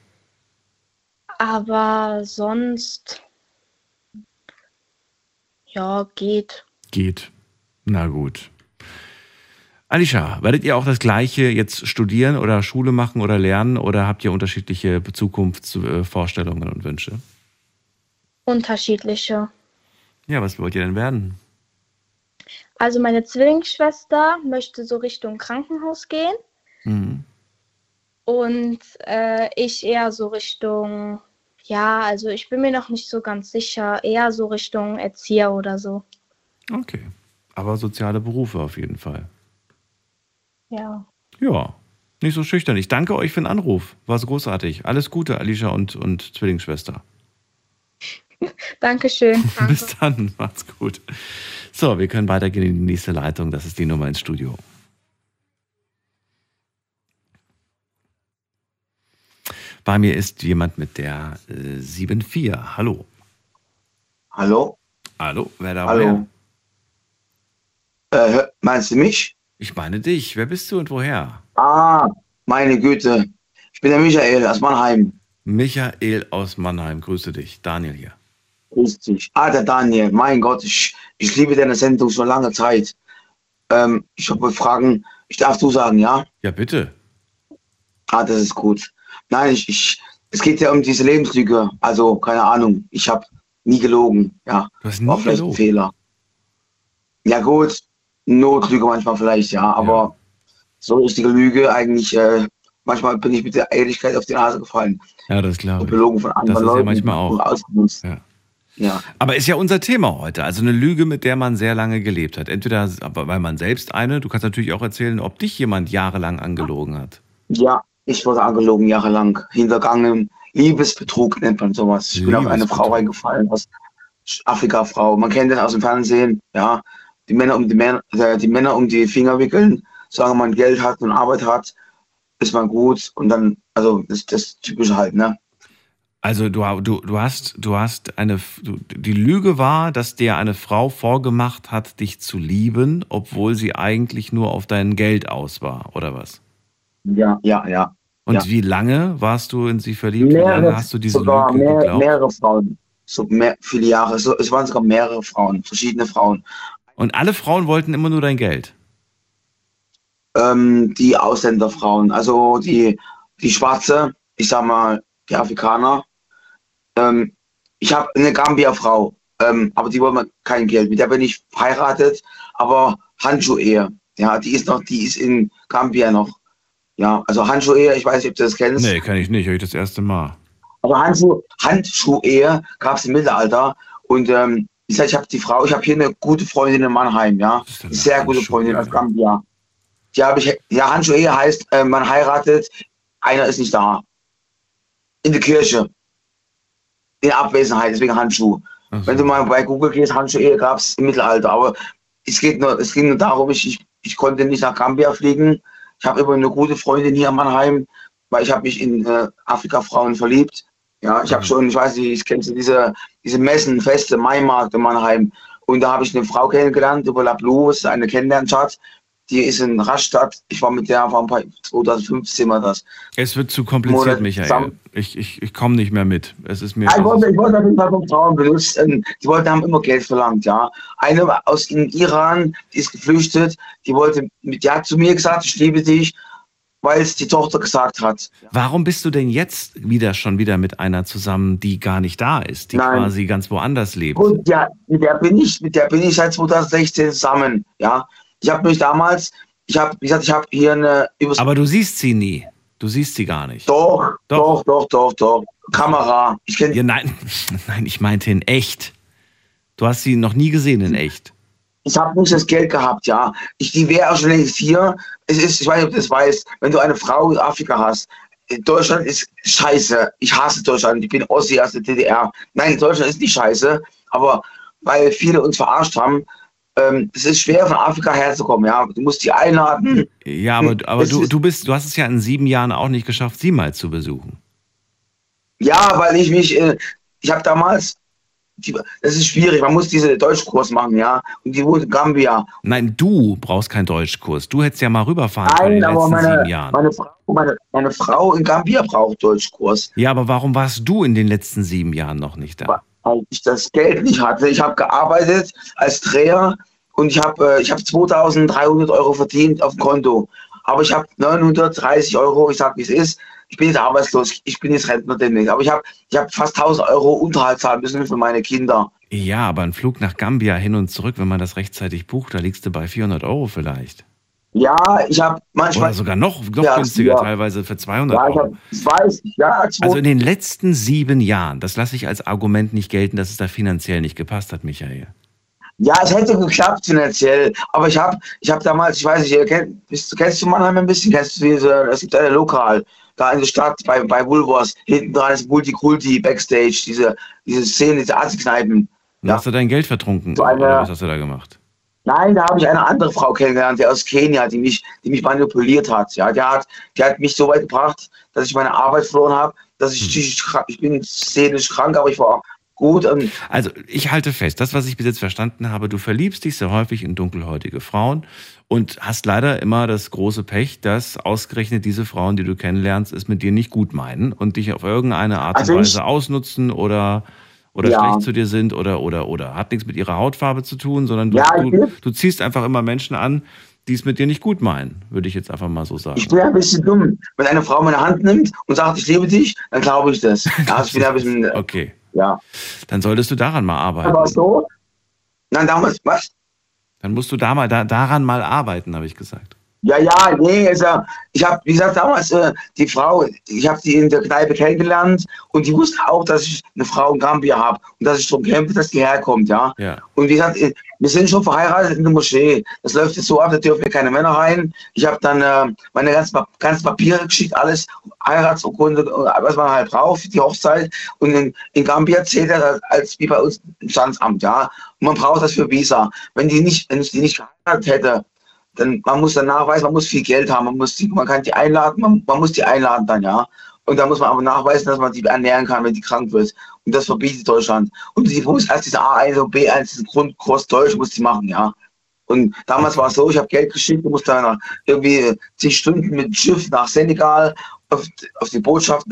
aber sonst, ja, geht. Geht. Na gut. Alicia, werdet ihr auch das Gleiche jetzt studieren oder Schule machen oder lernen oder habt ihr unterschiedliche Zukunftsvorstellungen und Wünsche? Unterschiedliche. Ja, was wollt ihr denn werden? Also meine Zwillingsschwester möchte so Richtung Krankenhaus gehen Mhm. und äh, ich eher so Richtung, ja, also ich bin mir noch nicht so ganz sicher, eher so Richtung Erzieher oder so. Okay. Aber soziale Berufe auf jeden Fall. Ja. Ja, nicht so schüchtern. Ich danke euch für den Anruf. War so großartig. Alles Gute, Alicia und, und Zwillingsschwester. <laughs> Dankeschön. <laughs> Bis dann. Macht's gut. So, wir können weitergehen in die nächste Leitung. Das ist die Nummer ins Studio. Bei mir ist jemand mit der äh, 74. Hallo. Hallo? Hallo, wer da Hallo. Äh, meinst du mich? Ich meine dich. Wer bist du und woher? Ah, meine Güte. Ich bin der Michael aus Mannheim. Michael aus Mannheim. Grüße dich. Daniel hier. Grüß dich. Ah, der Daniel. Mein Gott, ich, ich liebe deine Sendung schon lange Zeit. Ähm, ich habe Fragen. Ich darf du sagen, ja? Ja, bitte. Ah, das ist gut. Nein, ich, ich, es geht ja um diese Lebenslüge. Also, keine Ahnung. Ich habe nie gelogen. Ja. Du hast nie War vielleicht gelogen? ein Fehler. Ja, gut. Notlüge manchmal vielleicht, ja. Aber so richtige Lüge eigentlich, äh, manchmal bin ich mit der Ehrlichkeit auf die Nase gefallen. Ja, das glaube Und ich. belogen von Das anderen ist ja Leuten. manchmal auch. und ausgenutzt. Ja. Ja. Aber ist ja unser Thema heute. Also eine Lüge, mit der man sehr lange gelebt hat. Entweder weil man selbst eine, du kannst natürlich auch erzählen, ob dich jemand jahrelang angelogen hat. Ja, ich wurde angelogen jahrelang, hintergangen. Liebesbetrug nennt man sowas. Ich bin auf eine Frau reingefallen, aus Afrika-Frau. Man kennt das aus dem Fernsehen, ja. Die Männer um die Männer, äh, die Männer um die Finger wickeln, sagen, man Geld hat und Arbeit hat, ist man gut und dann, also das, das Typische halt, ne? Also du, du, du hast, du hast eine, du, die Lüge war, dass dir eine Frau vorgemacht hat, dich zu lieben, obwohl sie eigentlich nur auf dein Geld aus war, oder was? Ja, ja, ja. Und ja. wie lange warst du in sie verliebt? Wie lange hast du diese Lüge mehr, geglaubt? mehrere Frauen. So mehr, viele Jahre. So, es waren sogar mehrere Frauen, verschiedene Frauen. Und alle Frauen wollten immer nur dein Geld. ähm, die Ausländerfrauen, also die, die Schwarze, ich sag mal, die Afrikaner. Ähm, ich habe eine Gambia-Frau, ähm, aber die wollen mir kein Geld. Mit der bin ich verheiratet, aber Handschuh-Ehe. Ja, die ist noch, die ist in Gambia noch. Ja, also Handschuh-Ehe, ich weiß nicht, ob du das kennst. Nee, kann ich nicht, höre ich das erste Mal. Aber Handschuh, Handschuh-Ehe gab es im Mittelalter. Und ähm, ich sag, ich habe die Frau, ich habe hier eine gute Freundin in Mannheim, ja. Sehr gute Freundin aus Gambia. Die habe ich, ja, Handschuh-Ehe heißt, äh, man heiratet, einer ist nicht da. In der Kirche. In Abwesenheit, deswegen Handschuh. Wenn du mal bei Google gehst, Handschuh-Ehe gab es im Mittelalter. Aber es geht nur, es ging nur darum, ich, ich, ich konnte nicht nach Gambia fliegen. Ich habe immer eine gute Freundin hier in Mannheim, weil ich habe mich in äh, Afrika-Frauen verliebt. Ja, ich habe schon, ich weiß nicht, ich kenne diese, diese Messen, Feste, Maimarkt in Mannheim. Und da habe ich eine Frau kennengelernt über La Blues, eine Kennenlernchat. Die ist in Rastatt. Ich war mit der vor ein paar 2015 war das. Es wird zu kompliziert, Monate Michael. zusammen. Ich, ich, ich komme nicht mehr mit. Es ist mir. Ja, ich wollte, ich wollte auf jeden Fall von Frauen benutzt. ähm, Die wollten, haben immer Geld verlangt, ja. Eine aus dem Iran, die ist geflüchtet, die wollte, die hat zu mir gesagt, ich liebe dich, weil es die Tochter gesagt hat. Warum bist du denn jetzt wieder schon wieder mit einer zusammen, die gar nicht da ist, die Nein. quasi ganz woanders lebt? Und ja, mit der bin ich, mit der bin ich seit 2016 zusammen, ja. Ich habe mich damals, ich habe, wie gesagt, ich habe hier eine übers Aber du siehst sie nie. Du siehst sie gar nicht. Doch, doch, doch, doch, doch. Kamera. Ich kenn ja, nein, <laughs> nein, ich meinte in echt. Du hast sie noch nie gesehen in echt. ich habe nicht das Geld gehabt, ja. Ich, die wäre auch schon längst hier. Es ist, ich weiß nicht, ob du das weißt, wenn du eine Frau in Afrika hast, Deutschland ist scheiße. Ich hasse Deutschland. Ich bin Ossi aus der DDR. Nein, Deutschland ist nicht scheiße, aber weil viele uns verarscht haben, ähm, es ist schwer von Afrika herzukommen, ja. Du musst die einladen. Ja, aber, aber Es du, du bist, du hast es ja in sieben Jahren auch nicht geschafft, sie mal zu besuchen. Ja, weil ich mich, äh, ich habe damals die, das ist schwierig. Man muss diese Deutschkurs machen, ja. Und die wohnt in Gambia. Nein, du brauchst keinen Deutschkurs. Du hättest ja mal rüberfahren können in den aber letzten meine, sieben Jahren. meine, Frau, meine, meine Frau in Gambia braucht Deutschkurs. Ja, aber warum warst du in den letzten sieben Jahren noch nicht da? Weil ich das Geld nicht hatte. Ich habe gearbeitet als Dreher und ich habe äh, hab 2300 Euro verdient auf dem Konto. Aber ich habe 930 Euro, ich sag wie es ist, ich bin jetzt arbeitslos, ich bin jetzt Rentner demnächst, aber ich habe ich hab fast 1000 Euro Unterhalt zahlen müssen für meine Kinder. Ja, aber ein Flug nach Gambia hin und zurück, wenn man das rechtzeitig bucht, da liegst du bei 400 Euro vielleicht. Ja, ich habe manchmal... Oder sogar noch, noch Ja, günstiger, ja. teilweise für 200 Ja, ich, Euro. hab, weiß, ja, Also in den letzten sieben Jahren, das lasse ich als Argument nicht gelten, dass es da finanziell nicht gepasst hat, Michael. Ja, es hätte geklappt finanziell, aber ich habe ich hab damals, ich weiß nicht, ihr kennt, bist, kennst du Mannheim ein bisschen? Kennst du diese, es gibt eine Lokal, da in der Stadt bei, bei Woolworths, hinten dran ist Multikulti, Backstage, diese, diese Szene, diese Asi-Kneipen. Und Hast du dein Geld vertrunken? So eine- oder was hast du da gemacht? Nein, da habe ich eine andere Frau kennengelernt, die aus Kenia, die mich, die mich manipuliert hat. Ja, die hat, die hat mich so weit gebracht, dass ich meine Arbeit verloren habe, dass ich psychisch krank, ich bin seelisch krank, aber ich war gut. Und Also ich halte fest, das, was ich bis jetzt verstanden habe, du verliebst dich sehr häufig in dunkelhäutige Frauen und hast leider immer das große Pech, dass ausgerechnet diese Frauen, die du kennenlernst, es mit dir nicht gut meinen und dich auf irgendeine Art Also und ich- Weise ausnutzen oder oder Ja. schlecht zu dir sind oder oder oder hat nichts mit ihrer Hautfarbe zu tun, sondern du, Ja, du, du ziehst einfach immer Menschen an, die es mit dir nicht gut meinen, würde ich jetzt einfach mal so sagen. ich bin ein bisschen dumm. Wenn eine Frau meine Hand nimmt und sagt, ich liebe dich, dann glaube ich das. <laughs> Also ich bin ein bisschen, äh, Okay. ja. Dann solltest du daran mal arbeiten. Aber so? Nein, damals, was? Dann musst du da mal, da, daran mal arbeiten, habe ich gesagt. Ja, ja, nee, also ich habe, wie gesagt, damals äh, die Frau, ich habe die in der Kneipe kennengelernt und die wusste auch, dass ich eine Frau in Gambia habe und dass ich darum kämpfe, dass die herkommt, ja. Ja. Und wie gesagt, äh, wir sind schon verheiratet in der Moschee. Das läuft jetzt so ab, da dürfen wir keine Männer rein. Ich habe dann äh, meine ganzen, ganzen Papiere geschickt, alles, Heiratsurkunde, äh, was man halt braucht für die Hochzeit. Und in, in Gambia zählt er als wie bei uns im Standesamt, ja. Und man braucht das für Visa. Wenn die nicht, wenn ich die nicht geheiratet hätte, dann man muss dann nachweisen, man muss viel Geld haben, man muss die, man kann die einladen, man, man muss die einladen dann, ja. Und dann muss man aber nachweisen, dass man die ernähren kann, wenn die krank wird. Und das verbietet Deutschland. Und die muss erst diese A1 und B1, diesen Grundkurs Deutsch muss die machen, ja. Und damals war es so, ich habe Geld geschickt, musste dann irgendwie zig Stunden mit Schiff nach Senegal auf, auf die Botschaft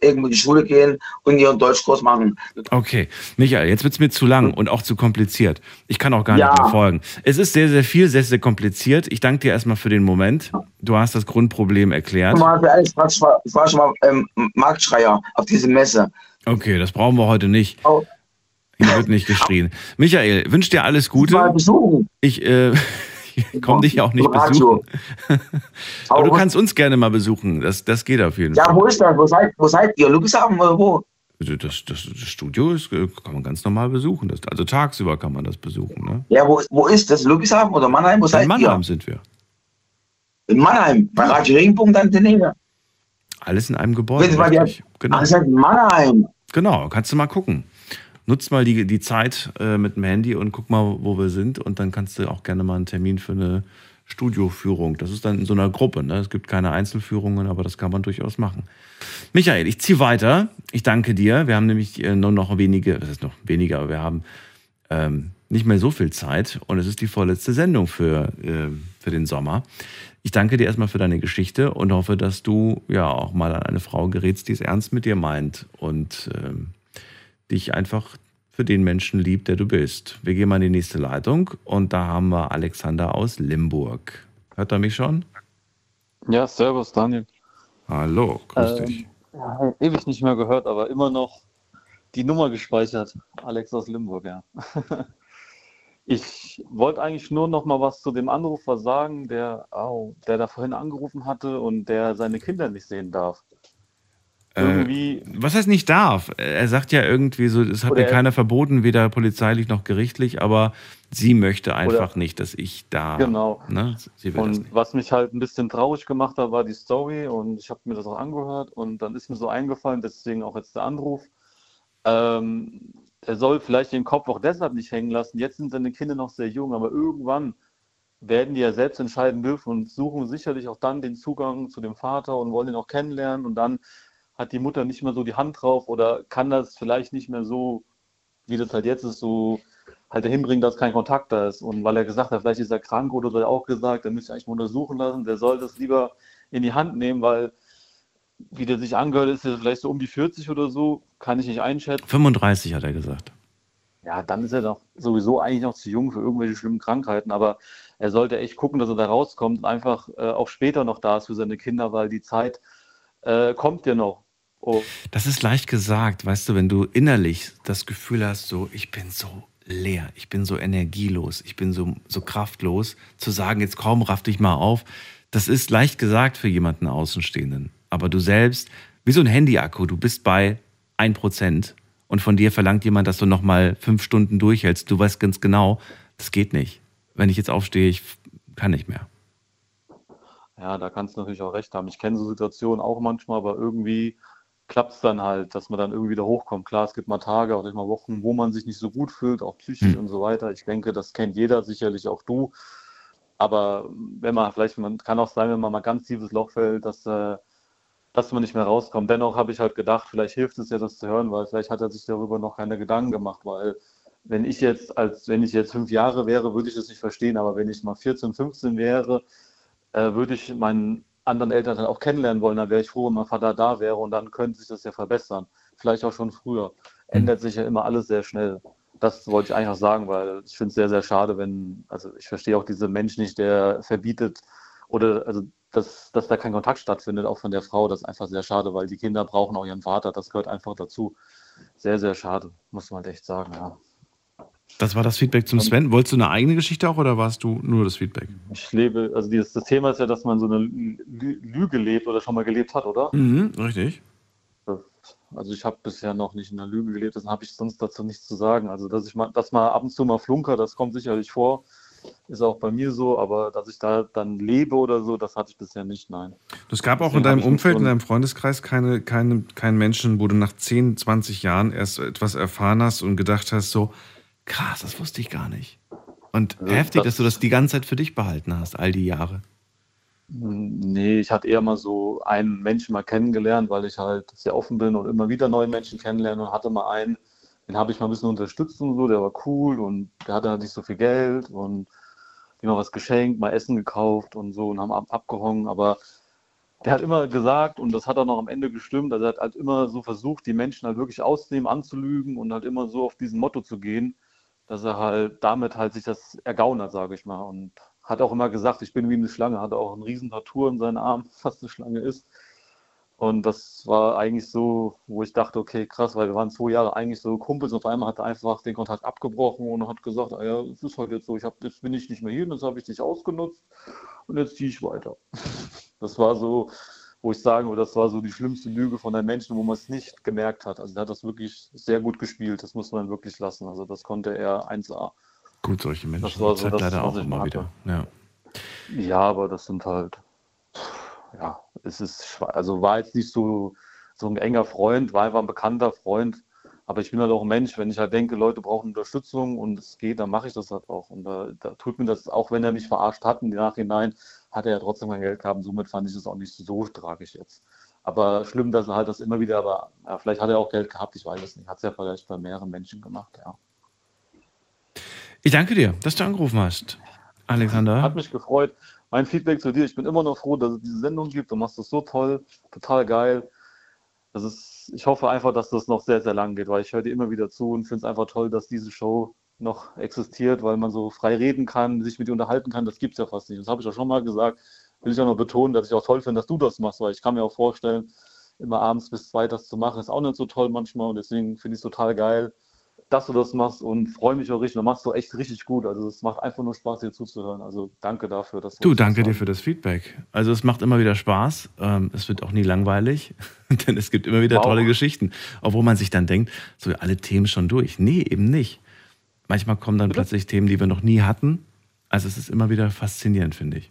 irgendwo in die Schule gehen und ihren Deutschkurs machen. Okay, Michael, jetzt wird's mir zu lang und auch zu kompliziert. Ich kann auch gar Ja. nicht mehr folgen. Es ist sehr, sehr viel, sehr, sehr kompliziert. Ich danke dir erstmal für den Moment. Du hast das Grundproblem erklärt. Ich war, schon mal ähm, Marktschreier auf diese Messe. Okay, das brauchen wir heute nicht. Hier wird nicht geschrien. Michael, wünsche dir alles Gute. Ich äh, <laughs> komme dich auch nicht besuchen. <laughs> Aber du kannst uns gerne mal besuchen. Das, das geht auf jeden Ja, Fall. wo ist das? Wo seid, wo seid ihr? Ludwigshafen oder wo? Also Das, das, das Studio ist, äh, kann man ganz normal besuchen. Das, also tagsüber kann man das besuchen. Ne? Ja, wo, wo ist das? Ludwigshafen oder Mannheim? Wo seid In Mannheim ihr? sind wir. In Mannheim, bei Radio Regenbogen dann daneben. Alles in einem Gebäude. Genau. Seid in Mannheim. Genau, kannst du mal gucken. Nutzt mal die, die Zeit äh, mit dem Handy und guck mal, wo wir sind. Und dann kannst du auch gerne mal einen Termin für eine Studioführung. Das ist dann in so einer Gruppe. Ne? Es gibt keine Einzelführungen, aber das kann man durchaus machen. Michael, ich ziehe weiter. Ich danke dir. Wir haben nämlich äh, nur noch wenige, das ist noch weniger, aber wir haben ähm, nicht mehr so viel Zeit. Und es ist die vorletzte Sendung für, äh, für den Sommer. Ich danke dir erstmal für deine Geschichte und hoffe, dass du ja auch mal an eine Frau gerätst, die es ernst mit dir meint und ähm, dich einfach für den Menschen liebt, der du bist. Wir gehen mal in die nächste Leitung und da haben wir Alexander aus Limburg. Hört er mich schon? Ja, servus Daniel. Hallo, grüß Ähm, dich. Ewig nicht mehr gehört, aber immer noch die Nummer gespeichert. Alex aus Limburg, ja. <laughs> Ich wollte eigentlich nur noch mal was zu dem Anrufer sagen, der, au, der da vorhin angerufen hatte und der seine Kinder nicht sehen darf. Irgendwie, Äh, was heißt nicht darf? Er sagt ja irgendwie so, es hat mir er- keiner verboten, weder polizeilich noch gerichtlich, aber sie möchte einfach Oder- nicht, dass ich da. Genau. Ne? Und was mich halt ein bisschen traurig gemacht hat, war die Story und ich habe mir das auch angehört und dann ist mir so eingefallen, deswegen auch jetzt der Anruf. Ähm, er soll vielleicht den Kopf auch deshalb nicht hängen lassen. Jetzt sind seine Kinder noch sehr jung, aber irgendwann werden die ja selbst entscheiden dürfen und suchen sicherlich auch dann den Zugang zu dem Vater und wollen ihn auch kennenlernen und dann hat die Mutter nicht mehr so die Hand drauf oder kann das vielleicht nicht mehr so wie das halt jetzt ist, so halt dahin bringen, dass kein Kontakt da ist. Und weil er gesagt hat, vielleicht ist er krank oder so, hat er auch gesagt, er müsste eigentlich mal untersuchen lassen, der soll das lieber in die Hand nehmen, weil wie der sich angehört, ist er vielleicht so um die 40 oder so, kann ich nicht einschätzen. 35 hat er gesagt. Ja, dann ist er doch sowieso eigentlich noch zu jung für irgendwelche schlimmen Krankheiten, aber er sollte echt gucken, dass er da rauskommt und einfach äh, auch später noch da ist für seine Kinder, weil die Zeit äh, kommt ja noch. Oh. Das ist leicht gesagt, weißt du, wenn du innerlich das Gefühl hast, so, ich bin so leer, ich bin so energielos, ich bin so, so kraftlos, zu sagen, jetzt komm, raff dich mal auf, das ist leicht gesagt für jemanden Außenstehenden. Aber du selbst, wie so ein Handyakku, du bist bei 1% und von dir verlangt jemand, dass du nochmal fünf Stunden durchhältst. Du weißt ganz genau, das geht nicht. Wenn ich jetzt aufstehe, ich kann nicht mehr. Ja, da kannst du natürlich auch recht haben. Ich kenne so Situationen auch manchmal, aber irgendwie klappt es dann halt, dass man dann irgendwie wieder hochkommt. Klar, es gibt mal Tage, auch mal Wochen, wo man sich nicht so gut fühlt, auch psychisch hm. und so weiter. Ich denke, das kennt jeder, sicherlich auch du. Aber wenn man vielleicht, man kann auch sein, wenn man mal ganz tiefes Loch fällt, dass, äh, dass man nicht mehr rauskommt. Dennoch habe ich halt gedacht, vielleicht hilft es ja, das zu hören, weil vielleicht hat er sich darüber noch keine Gedanken gemacht, weil wenn ich jetzt, als wenn ich jetzt fünf Jahre wäre, würde ich das nicht verstehen, aber wenn ich mal 14, 15 wäre, äh, würde ich meinen anderen Eltern dann auch kennenlernen wollen, dann wäre ich froh, wenn mein Vater da wäre und dann könnte sich das ja verbessern. Vielleicht auch schon früher. Ändert sich ja immer alles sehr schnell. Das wollte ich eigentlich auch sagen, weil ich finde es sehr, sehr schade, wenn, also ich verstehe auch diesen Mensch nicht, der verbietet oder also dass, dass da kein Kontakt stattfindet, auch von der Frau, das ist einfach sehr schade, weil die Kinder brauchen auch ihren Vater, das gehört einfach dazu. Sehr, sehr schade, muss man echt sagen, ja. Das war das Feedback zum Sven. Wolltest du eine eigene Geschichte auch oder warst du nur das Feedback? Ich lebe, also dieses, das Thema ist ja, dass man so eine Lüge lebt oder schon mal gelebt hat, oder? Mhm, richtig. Also ich habe bisher noch nicht in einer Lüge gelebt, deswegen habe ich sonst dazu nichts zu sagen. Also dass ich mal, dass mal ab und zu mal flunker, das kommt sicherlich vor. Ist auch bei mir so, aber dass ich da dann lebe oder so, das hatte ich bisher nicht, nein. Es gab auch Deswegen in deinem Umfeld, in deinem Freundeskreis keine, keine, keinen Menschen, wo du nach 10, 20 Jahren erst etwas erfahren hast und gedacht hast, so, Krass, das wusste ich gar nicht. Und also heftig, das, dass du das die ganze Zeit für dich behalten hast, all die Jahre. Nee, ich hatte eher mal so einen Menschen mal kennengelernt, weil ich halt sehr offen bin und immer wieder neue Menschen kennenlerne und hatte mal einen, den habe ich mal ein bisschen unterstützt und so, der war cool und der hatte halt nicht so viel Geld und immer was geschenkt, mal Essen gekauft und so und haben ab abgehangen, aber der hat immer gesagt, und das hat auch noch am Ende gestimmt, also er hat halt immer so versucht, die Menschen halt wirklich auszunehmen, anzulügen und halt immer so auf diesen Motto zu gehen, dass er halt damit halt sich das ergaunert, sage ich mal. Und hat auch immer gesagt, ich bin wie eine Schlange, hat auch einen riesen Tattoo in seinen Arm, <laughs> fast eine Schlange ist. Und das war eigentlich so, wo ich dachte, okay, krass, weil wir waren zwei Jahre eigentlich so Kumpels und auf einmal hat er einfach den Kontakt abgebrochen und hat gesagt, ah ja, es ist halt jetzt so, ich hab, jetzt bin ich nicht mehr hier, jetzt habe ich dich ausgenutzt und jetzt ziehe ich weiter. <laughs> Das war so, wo ich sagen würde, das war so die schlimmste Lüge von einem Menschen, wo man es nicht gemerkt hat. Also er hat das wirklich sehr gut gespielt, das muss man wirklich lassen. Also das konnte er 1A. Gut, solche Menschen das war so das, leider auch immer wieder. Ja. ja, aber das sind halt, ja, es ist, also war jetzt nicht so, so ein enger Freund, war einfach ein bekannter Freund. Aber ich bin halt auch ein Mensch, wenn ich halt denke, Leute brauchen Unterstützung und es geht, dann mache ich das halt auch. Und da, da, tut mir das, auch wenn er mich verarscht hat im Nachhinein, hat er ja trotzdem kein Geld gehabt. Somit fand ich es auch nicht so tragisch jetzt. Aber schlimm, dass er halt das immer wieder, aber ja, vielleicht hat er auch Geld gehabt, ich weiß es nicht. Hat es ja vielleicht bei mehreren Menschen gemacht, ja. Ich danke dir, dass du angerufen hast, Alexander. Hat mich gefreut. Mein Feedback zu dir, ich bin immer noch froh, dass es diese Sendung gibt. Du machst das so toll, total geil. Das ist, ich hoffe einfach, dass das noch sehr, sehr lang geht, weil ich höre dir immer wieder zu und finde es einfach toll, dass diese Show noch existiert, weil man so frei reden kann, sich mit dir unterhalten kann, das gibt es ja fast nicht. Das habe ich ja schon mal gesagt. Will ich auch noch betonen, dass ich auch toll finde, dass du das machst, weil ich kann mir auch vorstellen, immer abends bis zwei das zu machen, ist auch nicht so toll manchmal und deswegen finde ich es total geil, dass du das machst und freue mich auch richtig. Du machst du echt richtig gut. Also es macht einfach nur Spaß, dir zuzuhören. Also danke dafür. Dass du, danke dir für das Feedback. Also es macht immer wieder Spaß. Ähm, es wird auch nie langweilig, <laughs> denn es gibt immer wieder wow. tolle Geschichten. Obwohl man sich dann denkt, so alle Themen schon durch. Nee, eben nicht. Manchmal kommen dann Bitte? plötzlich Themen, die wir noch nie hatten. Also es ist immer wieder faszinierend, finde ich.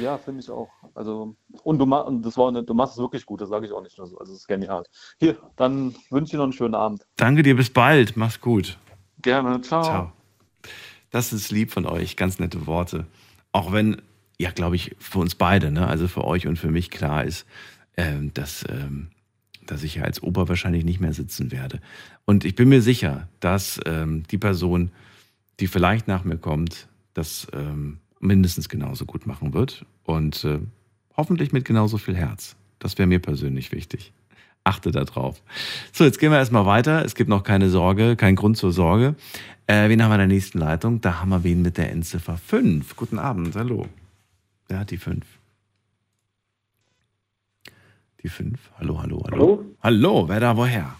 Ja, finde ich auch. Also, und du, und das war eine, du machst es wirklich gut, das sage ich auch nicht nur so. Also es ist genial. Hier, dann wünsche ich dir noch einen schönen Abend. Danke dir, bis bald. Mach's gut. Gerne, ciao. Ciao. Das ist lieb von euch, ganz nette Worte. Auch wenn, ja, glaube ich, für uns beide, ne, also für euch und für mich klar ist, äh, dass, äh, dass ich als Opa wahrscheinlich nicht mehr sitzen werde. Und ich bin mir sicher, dass ähm, die Person, die vielleicht nach mir kommt, das ähm, mindestens genauso gut machen wird. Und äh, hoffentlich mit genauso viel Herz. Das wäre mir persönlich wichtig. Achte darauf. So, jetzt gehen wir erstmal weiter. Es gibt noch keine Sorge, keinen Grund zur Sorge. Äh, wen haben wir in der nächsten Leitung? Da haben wir wen mit der Endziffer 5. Guten Abend, hallo. Wer hat die 5? Die 5. Hallo, hallo, hallo. Hallo? Hallo, wer da woher?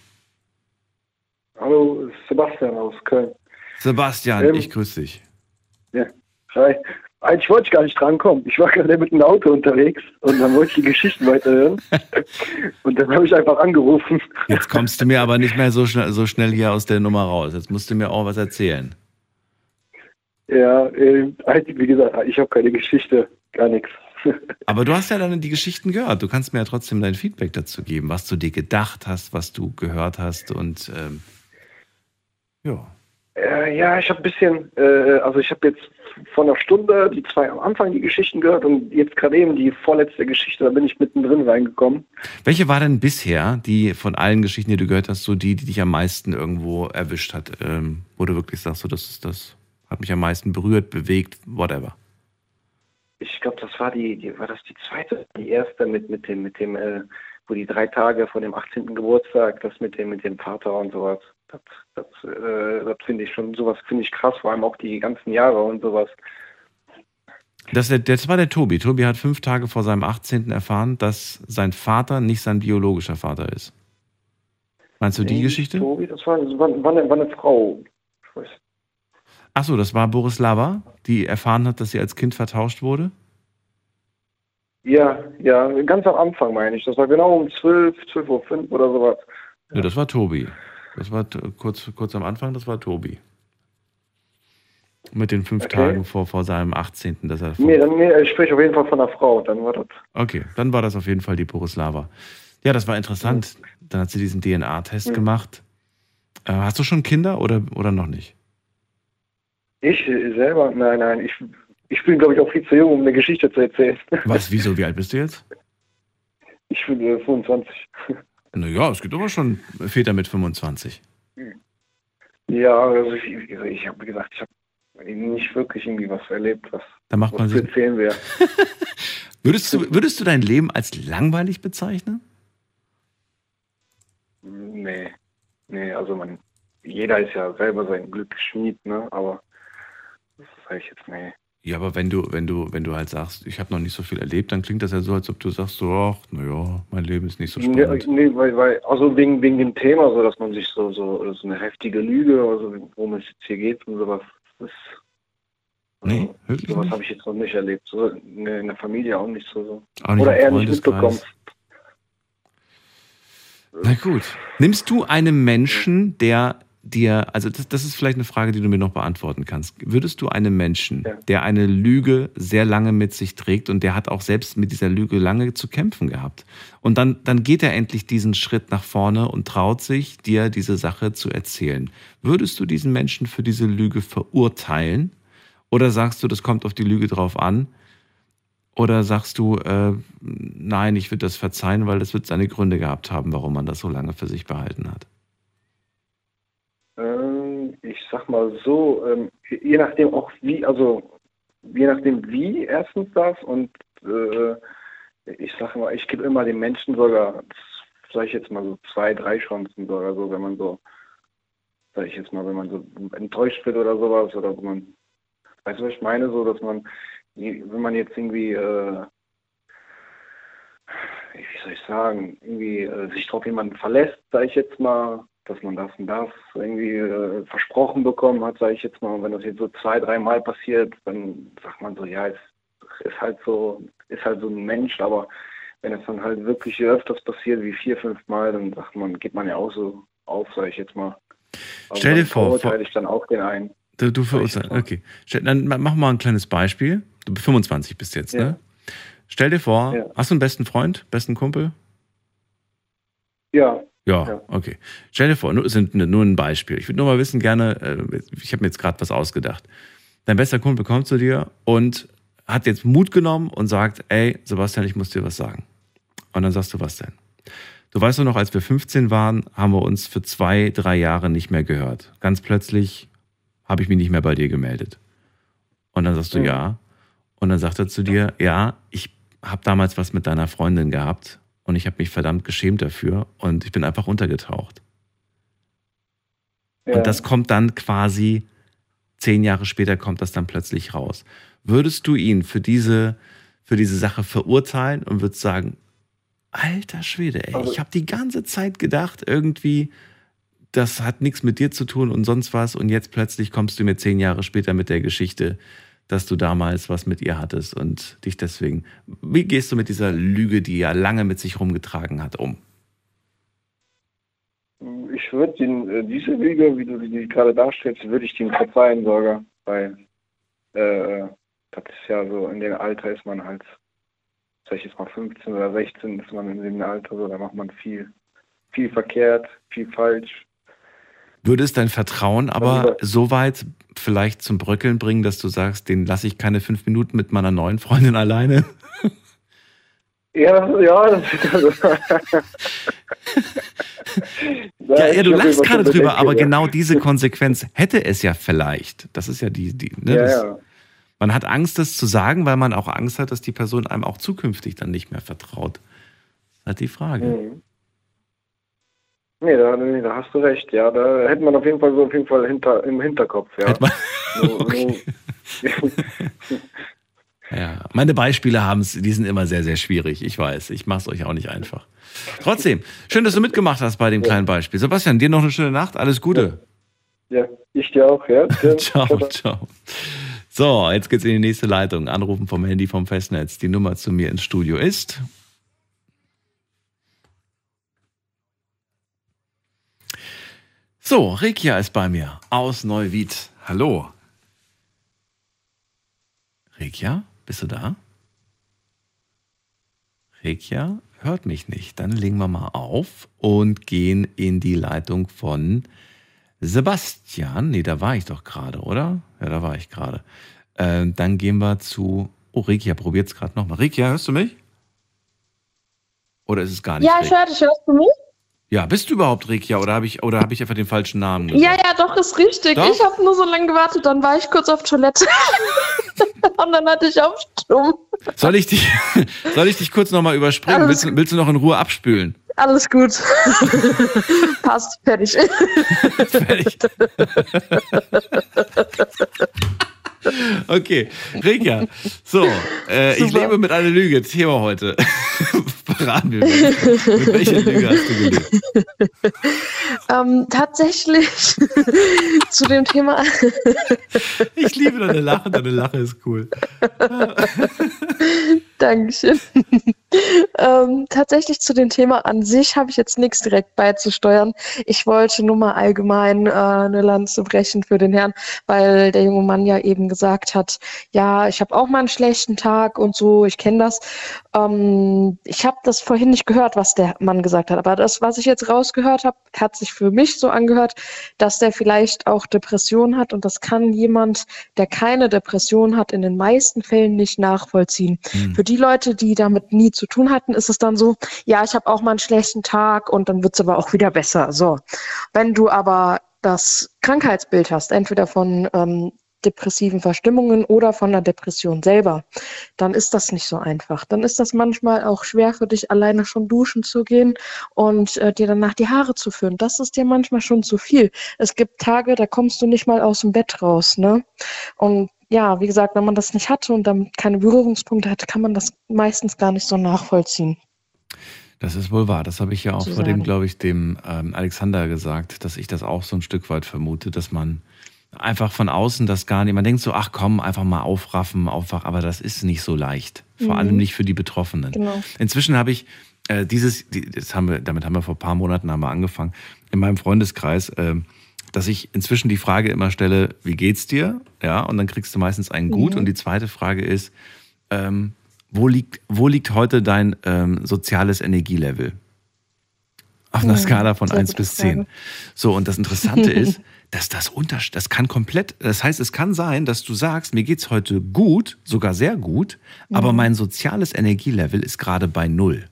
Hallo, Sebastian aus Köln. Sebastian, ähm, ich grüße dich. Ja, hi. Eigentlich wollte ich gar nicht drankommen. Ich war gerade mit dem Auto unterwegs und dann wollte ich die Geschichten weiterhören. <laughs> und dann habe ich einfach angerufen. Jetzt kommst du mir aber nicht mehr so schnell, so schnell hier aus der Nummer raus. Jetzt musst du mir auch was erzählen. Ja, äh, wie gesagt, ich habe keine Geschichte, gar nichts. Aber du hast ja dann die Geschichten gehört. Du kannst mir ja trotzdem dein Feedback dazu geben, was du dir gedacht hast, was du gehört hast und ähm, ja. Äh, ja, ich habe ein bisschen, äh, also ich habe jetzt vor einer Stunde die zwei am Anfang die Geschichten gehört und jetzt gerade eben die vorletzte Geschichte, da bin ich mittendrin reingekommen. Welche war denn bisher, die von allen Geschichten, die du gehört hast, so die, die dich am meisten irgendwo erwischt hat? Ähm, wo du wirklich sagst, so, das ist das, hat mich am meisten berührt, bewegt, whatever? Ich glaube, das war die, die, war das die zweite, die erste mit, mit dem, mit dem, äh, wo die drei Tage vor dem 18. Geburtstag, das mit dem, mit dem Vater und sowas. Das, das, äh, das finde ich schon, sowas finde ich krass, vor allem auch die ganzen Jahre und sowas. Das, das war der Tobi. Tobi hat fünf Tage vor seinem 18. erfahren, dass sein Vater nicht sein biologischer Vater ist. Meinst du die nee, Geschichte? Tobi, das war, war, war, eine, war eine Frau. Achso, das war Boris Lava, die erfahren hat, dass sie als Kind vertauscht wurde? Ja, ja, ganz am Anfang meine ich. Das war genau um 12, 12.05 Uhr oder sowas. Ja. ja, das war Tobi. Das war kurz, kurz am Anfang, das war Tobi. Mit den fünf okay. Tagen vor, vor seinem 18. Dass er nee, dann, nee, ich spreche auf jeden Fall von einer Frau, dann war das. Okay, dann war das auf jeden Fall die Borislava. Ja, das war interessant. Dann hat sie diesen DNA-Test mhm. gemacht. Äh, hast du schon Kinder oder, oder noch nicht? Ich selber? Nein, nein. Ich, ich bin, glaube ich, auch viel zu jung, um eine Geschichte zu erzählen. <laughs> Was, wieso? Wie alt bist du jetzt? Ich bin äh, 25. Naja, es gibt aber schon Väter mit 25. Ja, also ich, ich habe gesagt, ich habe nicht wirklich irgendwie was erlebt, was, da macht man was zu erzählen wäre. <laughs> würdest, du, würdest du dein Leben als langweilig bezeichnen? Nee. Nee, also man, jeder ist ja selber sein Glück schmied, ne? Aber sage ich jetzt, nee. Ja, aber wenn du, wenn du, wenn du halt sagst, ich habe noch nicht so viel erlebt, dann klingt das ja so, als ob du sagst, so, ach, naja, mein Leben ist nicht so spannend. Nee, nee weil, weil, also wegen, wegen dem Thema, so dass man sich so, so, so eine heftige Lüge, also worum es jetzt hier geht und sowas, das Nee, wirklich Sowas habe ich jetzt noch nicht erlebt. So in der Familie auch nicht so. so. Auch nicht Oder eher nicht mitbekommen. Na gut. Nimmst du einen Menschen, der dir, also das, das ist vielleicht eine Frage, die du mir noch beantworten kannst. Würdest du einem Menschen, ja. der eine Lüge sehr lange mit sich trägt und der hat auch selbst mit dieser Lüge lange zu kämpfen gehabt, und dann, dann geht er endlich diesen Schritt nach vorne und traut sich, dir diese Sache zu erzählen. Würdest du diesen Menschen für diese Lüge verurteilen? Oder sagst du, das kommt auf die Lüge drauf an? Oder sagst du, äh, nein, ich würde das verzeihen, weil das wird seine Gründe gehabt haben, warum man das so lange für sich behalten hat? Ähm, mal so, ähm, je nachdem auch wie, also je nachdem wie erstens das und äh, ich sag mal, ich gebe immer den Menschen sogar, sage ich jetzt mal so zwei, drei Chancen sogar so, wenn man so, sage ich jetzt mal, wenn man so enttäuscht wird oder sowas oder wenn man, weißt du, was ich meine, so, dass man, wenn man jetzt irgendwie, äh, wie soll ich sagen, irgendwie äh, sich drauf jemanden verlässt, sage ich jetzt mal, dass man das und das irgendwie äh, versprochen bekommen hat, sage ich jetzt mal. Und wenn das jetzt so zwei, dreimal passiert, dann sagt man so, ja, es ist halt so, ist halt so ein Mensch, aber wenn es dann halt wirklich öfters passiert, wie vier, fünf Mal, dann sagt man, geht man ja auch so auf, sage ich jetzt mal. Aber Stell dir vor. Verurteile ich dann auch den einen. Du, du verurteilst, okay. Dann mach mal ein kleines Beispiel. Du bist 25 bist jetzt, ja. ne? Stell dir vor, ja. hast du einen besten Freund, besten Kumpel? Ja. Ja, okay. Stell dir vor, nur, sind nur ein Beispiel. Ich würde nur mal wissen, gerne, äh, ich habe mir jetzt gerade was ausgedacht. Dein bester Kumpel kommt zu dir und hat jetzt Mut genommen und sagt, ey, Sebastian, ich muss dir was sagen. Und dann sagst du, was denn? Du weißt doch noch, als wir 15 waren, haben wir uns für zwei, drei Jahre nicht mehr gehört. Ganz plötzlich habe ich mich nicht mehr bei dir gemeldet. Und dann sagst du Mhm. ja. Und dann sagt er zu dir, ja, ich habe damals was mit deiner Freundin gehabt und ich habe mich verdammt geschämt dafür und ich bin einfach untergetaucht. Ja. Und das kommt dann quasi, zehn Jahre später kommt das dann plötzlich raus. Würdest du ihn für diese, für diese Sache verurteilen und würdest sagen, alter Schwede, ey, Also- ich habe die ganze Zeit gedacht, irgendwie, das hat nichts mit dir zu tun und sonst was und jetzt plötzlich kommst du mir zehn Jahre später mit der Geschichte, dass du damals was mit ihr hattest und dich deswegen. Wie gehst du mit dieser Lüge, die er lange mit sich rumgetragen hat, um? Ich würde den, äh, diese Lüge, wie du die gerade darstellst, würde ich ihm verzeihen sogar, weil äh, das ist ja so, in dem Alter ist man halt, sag ich jetzt mal 15 oder 16 ist man in dem Alter so, da macht man viel, viel verkehrt, viel falsch. Würde es dein Vertrauen aber Also- so weit vielleicht zum Bröckeln bringen, dass du sagst, den lasse ich keine fünf Minuten mit meiner neuen Freundin alleine? <laughs> Ja, ja, ist <laughs> Ja, ja, du lachst gerade drüber, aber genau diese <laughs> Konsequenz hätte es ja vielleicht. Das ist ja die, die ne, Ja, das, ja. Man hat Angst, das zu sagen, weil man auch Angst hat, dass die Person einem auch zukünftig dann nicht mehr vertraut. Das ist halt die Frage. Mhm. Nee, da, nee, da hast du recht, ja. Da hätte man auf jeden Fall so auf jeden Fall hinter, im Hinterkopf, ja. Hätte man- Okay. <laughs> Ja, meine Beispiele haben es, die sind immer sehr, sehr schwierig. Ich weiß, ich mache es euch auch nicht einfach. Trotzdem, schön, dass du mitgemacht hast bei dem kleinen Beispiel. Sebastian, dir noch eine schöne Nacht. Alles Gute. ja, ich dir auch, ja. <laughs> ciao, ciao. So, jetzt geht's in die nächste Leitung. Anrufen vom Handy vom Festnetz. Die Nummer zu mir ins Studio ist. So, Rekia ist bei mir aus Neuwied. Hallo. Rekia, bist du da? Rekia hört mich nicht. Dann legen wir mal auf und gehen in die Leitung von Sebastian. Nee, da war ich doch gerade, oder? Ja, da war ich gerade. Äh, dann gehen wir zu. Oh, Rekia, probiert's gerade nochmal. Rekia, hörst du mich? Oder ist es gar nicht? Ja, ich höre dich. Hörst du mich? Ja, bist du überhaupt Rekia oder habe ich, oder hab ich einfach den falschen Namen gesagt? Ja, ja, doch, ist richtig. Doch? Ich habe nur so lange gewartet, dann war ich kurz auf Toilette. <laughs> Und dann hatte ich auf Stumm. Soll ich dich, <laughs> soll ich dich kurz nochmal überspringen? Willst, du- willst du noch in Ruhe abspülen? Alles gut. <laughs> Passt, fertig. Fertig. <laughs> Okay, Rekia. So, äh, ich lebe mit einer Lüge. Thema heute. <laughs> Verraten wir. Mit welcher Lüge hast du gelebt? ähm, tatsächlich <laughs> zu dem Thema. Ich liebe deine Lache, deine Lache ist cool. Dankeschön. <laughs> ähm, tatsächlich zu dem Thema an sich habe ich jetzt nichts direkt beizusteuern. Ich wollte nur mal allgemein äh, eine Lanze brechen für den Herrn, weil der junge Mann ja eben gesagt hat, ja, ich habe auch mal einen schlechten Tag und so, ich kenne das. Ähm, ich habe das vorhin nicht gehört, was der Mann gesagt hat, aber das, was ich jetzt rausgehört habe, hat sich für mich so angehört, dass der vielleicht auch Depressionen hat und das kann jemand, der keine Depression hat, in den meisten Fällen nicht nachvollziehen. Für die Leute, die damit nie zu tun hatten, ist es dann so, ja, ich habe auch mal einen schlechten Tag und dann wird es aber auch wieder besser. So. Wenn du aber das Krankheitsbild hast, entweder von ähm, depressiven Verstimmungen oder von der Depression selber, dann ist das nicht so einfach. Dann ist das manchmal auch schwer für dich, alleine schon duschen zu gehen und äh, dir danach die Haare zu föhnen. Das ist dir manchmal schon zu viel. Es gibt Tage, da kommst du nicht mal aus dem Bett raus, ne? Und ja, wie gesagt, wenn man das nicht hatte und damit keine Berührungspunkte hatte, kann man das meistens gar nicht so nachvollziehen. Das ist wohl wahr. Das habe ich ja auch vor dem, glaube ich, dem ähm, Alexander gesagt, dass ich das auch so ein Stück weit vermute, dass man einfach von außen das gar nicht, man denkt so, ach komm, einfach mal aufraffen, aufwach, aber das ist nicht so leicht. Vor Mhm. allem nicht für die Betroffenen. Genau. Inzwischen habe ich äh, dieses, die, das haben wir, damit haben wir vor ein paar Monaten haben wir angefangen, in meinem Freundeskreis, äh, dass ich inzwischen die Frage immer stelle, wie geht's dir? Ja, und dann kriegst du meistens einen gut. Mhm. Und die zweite Frage ist, ähm, wo liegt, wo liegt heute dein ähm, soziales Energielevel? Auf einer Mhm, Skala von sehr 1 gute bis 10. Frage. So, und das Interessante ist, <laughs> dass das unter, das kann komplett, das heißt, es kann sein, dass du sagst, mir geht's heute gut, sogar sehr gut, aber Mhm. mein soziales Energielevel ist gerade bei null.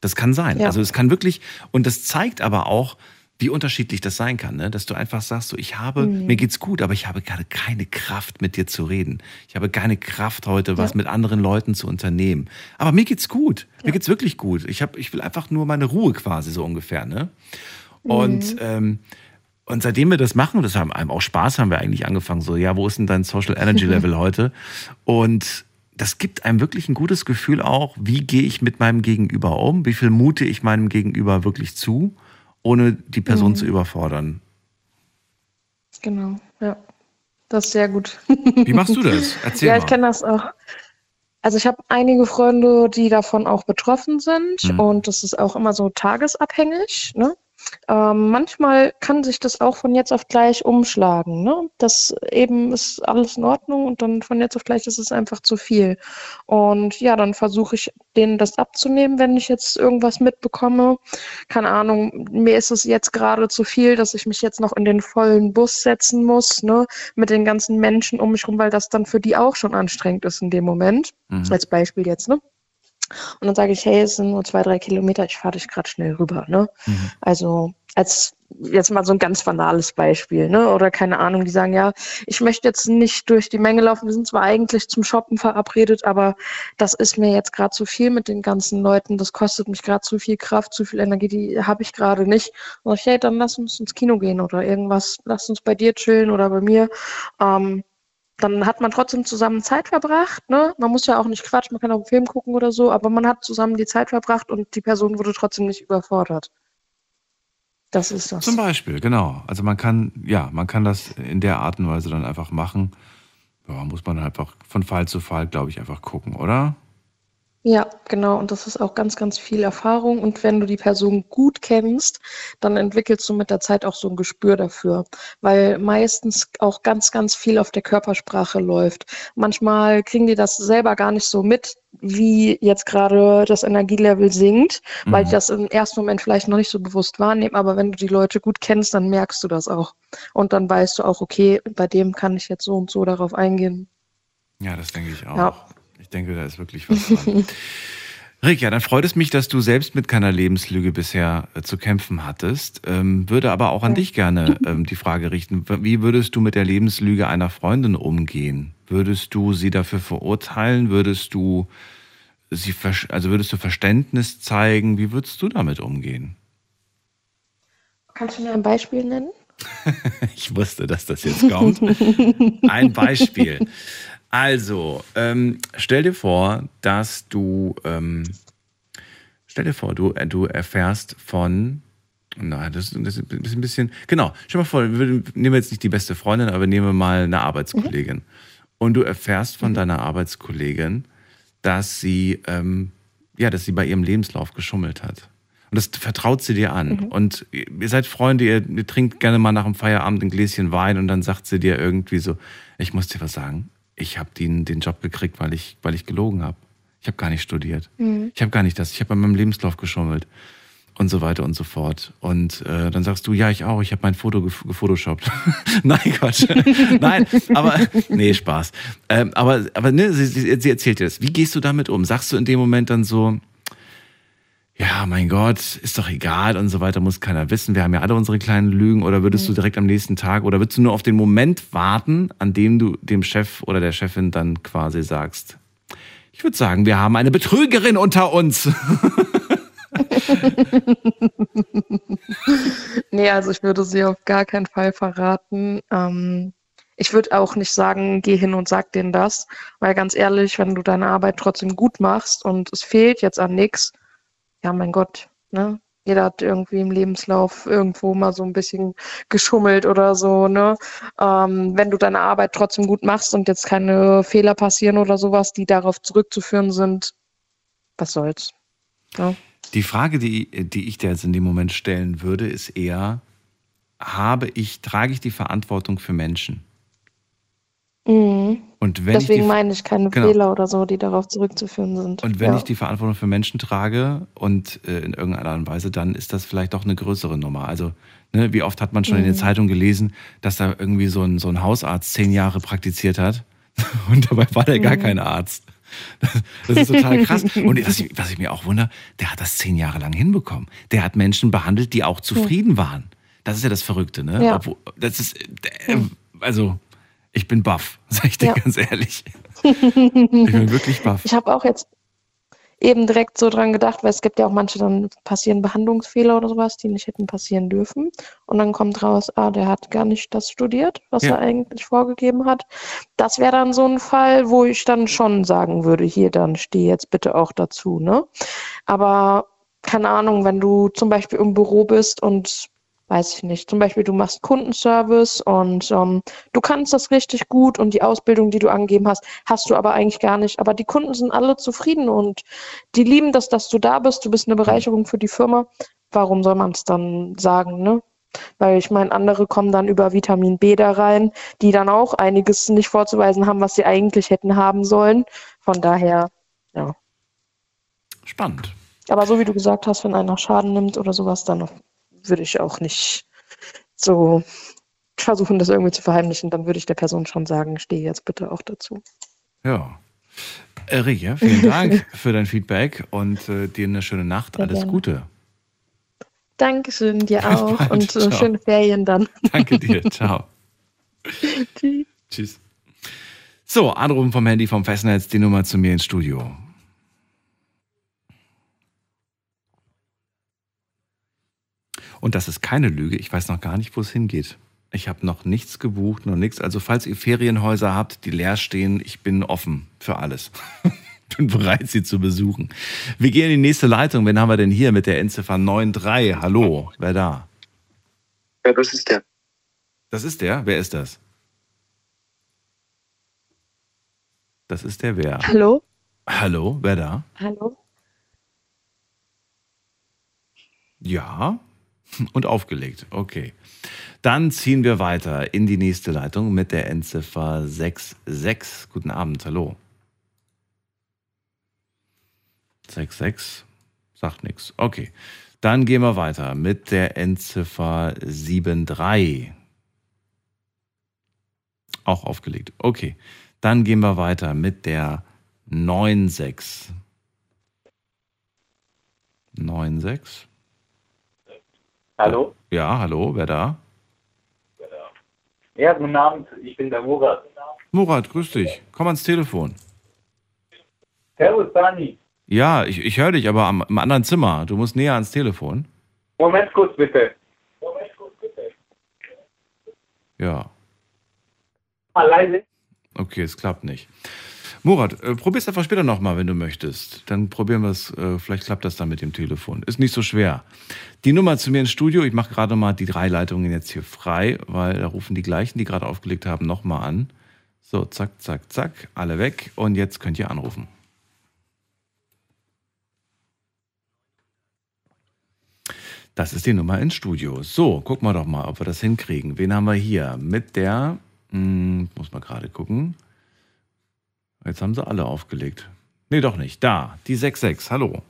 Das kann sein. Ja. Also es kann wirklich, und das zeigt aber auch, wie unterschiedlich das sein kann, ne? dass du einfach sagst, so, ich habe, Mhm. mir geht's gut, aber ich habe gerade keine Kraft, mit dir zu reden. Ich habe keine Kraft heute, was Ja. mit anderen Leuten zu unternehmen. Aber mir geht's gut. Mir geht's wirklich gut. Ich habe, ich will einfach nur meine Ruhe quasi so ungefähr, ne? Und Mhm. ähm, und seitdem wir das machen, das haben einem auch Spaß, haben wir eigentlich angefangen, so, ja, wo ist denn dein Social Energy <laughs> Level heute? Und das gibt einem wirklich ein gutes Gefühl auch, wie gehe ich mit meinem Gegenüber um, wie viel mute ich meinem Gegenüber wirklich zu, ohne die Person Mhm. zu überfordern. Genau, ja. Das ist sehr gut. Wie machst du das? <laughs> Erzähl ja, mal. ich kenne das auch. Also ich habe einige Freunde, die davon auch betroffen sind Mhm. und das ist auch immer so tagesabhängig. Ne? Ähm, manchmal kann sich das auch von jetzt auf gleich umschlagen. Ne? Das eben ist alles in Ordnung und dann von jetzt auf gleich ist es einfach zu viel. Und ja, dann versuche ich denen das abzunehmen, wenn ich jetzt irgendwas mitbekomme. Keine Ahnung, mir ist es jetzt gerade zu viel, dass ich mich jetzt noch in den vollen Bus setzen muss, ne? mit den ganzen Menschen um mich rum, weil das dann für die auch schon anstrengend ist in dem Moment. Mhm. Als Beispiel jetzt, ne? Und dann sage ich, hey, es sind nur zwei, drei Kilometer, ich fahre dich gerade schnell rüber, ne? Also als jetzt mal so ein ganz banales Beispiel, ne? Oder keine Ahnung, die sagen, ja, ich möchte jetzt nicht durch die Menge laufen, wir sind zwar eigentlich zum Shoppen verabredet, aber das ist mir jetzt gerade zu viel mit den ganzen Leuten, das kostet mich gerade zu viel Kraft, zu viel Energie, die habe ich gerade nicht. Und ich, hey, dann lass uns ins Kino gehen oder irgendwas, lass uns bei dir chillen oder bei mir. Ähm, dann hat man trotzdem zusammen Zeit verbracht. Ne? Man muss ja auch nicht quatschen, man kann auch einen Film gucken oder so, aber man hat zusammen die Zeit verbracht und die Person wurde trotzdem nicht überfordert. Das ist das. Zum Beispiel, genau. Also man kann, ja, man kann das in der Art und Weise dann einfach machen. Ja, muss man einfach von Fall zu Fall, glaube ich, einfach gucken, oder? Ja, genau. Und das ist auch ganz, ganz viel Erfahrung. Und wenn du die Person gut kennst, dann entwickelst du mit der Zeit auch so ein Gespür dafür, weil meistens auch ganz, ganz viel auf der Körpersprache läuft. Manchmal kriegen die das selber gar nicht so mit, wie jetzt gerade das Energielevel sinkt, weil Mhm. die das im ersten Moment vielleicht noch nicht so bewusst wahrnehmen. Aber wenn du die Leute gut kennst, dann merkst du das auch. Und dann weißt du auch, okay, bei dem kann ich jetzt so und so darauf eingehen. Ja, das denke ich auch. Ja. Ich denke, da ist wirklich was dran. <laughs> Rick, ja, dann freut es mich, dass du selbst mit keiner Lebenslüge bisher äh, zu kämpfen hattest. Ähm, würde aber auch an dich gerne <laughs> ähm, die Frage richten, wie würdest du mit der Lebenslüge einer Freundin umgehen? Würdest du sie dafür verurteilen? Würdest du sie, also würdest du Verständnis zeigen? Wie würdest du damit umgehen? Kannst du mir ein Beispiel nennen? <laughs> Ich wusste, dass das jetzt kommt. Ein Beispiel. Also, ähm, stell dir vor, dass du, ähm, stell dir vor, du, äh, du erfährst von, na, das, das ist ein bisschen, genau, stell dir mal vor, wir nehmen jetzt nicht die beste Freundin, aber nehmen wir mal eine Arbeitskollegin. Und du erfährst von deiner Arbeitskollegin, dass sie, ähm, ja, dass sie bei ihrem Lebenslauf geschummelt hat. Und das vertraut sie dir an. Mhm. Und ihr seid Freunde, ihr, ihr trinkt gerne mal nach dem Feierabend ein Gläschen Wein und dann sagt sie dir irgendwie so, ich muss dir was sagen, ich habe den, den Job gekriegt, weil ich, weil ich gelogen habe. Ich habe gar nicht studiert. Mhm. Ich habe gar nicht das. Ich habe bei meinem Lebenslauf geschummelt. Und so weiter und so fort. Und äh, dann sagst du, ja, ich auch, ich habe mein Foto gef gefotoshoppt. <laughs> Nein, Quatsch. <laughs> Nein, aber, nee, Spaß. Ähm, aber aber ne, sie, sie erzählt dir das. Wie gehst du damit um? Sagst du in dem Moment dann so, ja, mein Gott, ist doch egal und so weiter, muss keiner wissen. Wir haben ja alle unsere kleinen Lügen. Oder würdest du direkt am nächsten Tag oder würdest du nur auf den Moment warten, an dem du dem Chef oder der Chefin dann quasi sagst, ich würde sagen, wir haben eine Betrügerin unter uns. <laughs> Nee, also ich würde sie auf gar keinen Fall verraten. Ähm, ich würde auch nicht sagen, geh hin und sag denen das, weil ganz ehrlich, wenn du deine Arbeit trotzdem gut machst und es fehlt jetzt an nichts, ja, mein Gott, ne? Jeder hat irgendwie im Lebenslauf irgendwo mal so ein bisschen geschummelt oder so, ne? Ähm, wenn du deine Arbeit trotzdem gut machst und jetzt keine Fehler passieren oder sowas, die darauf zurückzuführen sind, was soll's? Ja. Die Frage, die, die ich dir jetzt in dem Moment stellen würde, ist eher, habe ich, trage ich die Verantwortung für Menschen? Mhm. Und wenn ich Deswegen die, meine ich keine Genau. Fehler oder so, die darauf zurückzuführen sind. Und wenn ja. ich die Verantwortung für Menschen trage und äh, in irgendeiner Art und Weise, dann ist das vielleicht doch eine größere Nummer. Also, ne, wie oft hat man schon in den Mhm. Zeitungen gelesen, dass da irgendwie so ein, so ein Hausarzt zehn Jahre praktiziert hat <laughs> und dabei war der gar Mhm. kein Arzt. Das ist total krass. <laughs> Und was ich, was ich mir auch wundere, der hat das zehn Jahre lang hinbekommen. Der hat Menschen behandelt, die auch zufrieden waren. Das ist ja das Verrückte, ne? Ja. Obwohl, das ist, äh, also, ich bin baff, <laughs> sag ich dir Ja. ganz ehrlich. <laughs> Ich bin wirklich baff. Ich habe auch jetzt eben direkt so dran gedacht, weil es gibt ja auch manche, dann passieren Behandlungsfehler oder sowas, die nicht hätten passieren dürfen. Und dann kommt raus, ah, der hat gar nicht das studiert, was Ja. er eigentlich vorgegeben hat. Das wäre dann so ein Fall, wo ich dann schon sagen würde, hier, dann steh jetzt bitte auch dazu, ne? Aber keine Ahnung, wenn du zum Beispiel im Büro bist und weiß ich nicht, zum Beispiel du machst Kundenservice und ähm, du kannst das richtig gut und die Ausbildung, die du angegeben hast, hast du aber eigentlich gar nicht. Aber die Kunden sind alle zufrieden und die lieben das, dass du da bist. Du bist eine Bereicherung für die Firma. Warum soll man es dann sagen, ne? Weil ich meine, andere kommen dann über Vitamin B da rein, die dann auch einiges nicht vorzuweisen haben, was sie eigentlich hätten haben sollen. Von daher, ja. Spannend. Aber so wie du gesagt hast, wenn einer Schaden nimmt oder sowas, dann würde ich auch nicht so versuchen, das irgendwie zu verheimlichen. Dann würde ich der Person schon sagen, stehe jetzt bitte auch dazu. Ja. Regia, vielen Dank <laughs> für dein Feedback und äh, dir eine schöne Nacht. Sehr Alles gerne. Gute. Dankeschön, dir Bis auch bald. und äh, schöne Ferien dann. Danke dir. <laughs> Ciao. Tschüss. Tschüss. So, Anrufen vom Handy vom Festnetz, die Nummer zu mir ins Studio. Und das ist keine Lüge. Ich weiß noch gar nicht, wo es hingeht. Ich habe noch nichts gebucht, noch nichts. Also falls ihr Ferienhäuser habt, die leer stehen, ich bin offen für alles. <laughs> bin bereit, sie zu besuchen. Wir gehen in die nächste Leitung. Wen haben wir denn hier mit der Endziffer 93? Hallo, wer da? Ja, das ist der. Das ist der? Wer ist das? Das ist der wer? Hallo? Hallo, wer da? Hallo? Ja. <laughs> Und aufgelegt. Okay. Dann ziehen wir weiter in die nächste Leitung mit der Endziffer 66. Guten Abend, hallo. 66 sagt nichts. Okay. Dann gehen wir weiter mit der Endziffer 73. Auch aufgelegt. Okay. Dann gehen wir weiter mit der 96. 96. Hallo? Ja, hallo, wer da? Ja, guten Abend, ich bin der Murat. Murat, grüß dich. Komm ans Telefon. Servus, Dani. Ja, ich, ich höre dich, aber am, im anderen Zimmer. Du musst näher ans Telefon. Moment kurz bitte. Ja, Mal leise. okay, es klappt nicht. Murat, äh, probier's einfach später nochmal, wenn du möchtest. Dann probieren wir es, äh, vielleicht klappt das dann mit dem Telefon. Ist nicht so schwer. Die Nummer zu mir ins Studio, ich mache gerade mal die drei Leitungen jetzt hier frei, weil da rufen die gleichen, die gerade aufgelegt haben, nochmal an. So, zack, zack, zack, alle weg. Und jetzt könnt ihr anrufen. Das ist die Nummer ins Studio. So, gucken wir doch mal, ob wir das hinkriegen. Wen haben wir hier? Mit der, hm, muss mal gerade gucken. Jetzt haben sie alle aufgelegt. Nee, doch nicht. Da, die 66. Hallo.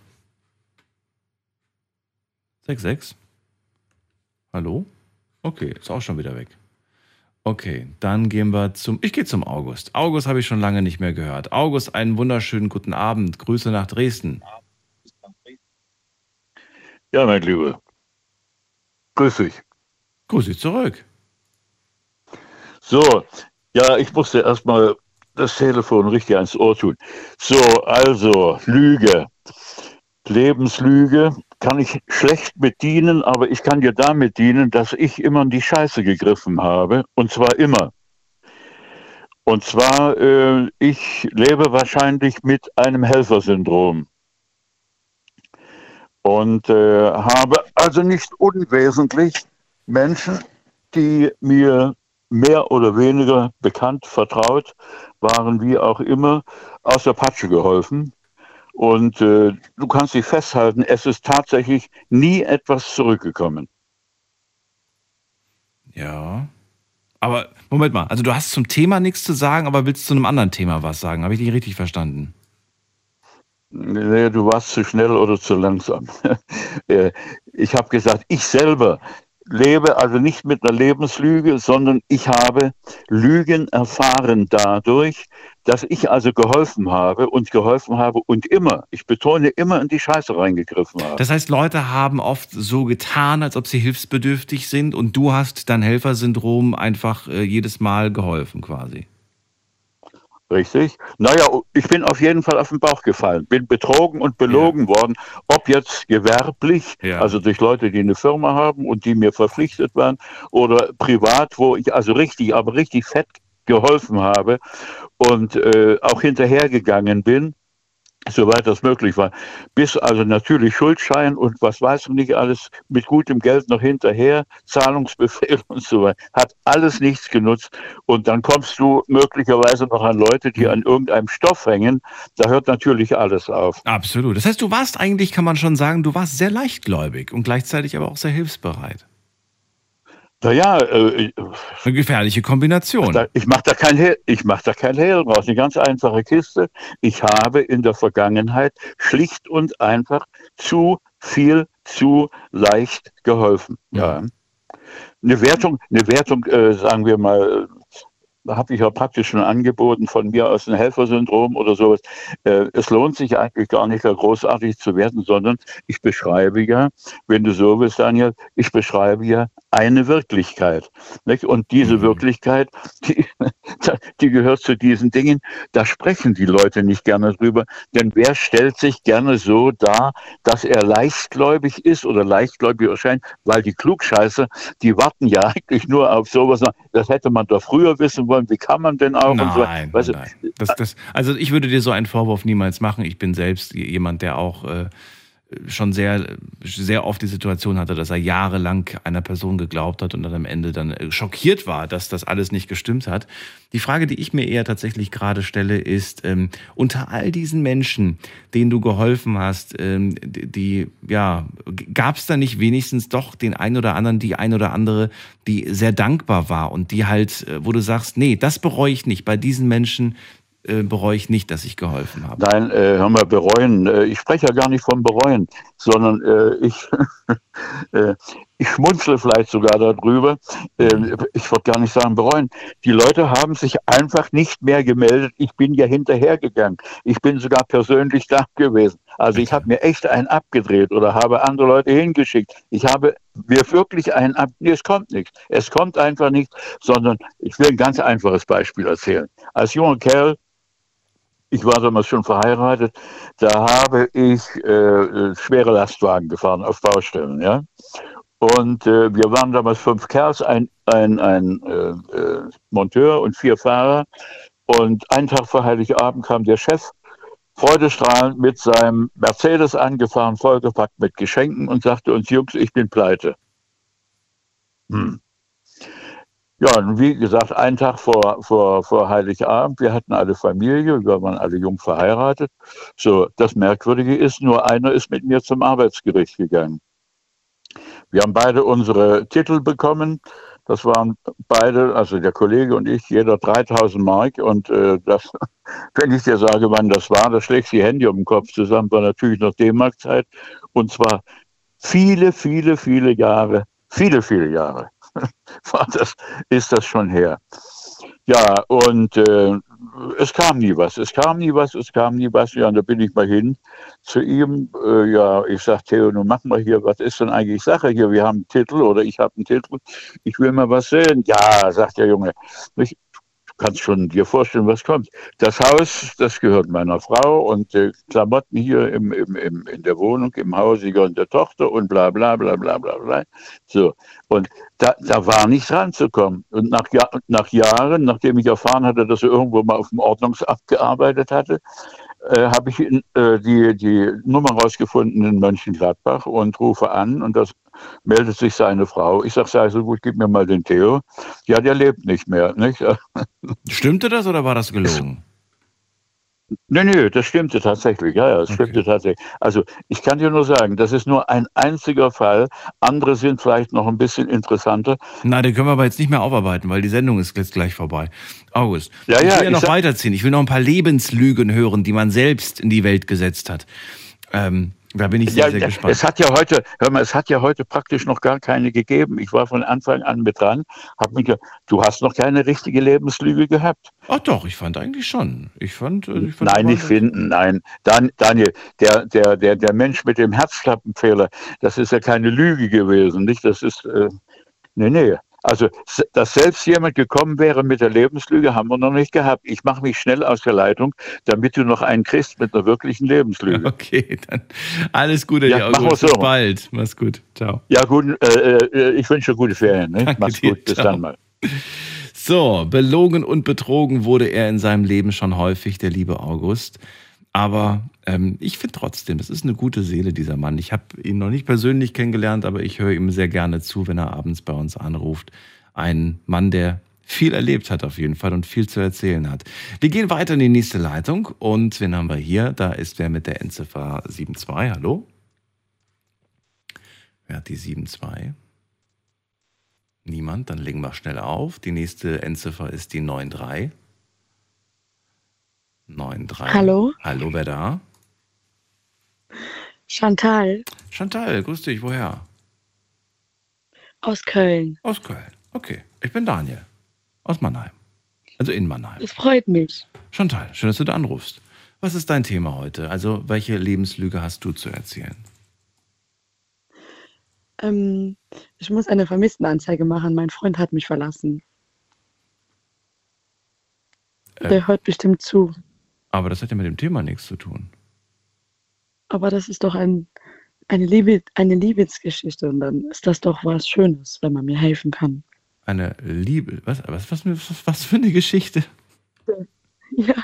66? Hallo? Okay, ist auch schon wieder weg. Okay, dann gehen wir zum. Ich gehe zum August. August habe ich schon lange nicht mehr gehört. August, einen wunderschönen guten Abend. Grüße nach Dresden. Ja, mein Lieber. Grüß dich. Grüß dich zurück. So, ja, ich musste erstmal das Telefon richtig ans Ohr tun. So, also, Lüge. Lebenslüge kann ich schlecht bedienen, aber ich kann dir damit dienen, dass ich immer in die Scheiße gegriffen habe. Und zwar immer. Und zwar, äh, ich lebe wahrscheinlich mit einem Helfersyndrom. Und äh, habe also nicht unwesentlich Menschen, die mir mehr oder weniger bekannt, vertraut waren, wie auch immer, aus der Patsche geholfen. Und äh, du kannst dich festhalten, es ist tatsächlich nie etwas zurückgekommen. Ja. Aber Moment mal, also du hast zum Thema nichts zu sagen, aber willst zu einem anderen Thema was sagen? Habe ich dich richtig verstanden? Nee, du warst zu schnell oder zu langsam. <laughs> Äh, ich habe gesagt, ich selber lebe also nicht mit einer Lebenslüge, sondern ich habe Lügen erfahren dadurch, dass ich also geholfen habe und geholfen habe und immer, ich betone immer in die Scheiße reingegriffen habe. Das heißt, Leute haben oft so getan, als ob sie hilfsbedürftig sind und du hast dein Helfersyndrom einfach äh, jedes Mal geholfen quasi. Richtig. Naja, ich bin auf jeden Fall auf den Bauch gefallen, bin betrogen und belogen ja. worden, ob jetzt gewerblich, ja. also durch Leute, die eine Firma haben und die mir verpflichtet waren, oder privat, wo ich also richtig, aber richtig fett geholfen habe und äh, auch hinterhergegangen bin soweit das möglich war. Bis also natürlich Schuldschein und was weiß ich nicht alles mit gutem Geld noch hinterher, Zahlungsbefehl <laughs> und so weiter. Hat alles nichts genutzt. Und dann kommst du möglicherweise noch an Leute, die an irgendeinem Stoff hängen. Da hört natürlich alles auf. Absolut. Das heißt, du warst eigentlich, kann man schon sagen, du warst sehr leichtgläubig und gleichzeitig aber auch sehr hilfsbereit. Naja, äh, eine gefährliche Kombination. Ich mache da kein Hehl, ich mach da kein Hehl raus. Eine ganz einfache Kiste. Ich habe in der Vergangenheit schlicht und einfach zu viel, zu leicht geholfen. Ja. Eine Wertung, eine Wertung, äh, sagen wir mal, habe ich ja praktisch schon angeboten von mir aus ein Helfersyndrom oder sowas. Äh, es lohnt sich eigentlich gar nicht da großartig zu werden, sondern ich beschreibe ja, wenn du so willst, Daniel, ich beschreibe ja eine Wirklichkeit. Nicht? Und diese mhm. Wirklichkeit, die, <laughs> die gehört zu diesen Dingen, da sprechen die Leute nicht gerne drüber. Denn wer stellt sich gerne so dar, dass er leichtgläubig ist oder leichtgläubig erscheint, weil die Klugscheißer, die warten ja <laughs> eigentlich nur auf sowas. Das hätte man doch früher wissen wollen. Wie kann man denn auch? Nein, so. weißt du, nein. Das, das, also ich würde dir so einen Vorwurf niemals machen. Ich bin selbst jemand, der auch äh, schon sehr, sehr oft die Situation hatte, dass er jahrelang einer Person geglaubt hat und dann am Ende dann äh, schockiert war, dass das alles nicht gestimmt hat. Die Frage, die ich mir eher tatsächlich gerade stelle, ist, ähm, unter all diesen Menschen, denen du geholfen hast, ähm, die, ja, gab es da nicht wenigstens doch den einen oder anderen, die ein oder andere, die sehr dankbar war und die halt, äh, wo du sagst, nee, das bereue ich nicht. Bei diesen Menschen äh, bereue ich nicht, dass ich geholfen habe. Nein, äh, hör mal, bereuen. Äh, ich spreche ja gar nicht von bereuen, sondern äh, ich, <laughs> äh, ich schmunzle vielleicht sogar darüber. Äh, ich würde gar nicht sagen bereuen. Die Leute haben sich einfach nicht mehr gemeldet. Ich bin ja hinterhergegangen. Ich bin sogar persönlich da gewesen. Also ich habe mir echt einen abgedreht oder habe andere Leute hingeschickt. Ich habe mir wirklich einen ab. Nee, es kommt nichts. Es kommt einfach nichts, sondern ich will ein ganz einfaches Beispiel erzählen. Als junger Kerl ich war damals schon verheiratet, da habe ich äh, schwere Lastwagen gefahren auf Baustellen, ja. Und äh, wir waren damals fünf Kerls, ein, ein, ein äh, äh Monteur und vier Fahrer. Und einen Tag vor Heiligabend kam der Chef freudestrahlend mit seinem Mercedes angefahren, vollgepackt mit Geschenken und sagte uns, Jungs, ich bin pleite. Hm. Ja, und wie gesagt, einen Tag vor, vor, vor Heiligabend, wir hatten alle Familie, wir waren alle jung verheiratet. So, das Merkwürdige ist, nur einer ist mit mir zum Arbeitsgericht gegangen. Wir haben beide unsere Titel bekommen. Das waren beide, also der Kollege und ich, jeder 3000 Mark. Und äh, das, <laughs> wenn ich dir sage, wann das war, da schlägst du die Hände um den Kopf zusammen, war natürlich noch D-Mark-Zeit. Und zwar viele, viele, viele Jahre, viele, viele Jahre <laughs> das, ist das schon her. Ja, und äh, es kam nie was, es kam nie was, es kam nie was. Ja, und da bin ich mal hin zu ihm. Äh, ja, ich sag, Theo, nun machen wir hier, was ist denn eigentlich Sache hier? Wir haben einen Titel oder ich habe einen Titel. Ich will mal was sehen. Ja, sagt der Junge. Ich, kannst schon dir vorstellen, was kommt. Das Haus, das gehört meiner Frau und äh, Klamotten hier im, im, im, in der Wohnung, im Haus, die gehören der Tochter und bla bla bla bla bla bla. So. Und da, da war nichts ranzukommen. Und nach, nach Jahren, nachdem ich erfahren hatte, dass er irgendwo mal auf dem Ordnungsamt gearbeitet hatte, äh, habe ich äh, die, die Nummer rausgefunden in Mönchengladbach und rufe an und das meldet sich seine Frau. Ich sage, sei so gut, gib mir mal den Theo. Ja, der lebt nicht mehr. Nicht? <laughs> Stimmte das oder war das gelogen? Nee, nee, das stimmte tatsächlich. Ja, ja, das okay. stimmte tatsächlich. Also, ich kann dir nur sagen, das ist nur ein einziger Fall. Andere sind vielleicht noch ein bisschen interessanter. Na, den können wir aber jetzt nicht mehr aufarbeiten, weil die Sendung ist jetzt gleich vorbei. August. Ja, ich ja, will ja noch weiterziehen. Ich will noch ein paar Lebenslügen hören, die man selbst in die Welt gesetzt hat. Ähm, Da bin ich sehr, ja, sehr gespannt. Es hat ja heute, hör mal, es hat ja heute praktisch noch gar keine gegeben. Ich war von Anfang an mit dran, hab mich, ge- du hast noch keine richtige Lebenslüge gehabt. Ach doch, ich fand eigentlich schon. Ich fand, äh, ich fand Nein, nicht finden, nein. Dan, Daniel, der, der, der, der Mensch mit dem Herzklappenfehler, das ist ja keine Lüge gewesen, nicht? Das ist, äh, nee, nee. Also, dass selbst jemand gekommen wäre mit der Lebenslüge, haben wir noch nicht gehabt. Ich mache mich schnell aus der Leitung, damit du noch einen kriegst mit einer wirklichen Lebenslüge. <laughs> Okay, dann alles Gute, Ja, dir, machen wir August. so. Bis bald. Mach's gut. Ciao. Ja, gut, äh, äh, ich wünsche dir gute Ferien. Ne? Danke Mach's dir, gut, bis ciao. dann mal. So, belogen und betrogen wurde er in seinem Leben schon häufig, der liebe August. Aber ähm, ich finde trotzdem, es ist eine gute Seele, dieser Mann. Ich habe ihn noch nicht persönlich kennengelernt, aber ich höre ihm sehr gerne zu, wenn er abends bei uns anruft. Ein Mann, der viel erlebt hat auf jeden Fall und viel zu erzählen hat. Wir gehen weiter in die nächste Leitung und wen haben wir hier? Da ist wer mit der Endziffer 72. Hallo? Wer hat die 72? Niemand, dann legen wir schnell auf. Die nächste Endziffer ist die 93. 93. Hallo? Hallo, wer da? Chantal Chantal, grüß dich, woher? aus Köln. Aus Köln. Okay, ich bin Daniel. Aus Mannheim. Also in Mannheim. Es freut mich. Chantal, schön, dass du da anrufst. Was ist dein Thema heute? Also, welche Lebenslüge hast du zu erzählen? Ähm, ich muss eine Vermisstenanzeige machen. Mein Freund hat mich verlassen. Äh. Der hört bestimmt zu. Aber das hat ja mit dem Thema nichts zu tun. Aber das ist doch ein, eine, Liebe, eine Liebesgeschichte und dann ist das doch was Schönes, wenn man mir helfen kann. Eine Liebe. Was, was, was, was, für eine Geschichte? <laughs> Ja.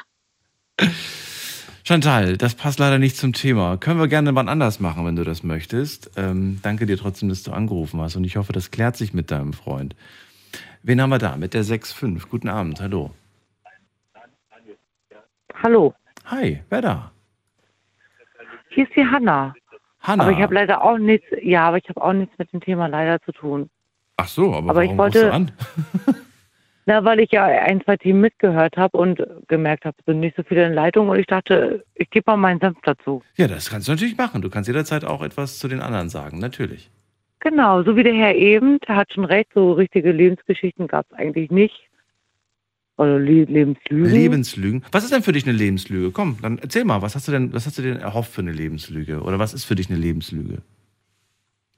Chantal, das passt leider nicht zum Thema. Können wir gerne wann anders machen, wenn du das möchtest. Ähm, danke dir trotzdem, dass du angerufen hast und ich hoffe, das klärt sich mit deinem Freund. Wen haben wir da? Mit der 6.5. Guten Abend, hallo. Hallo, Hi, wer da? hier ist die Hanna. Hanna. Aber ich habe leider auch nichts, ja, aber ich habe auch nichts mit dem Thema leider zu tun. Ach so, aber, Aber ich wollte- an? <laughs> <laughs> Na, weil ich ja ein, zwei Themen mitgehört habe und gemerkt habe, es sind nicht so viele in Leitung und ich dachte, ich gebe mal meinen Senf dazu. Ja, das kannst du natürlich machen. Du kannst jederzeit auch etwas zu den anderen sagen, natürlich. Genau, so wie der Herr eben, der hat schon recht, so richtige Lebensgeschichten gab es eigentlich nicht. Oder Le Lebenslügen. Lebenslügen. Was ist denn für dich eine Lebenslüge? Komm, dann erzähl mal, was hast du denn, was hast du denn erhofft für eine Lebenslüge? Oder was ist für dich eine Lebenslüge?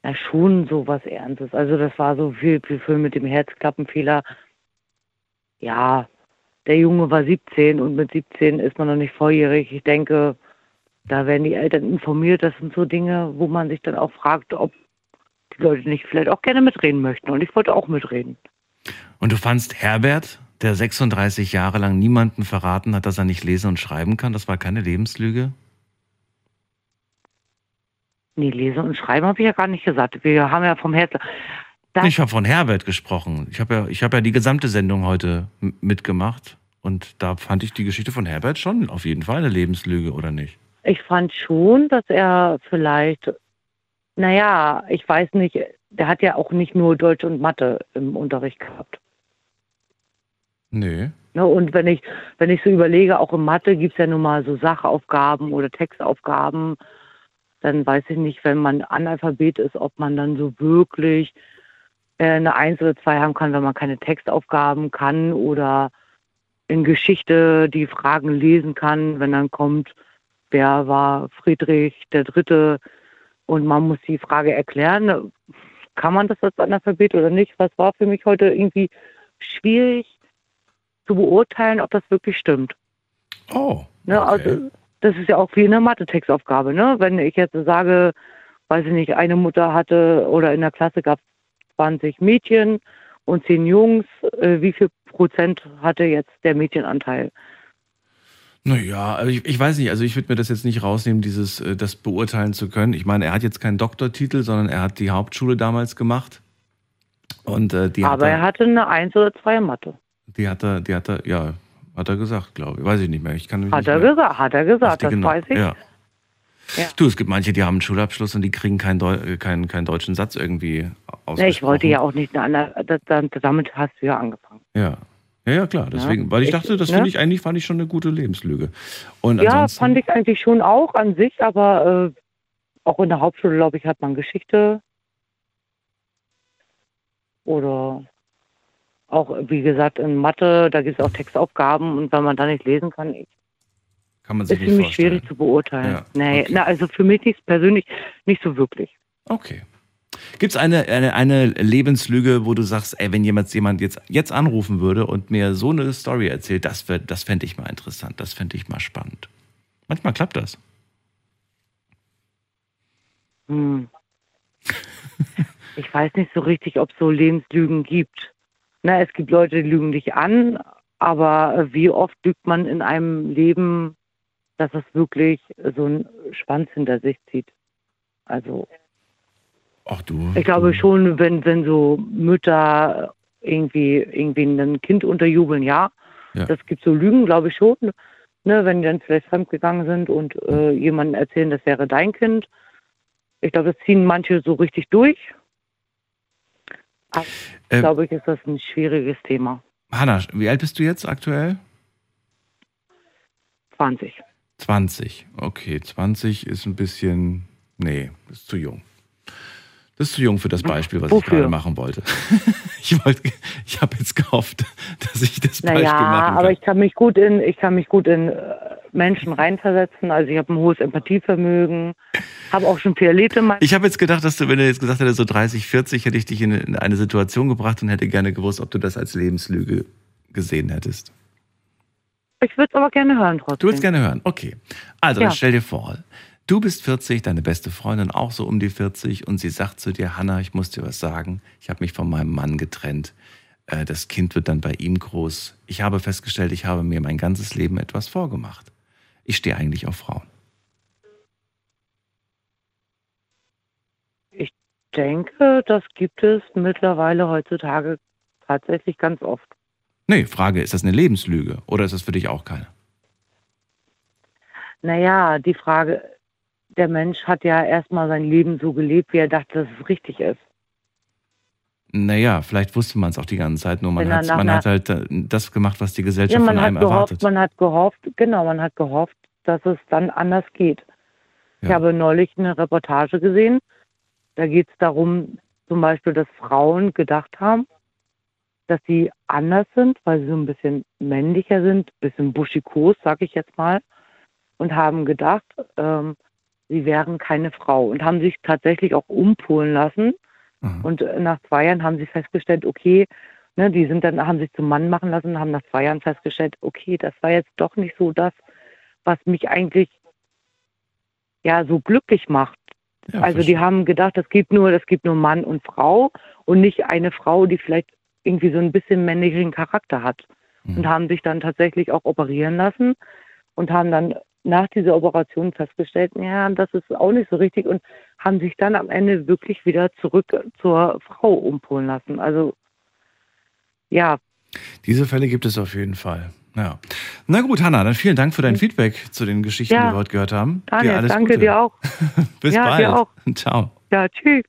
Ja, schon so was Ernstes. Also das war so viel, viel, viel mit dem Herzklappenfehler. Ja, der Junge war 17 und mit 17 ist man noch nicht volljährig. Ich denke, da werden die Eltern informiert. Das sind so Dinge, wo man sich dann auch fragt, ob die Leute nicht vielleicht auch gerne mitreden möchten. Und ich wollte auch mitreden. Und du fandst Herbert, der 36 Jahre lang niemanden verraten hat, dass er nicht lesen und schreiben kann, das war keine Lebenslüge? Nee, lesen und schreiben habe ich ja gar nicht gesagt. Wir haben ja vom Herz. Das, Ich habe von Herbert gesprochen. Ich habe ja, ich habe ja die gesamte Sendung heute mitgemacht. Und da fand ich die Geschichte von Herbert schon auf jeden Fall eine Lebenslüge, oder nicht? ich fand schon, dass er vielleicht, naja, ich weiß nicht, der hat ja auch nicht nur Deutsch und Mathe im Unterricht gehabt. Nee. Ne, und wenn ich, wenn ich so überlege, auch in Mathe gibt es ja nun mal so Sachaufgaben oder Textaufgaben, dann weiß ich nicht, wenn man Analphabet ist, ob man dann so wirklich äh, eine Eins oder zwei haben kann, wenn man keine Textaufgaben kann oder in Geschichte die Fragen lesen kann, wenn dann kommt, wer war Friedrich der Dritte? Und man muss die Frage erklären, kann man das als Analphabet oder nicht? Was war für mich heute irgendwie schwierig zu beurteilen, ob das wirklich stimmt. Oh. Ne, also, das ist ja auch wie eine Mathe-Textaufgabe. Ne? Wenn ich jetzt sage, weiß ich nicht, eine Mutter hatte oder in der Klasse gab es 20 Mädchen und 10 Jungs, äh, wie viel Prozent hatte jetzt der Mädchenanteil? Naja, also ich, ich weiß nicht, also ich würde mir das jetzt nicht rausnehmen, dieses, äh, das beurteilen zu können. Ich meine, er hat jetzt keinen Doktortitel, sondern er hat die Hauptschule damals gemacht. Und äh, Aber hat er hatte eine 1 oder 2 in Mathe. Die hat er, die hat er, ja, hat er gesagt, glaube ich. Weiß ich nicht mehr. Ich kann mich Hat er mehr gesagt, hat er gesagt, das genau- weiß ich. Ja. Ja. Du, es gibt manche, die haben einen Schulabschluss und die kriegen keinen, Deu äh, keinen, keinen deutschen Satz irgendwie. Ne, ich wollte ja auch nicht eine andere, damit hast du ja angefangen. Ja. Ja, ja, klar. Deswegen, weil ich ich- dachte, das ne? finde ich eigentlich, fand ich schon eine gute Lebenslüge. Und ja, fand ich eigentlich schon auch an sich, aber auch in der Hauptschule, glaube ich, hat man Geschichte. Oder auch, wie gesagt, in Mathe, da gibt es auch Textaufgaben und wenn man da nicht lesen kann, Kann man ist sich für nicht mich vorstellen. schwierig zu beurteilen. Ja, nee, okay. na, also für mich nicht, persönlich nicht so wirklich. Okay. Gibt es eine, eine, eine Lebenslüge, wo du sagst, ey, wenn jemand, jemand jetzt, jetzt anrufen würde und mir so eine Story erzählt, das, wär- das fände ich mal interessant, das fände ich mal spannend. Manchmal klappt das. Hm. <laughs> Ich weiß nicht so richtig, ob es so Lebenslügen gibt. Na, es gibt Leute, die lügen dich an, aber äh, wie oft lügt man in einem Leben, dass es wirklich so einen Schwanz hinter sich zieht? Also, Ach du. ich glaube schon, wenn, wenn so Mütter irgendwie, irgendwie ein Kind unterjubeln, ja. Ja. Das gibt so Lügen, glaube ich schon. Ne, wenn die dann vielleicht fremdgegangen sind und äh, jemandem erzählen, das wäre dein Kind. Ich glaube, das ziehen manche so richtig durch. Aber Ähm. glaube ich, ist das ein schwieriges Thema. Hanna, wie alt bist du jetzt aktuell? 20. 20. Okay, 20 ist ein bisschen. Nee, ist zu jung. Das ist zu jung für das Beispiel, was ich Wofür? gerade machen wollte. <laughs> ich wollte, ich habe jetzt gehofft, <laughs> dass ich das Beispiel Naja, machen kann. aber ich kann mich gut in, ich kann mich gut in äh, Menschen reinversetzen. Also ich habe ein hohes Empathievermögen, habe auch schon viel erlebt in meinem Ich habe jetzt gedacht, dass du, wenn du jetzt gesagt hättest, so 30, 40, hätte ich dich in in eine Situation gebracht und hätte gerne gewusst, ob du das als Lebenslüge gesehen hättest. Ich würde es aber gerne hören trotzdem. Du würdest gerne hören, okay. Also, Ja. dann stell dir vor, du bist 40, deine beste Freundin auch so um die 40 und sie sagt zu dir, Hanna, ich muss dir was sagen, ich habe mich von meinem Mann getrennt. Äh, Das Kind wird dann bei ihm groß. Ich habe festgestellt, ich habe mir mein ganzes Leben etwas vorgemacht. Ich stehe eigentlich auf Frauen. Ich denke, das gibt es mittlerweile heutzutage tatsächlich ganz oft. Nee, Frage, ist das eine Lebenslüge oder ist das für dich auch keine? Naja, die Frage, der Mensch hat ja erstmal sein Leben so gelebt, wie er dachte, dass es richtig ist. Naja, vielleicht wusste man es auch die ganze Zeit, nur man, hat, man hat halt äh, das gemacht, was die Gesellschaft Ja, von einem gehofft, erwartet. man hat gehofft, genau, man hat gehofft, dass es dann anders geht. Ich habe neulich eine Reportage gesehen, da geht es darum, zum Beispiel, dass Frauen gedacht haben, dass sie anders sind, weil sie so ein bisschen männlicher sind, ein bisschen buschikos, sag ich jetzt mal, und haben gedacht, ähm, sie wären keine Frau und haben sich tatsächlich auch umpolen lassen. Und äh, nach zwei Jahren haben sie festgestellt, okay, ne, die sind dann, haben sich zum Mann machen lassen und haben nach zwei Jahren festgestellt, okay, das war jetzt doch nicht so das, was mich eigentlich ja so glücklich macht. also die haben gedacht, es gibt nur, es gibt nur Mann und Frau und nicht eine Frau, die vielleicht irgendwie so ein bisschen männlichen Charakter hat. Und haben sich dann tatsächlich auch operieren lassen und haben dann nach dieser Operation festgestellt, ja, das ist auch nicht so richtig und haben sich dann am Ende wirklich wieder zurück zur Frau umpolen lassen. Also ja, Diese Fälle gibt es auf jeden Fall. Ja. Na gut, Hanna, dann vielen Dank für dein Feedback zu den Geschichten, Ja. die wir heute gehört haben. Daniel, dir alles danke Gute. dir auch. <laughs> Bis Ja, bald. dir auch. <laughs> Ciao. Ja, tschüss.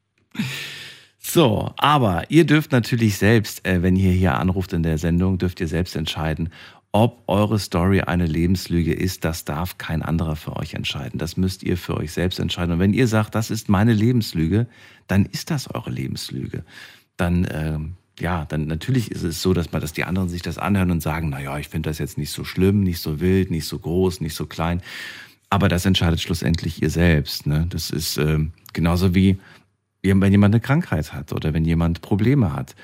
So, aber ihr dürft natürlich selbst, äh, wenn ihr hier anruft in der Sendung, dürft ihr selbst entscheiden, ob eure Story eine Lebenslüge ist. Das darf kein anderer für euch entscheiden. Das müsst ihr für euch selbst entscheiden. Und wenn ihr sagt, das ist meine Lebenslüge, dann ist das eure Lebenslüge. Dann, ähm, ja, dann natürlich ist es so, dass man, dass die anderen sich das anhören und sagen, naja, ich finde das jetzt nicht so schlimm, nicht so wild, nicht so groß, nicht so klein. Aber das entscheidet schlussendlich ihr selbst. Ne? Das ist ähm, genauso wie wenn jemand eine Krankheit hat oder wenn jemand Probleme hat.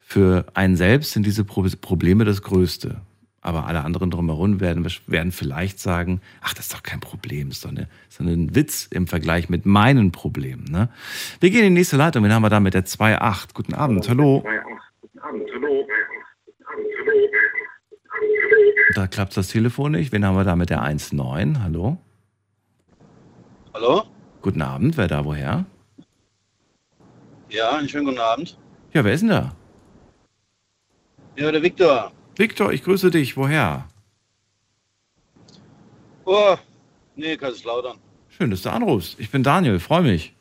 Für einen selbst sind diese Pro Probleme das Größte. Aber alle anderen drumherum werden, werden vielleicht sagen, ach, das ist doch kein Problem, ist ist doch ein Witz im Vergleich mit meinen Problemen. Ne? Wir gehen in die nächste Leitung. Wen haben wir da mit der 2.8? Guten Abend, hallo. Da klappt das Telefon nicht. Wen haben wir da mit der 1.9? Hallo? Hallo? Guten Abend, wer da woher? Ja, einen schönen guten Abend. Ja, wer ist denn da? Ja, der Viktor. Viktor, ich grüße dich. Woher? Oh, nee, Kaiserslautern. Schön, dass du anrufst. Ich bin Daniel, freue mich.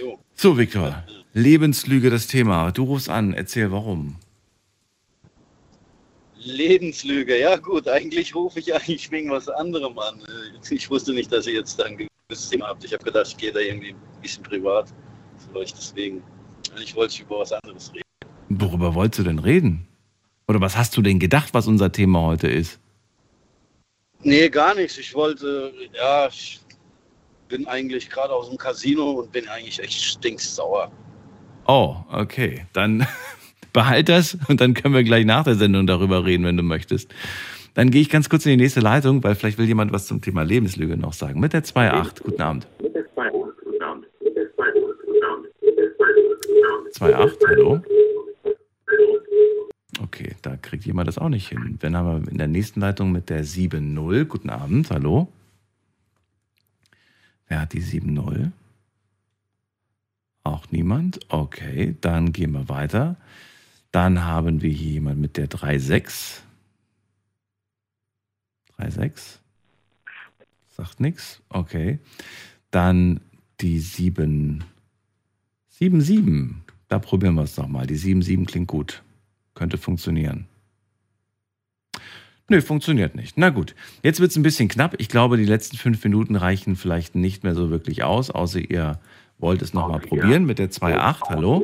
Jo. So, Viktor, Lebenslüge das Thema. Du rufst an, erzähl warum. Lebenslüge, ja gut, eigentlich rufe ich eigentlich wegen was anderem an. Ich wusste nicht, dass ihr jetzt dann... ge- das Thema habt. Ich habe gedacht, ich gehe da irgendwie ein bisschen privat. Vielleicht deswegen. Ich wollte über was anderes reden. Worüber wolltest du denn reden? Oder was hast du denn gedacht, was unser Thema heute ist? Nee, gar nichts. Ich wollte, ja, ich bin eigentlich gerade aus dem Casino und bin eigentlich echt stinksauer. Oh, okay. Dann <laughs> behalt das und dann können wir gleich nach der Sendung darüber reden, wenn du möchtest. Dann gehe ich ganz kurz in die nächste Leitung, weil vielleicht will jemand was zum Thema Lebenslüge noch sagen. Mit der 2.8. Guten Abend. 2.8, hallo. Okay, da kriegt jemand das auch nicht hin. Wenn haben wir in der nächsten Leitung mit der 7.0. Guten Abend, hallo. Wer hat die 7.0? Auch niemand? Okay, dann gehen wir weiter. Dann haben wir hier jemand mit der 3.6. 3,6. Sagt nichts. Okay. Dann die 7, 7, 7. Da probieren wir es nochmal. Die 7, 7 klingt gut. Könnte funktionieren. Nö, funktioniert nicht. Na gut, jetzt wird es ein bisschen knapp. Ich glaube, die letzten fünf Minuten reichen vielleicht nicht mehr so wirklich aus, außer ihr wollt es nochmal probieren mit der 2.8. Hallo?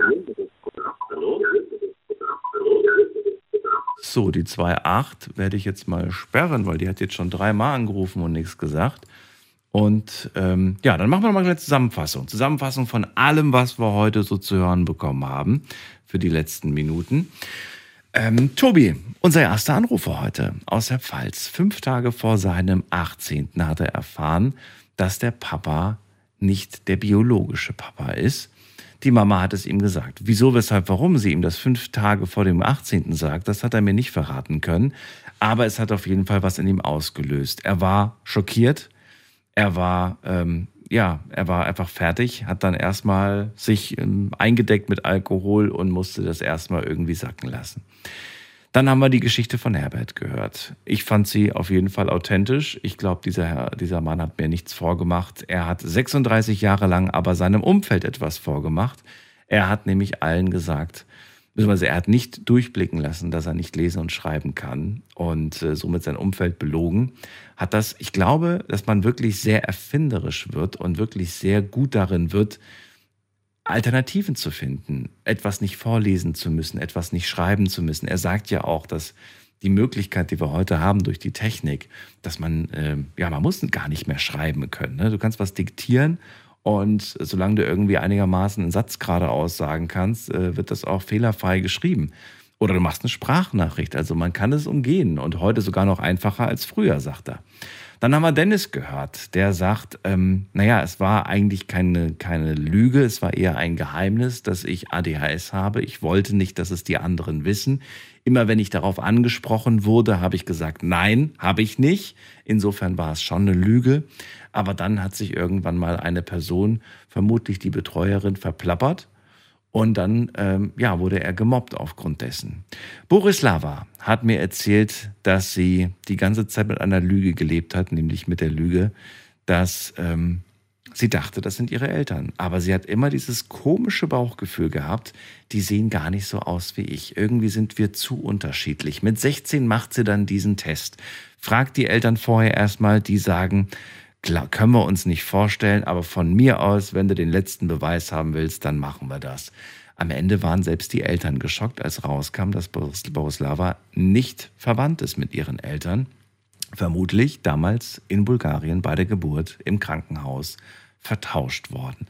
So, die 2.8 werde ich jetzt mal sperren, weil die hat jetzt schon dreimal angerufen und nichts gesagt. Und ähm, ja, dann machen wir mal eine Zusammenfassung. Zusammenfassung von allem, was wir heute so zu hören bekommen haben für die letzten Minuten. Ähm, Tobi, unser erster Anrufer heute aus der Pfalz. Fünf Tage vor seinem 18. hat er erfahren, dass der Papa nicht der biologische Papa ist, die Mama hat es ihm gesagt. Wieso, weshalb, warum sie ihm das fünf Tage vor dem 18. sagt, das hat er mir nicht verraten können. Aber es hat auf jeden Fall was in ihm ausgelöst. Er war schockiert. Er war, ähm, ja, er war einfach fertig, hat dann erstmal sich ähm, eingedeckt mit Alkohol und musste das erstmal irgendwie sacken lassen. Dann haben wir die Geschichte von Herbert gehört. Ich fand sie auf jeden Fall authentisch. Ich glaube, dieser, dieser Mann hat mir nichts vorgemacht. Er hat 36 Jahre lang aber seinem Umfeld etwas vorgemacht. Er hat nämlich allen gesagt, beziehungsweise er hat nicht durchblicken lassen, dass er nicht lesen und schreiben kann und äh, somit sein Umfeld belogen. Hat das, ich glaube, dass man wirklich sehr erfinderisch wird und wirklich sehr gut darin wird, Alternativen zu finden, etwas nicht vorlesen zu müssen, etwas nicht schreiben zu müssen. Er sagt ja auch, dass die Möglichkeit, die wir heute haben durch die Technik, dass man, äh, ja, man muss gar nicht mehr schreiben können. Ne? Du kannst was diktieren und solange du irgendwie einigermaßen einen Satz gerade aussagen kannst, äh, wird das auch fehlerfrei geschrieben. Oder du machst eine Sprachnachricht. Also man kann es umgehen und heute sogar noch einfacher als früher, sagt er. Dann haben wir Dennis gehört, der sagt, ähm, naja, es war eigentlich keine, keine Lüge, es war eher ein Geheimnis, dass ich ADHS habe. Ich wollte nicht, dass es die anderen wissen. Immer wenn ich darauf angesprochen wurde, habe ich gesagt, nein, habe ich nicht. Insofern war es schon eine Lüge. Aber dann hat sich irgendwann mal eine Person, vermutlich die Betreuerin, verplappert und dann ähm, ja, wurde er gemobbt aufgrund dessen. Borislava hat mir erzählt, dass sie die ganze Zeit mit einer Lüge gelebt hat, nämlich mit der Lüge, dass ähm, sie dachte, das sind ihre Eltern. Aber sie hat immer dieses komische Bauchgefühl gehabt, die sehen gar nicht so aus wie ich. Irgendwie sind wir zu unterschiedlich. Mit 16 macht sie dann diesen Test. Fragt die Eltern vorher erstmal, die sagen, Klar, können wir uns nicht vorstellen, aber von mir aus, wenn du den letzten Beweis haben willst, dann machen wir das. Am Ende waren selbst die Eltern geschockt, als rauskam, dass Borislava nicht verwandt ist mit ihren Eltern. Vermutlich damals in Bulgarien bei der Geburt im Krankenhaus vertauscht worden.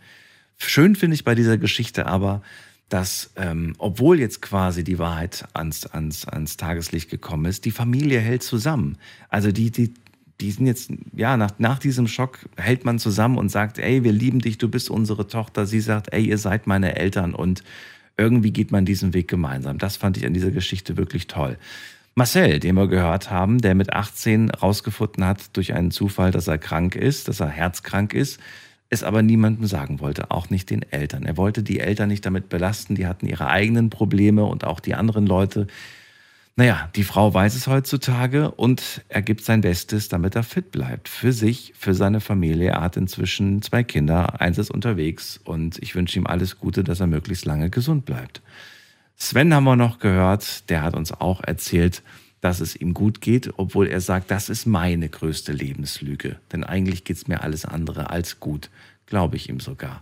Schön finde ich bei dieser Geschichte aber, dass, ähm, obwohl jetzt quasi die Wahrheit ans, ans, ans Tageslicht gekommen ist, die Familie hält zusammen. Also die, die die sind jetzt, ja, nach, nach diesem Schock hält man zusammen und sagt, ey, wir lieben dich, du bist unsere Tochter. Sie sagt, ey, ihr seid meine Eltern und irgendwie geht man diesen Weg gemeinsam. Das fand ich an dieser Geschichte wirklich toll. Marcel, den wir gehört haben, der mit 18 rausgefunden hat durch einen Zufall, dass er krank ist, dass er herzkrank ist, es aber niemandem sagen wollte, auch nicht den Eltern. Er wollte die Eltern nicht damit belasten, die hatten ihre eigenen Probleme und auch die anderen Leute, naja, die Frau weiß es heutzutage und er gibt sein Bestes, damit er fit bleibt. Für sich, für seine Familie. Er hat inzwischen zwei Kinder, eins ist unterwegs und ich wünsche ihm alles Gute, dass er möglichst lange gesund bleibt. Sven haben wir noch gehört, der hat uns auch erzählt, dass es ihm gut geht, obwohl er sagt, das ist meine größte Lebenslüge. Denn eigentlich geht es mir alles andere als gut, glaube ich ihm sogar.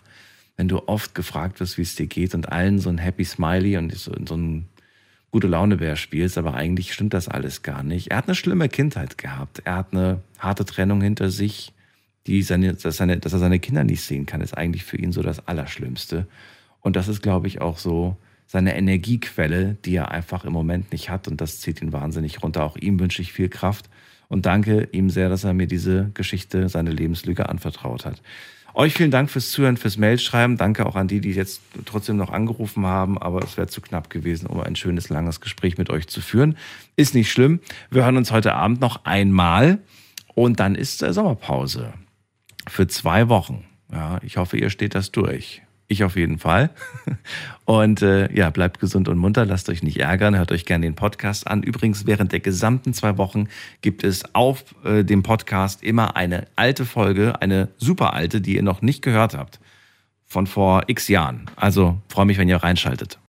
Wenn du oft gefragt wirst, wie es dir geht und allen so ein Happy Smiley und so, ein gute Launebär spielst, aber eigentlich stimmt das alles gar nicht. Er hat eine schlimme Kindheit gehabt. Er hat eine harte Trennung hinter sich, die seine, dass, seine, dass er seine Kinder nicht sehen kann, ist eigentlich für ihn so das Allerschlimmste. Und das ist, glaube ich, auch so seine Energiequelle, die er einfach im Moment nicht hat. Und das zieht ihn wahnsinnig runter. Auch ihm wünsche ich viel Kraft und danke ihm sehr, dass er mir diese Geschichte, seine Lebenslüge anvertraut hat. Euch vielen Dank fürs Zuhören, fürs Mailschreiben. Danke auch an die, die jetzt trotzdem noch angerufen haben, aber es wäre zu knapp gewesen, um ein schönes, langes Gespräch mit euch zu führen. Ist nicht schlimm. Wir hören uns heute Abend noch einmal und dann ist Sommerpause für zwei Wochen. Ja, ich hoffe, ihr steht das durch. Ich auf jeden Fall. Und äh, ja, bleibt gesund und munter, lasst euch nicht ärgern, hört euch gerne den Podcast an. Übrigens, während der gesamten zwei Wochen gibt es auf äh, dem Podcast immer eine alte Folge, eine super alte, die ihr noch nicht gehört habt, von vor x Jahren. Also freue mich, wenn ihr reinschaltet.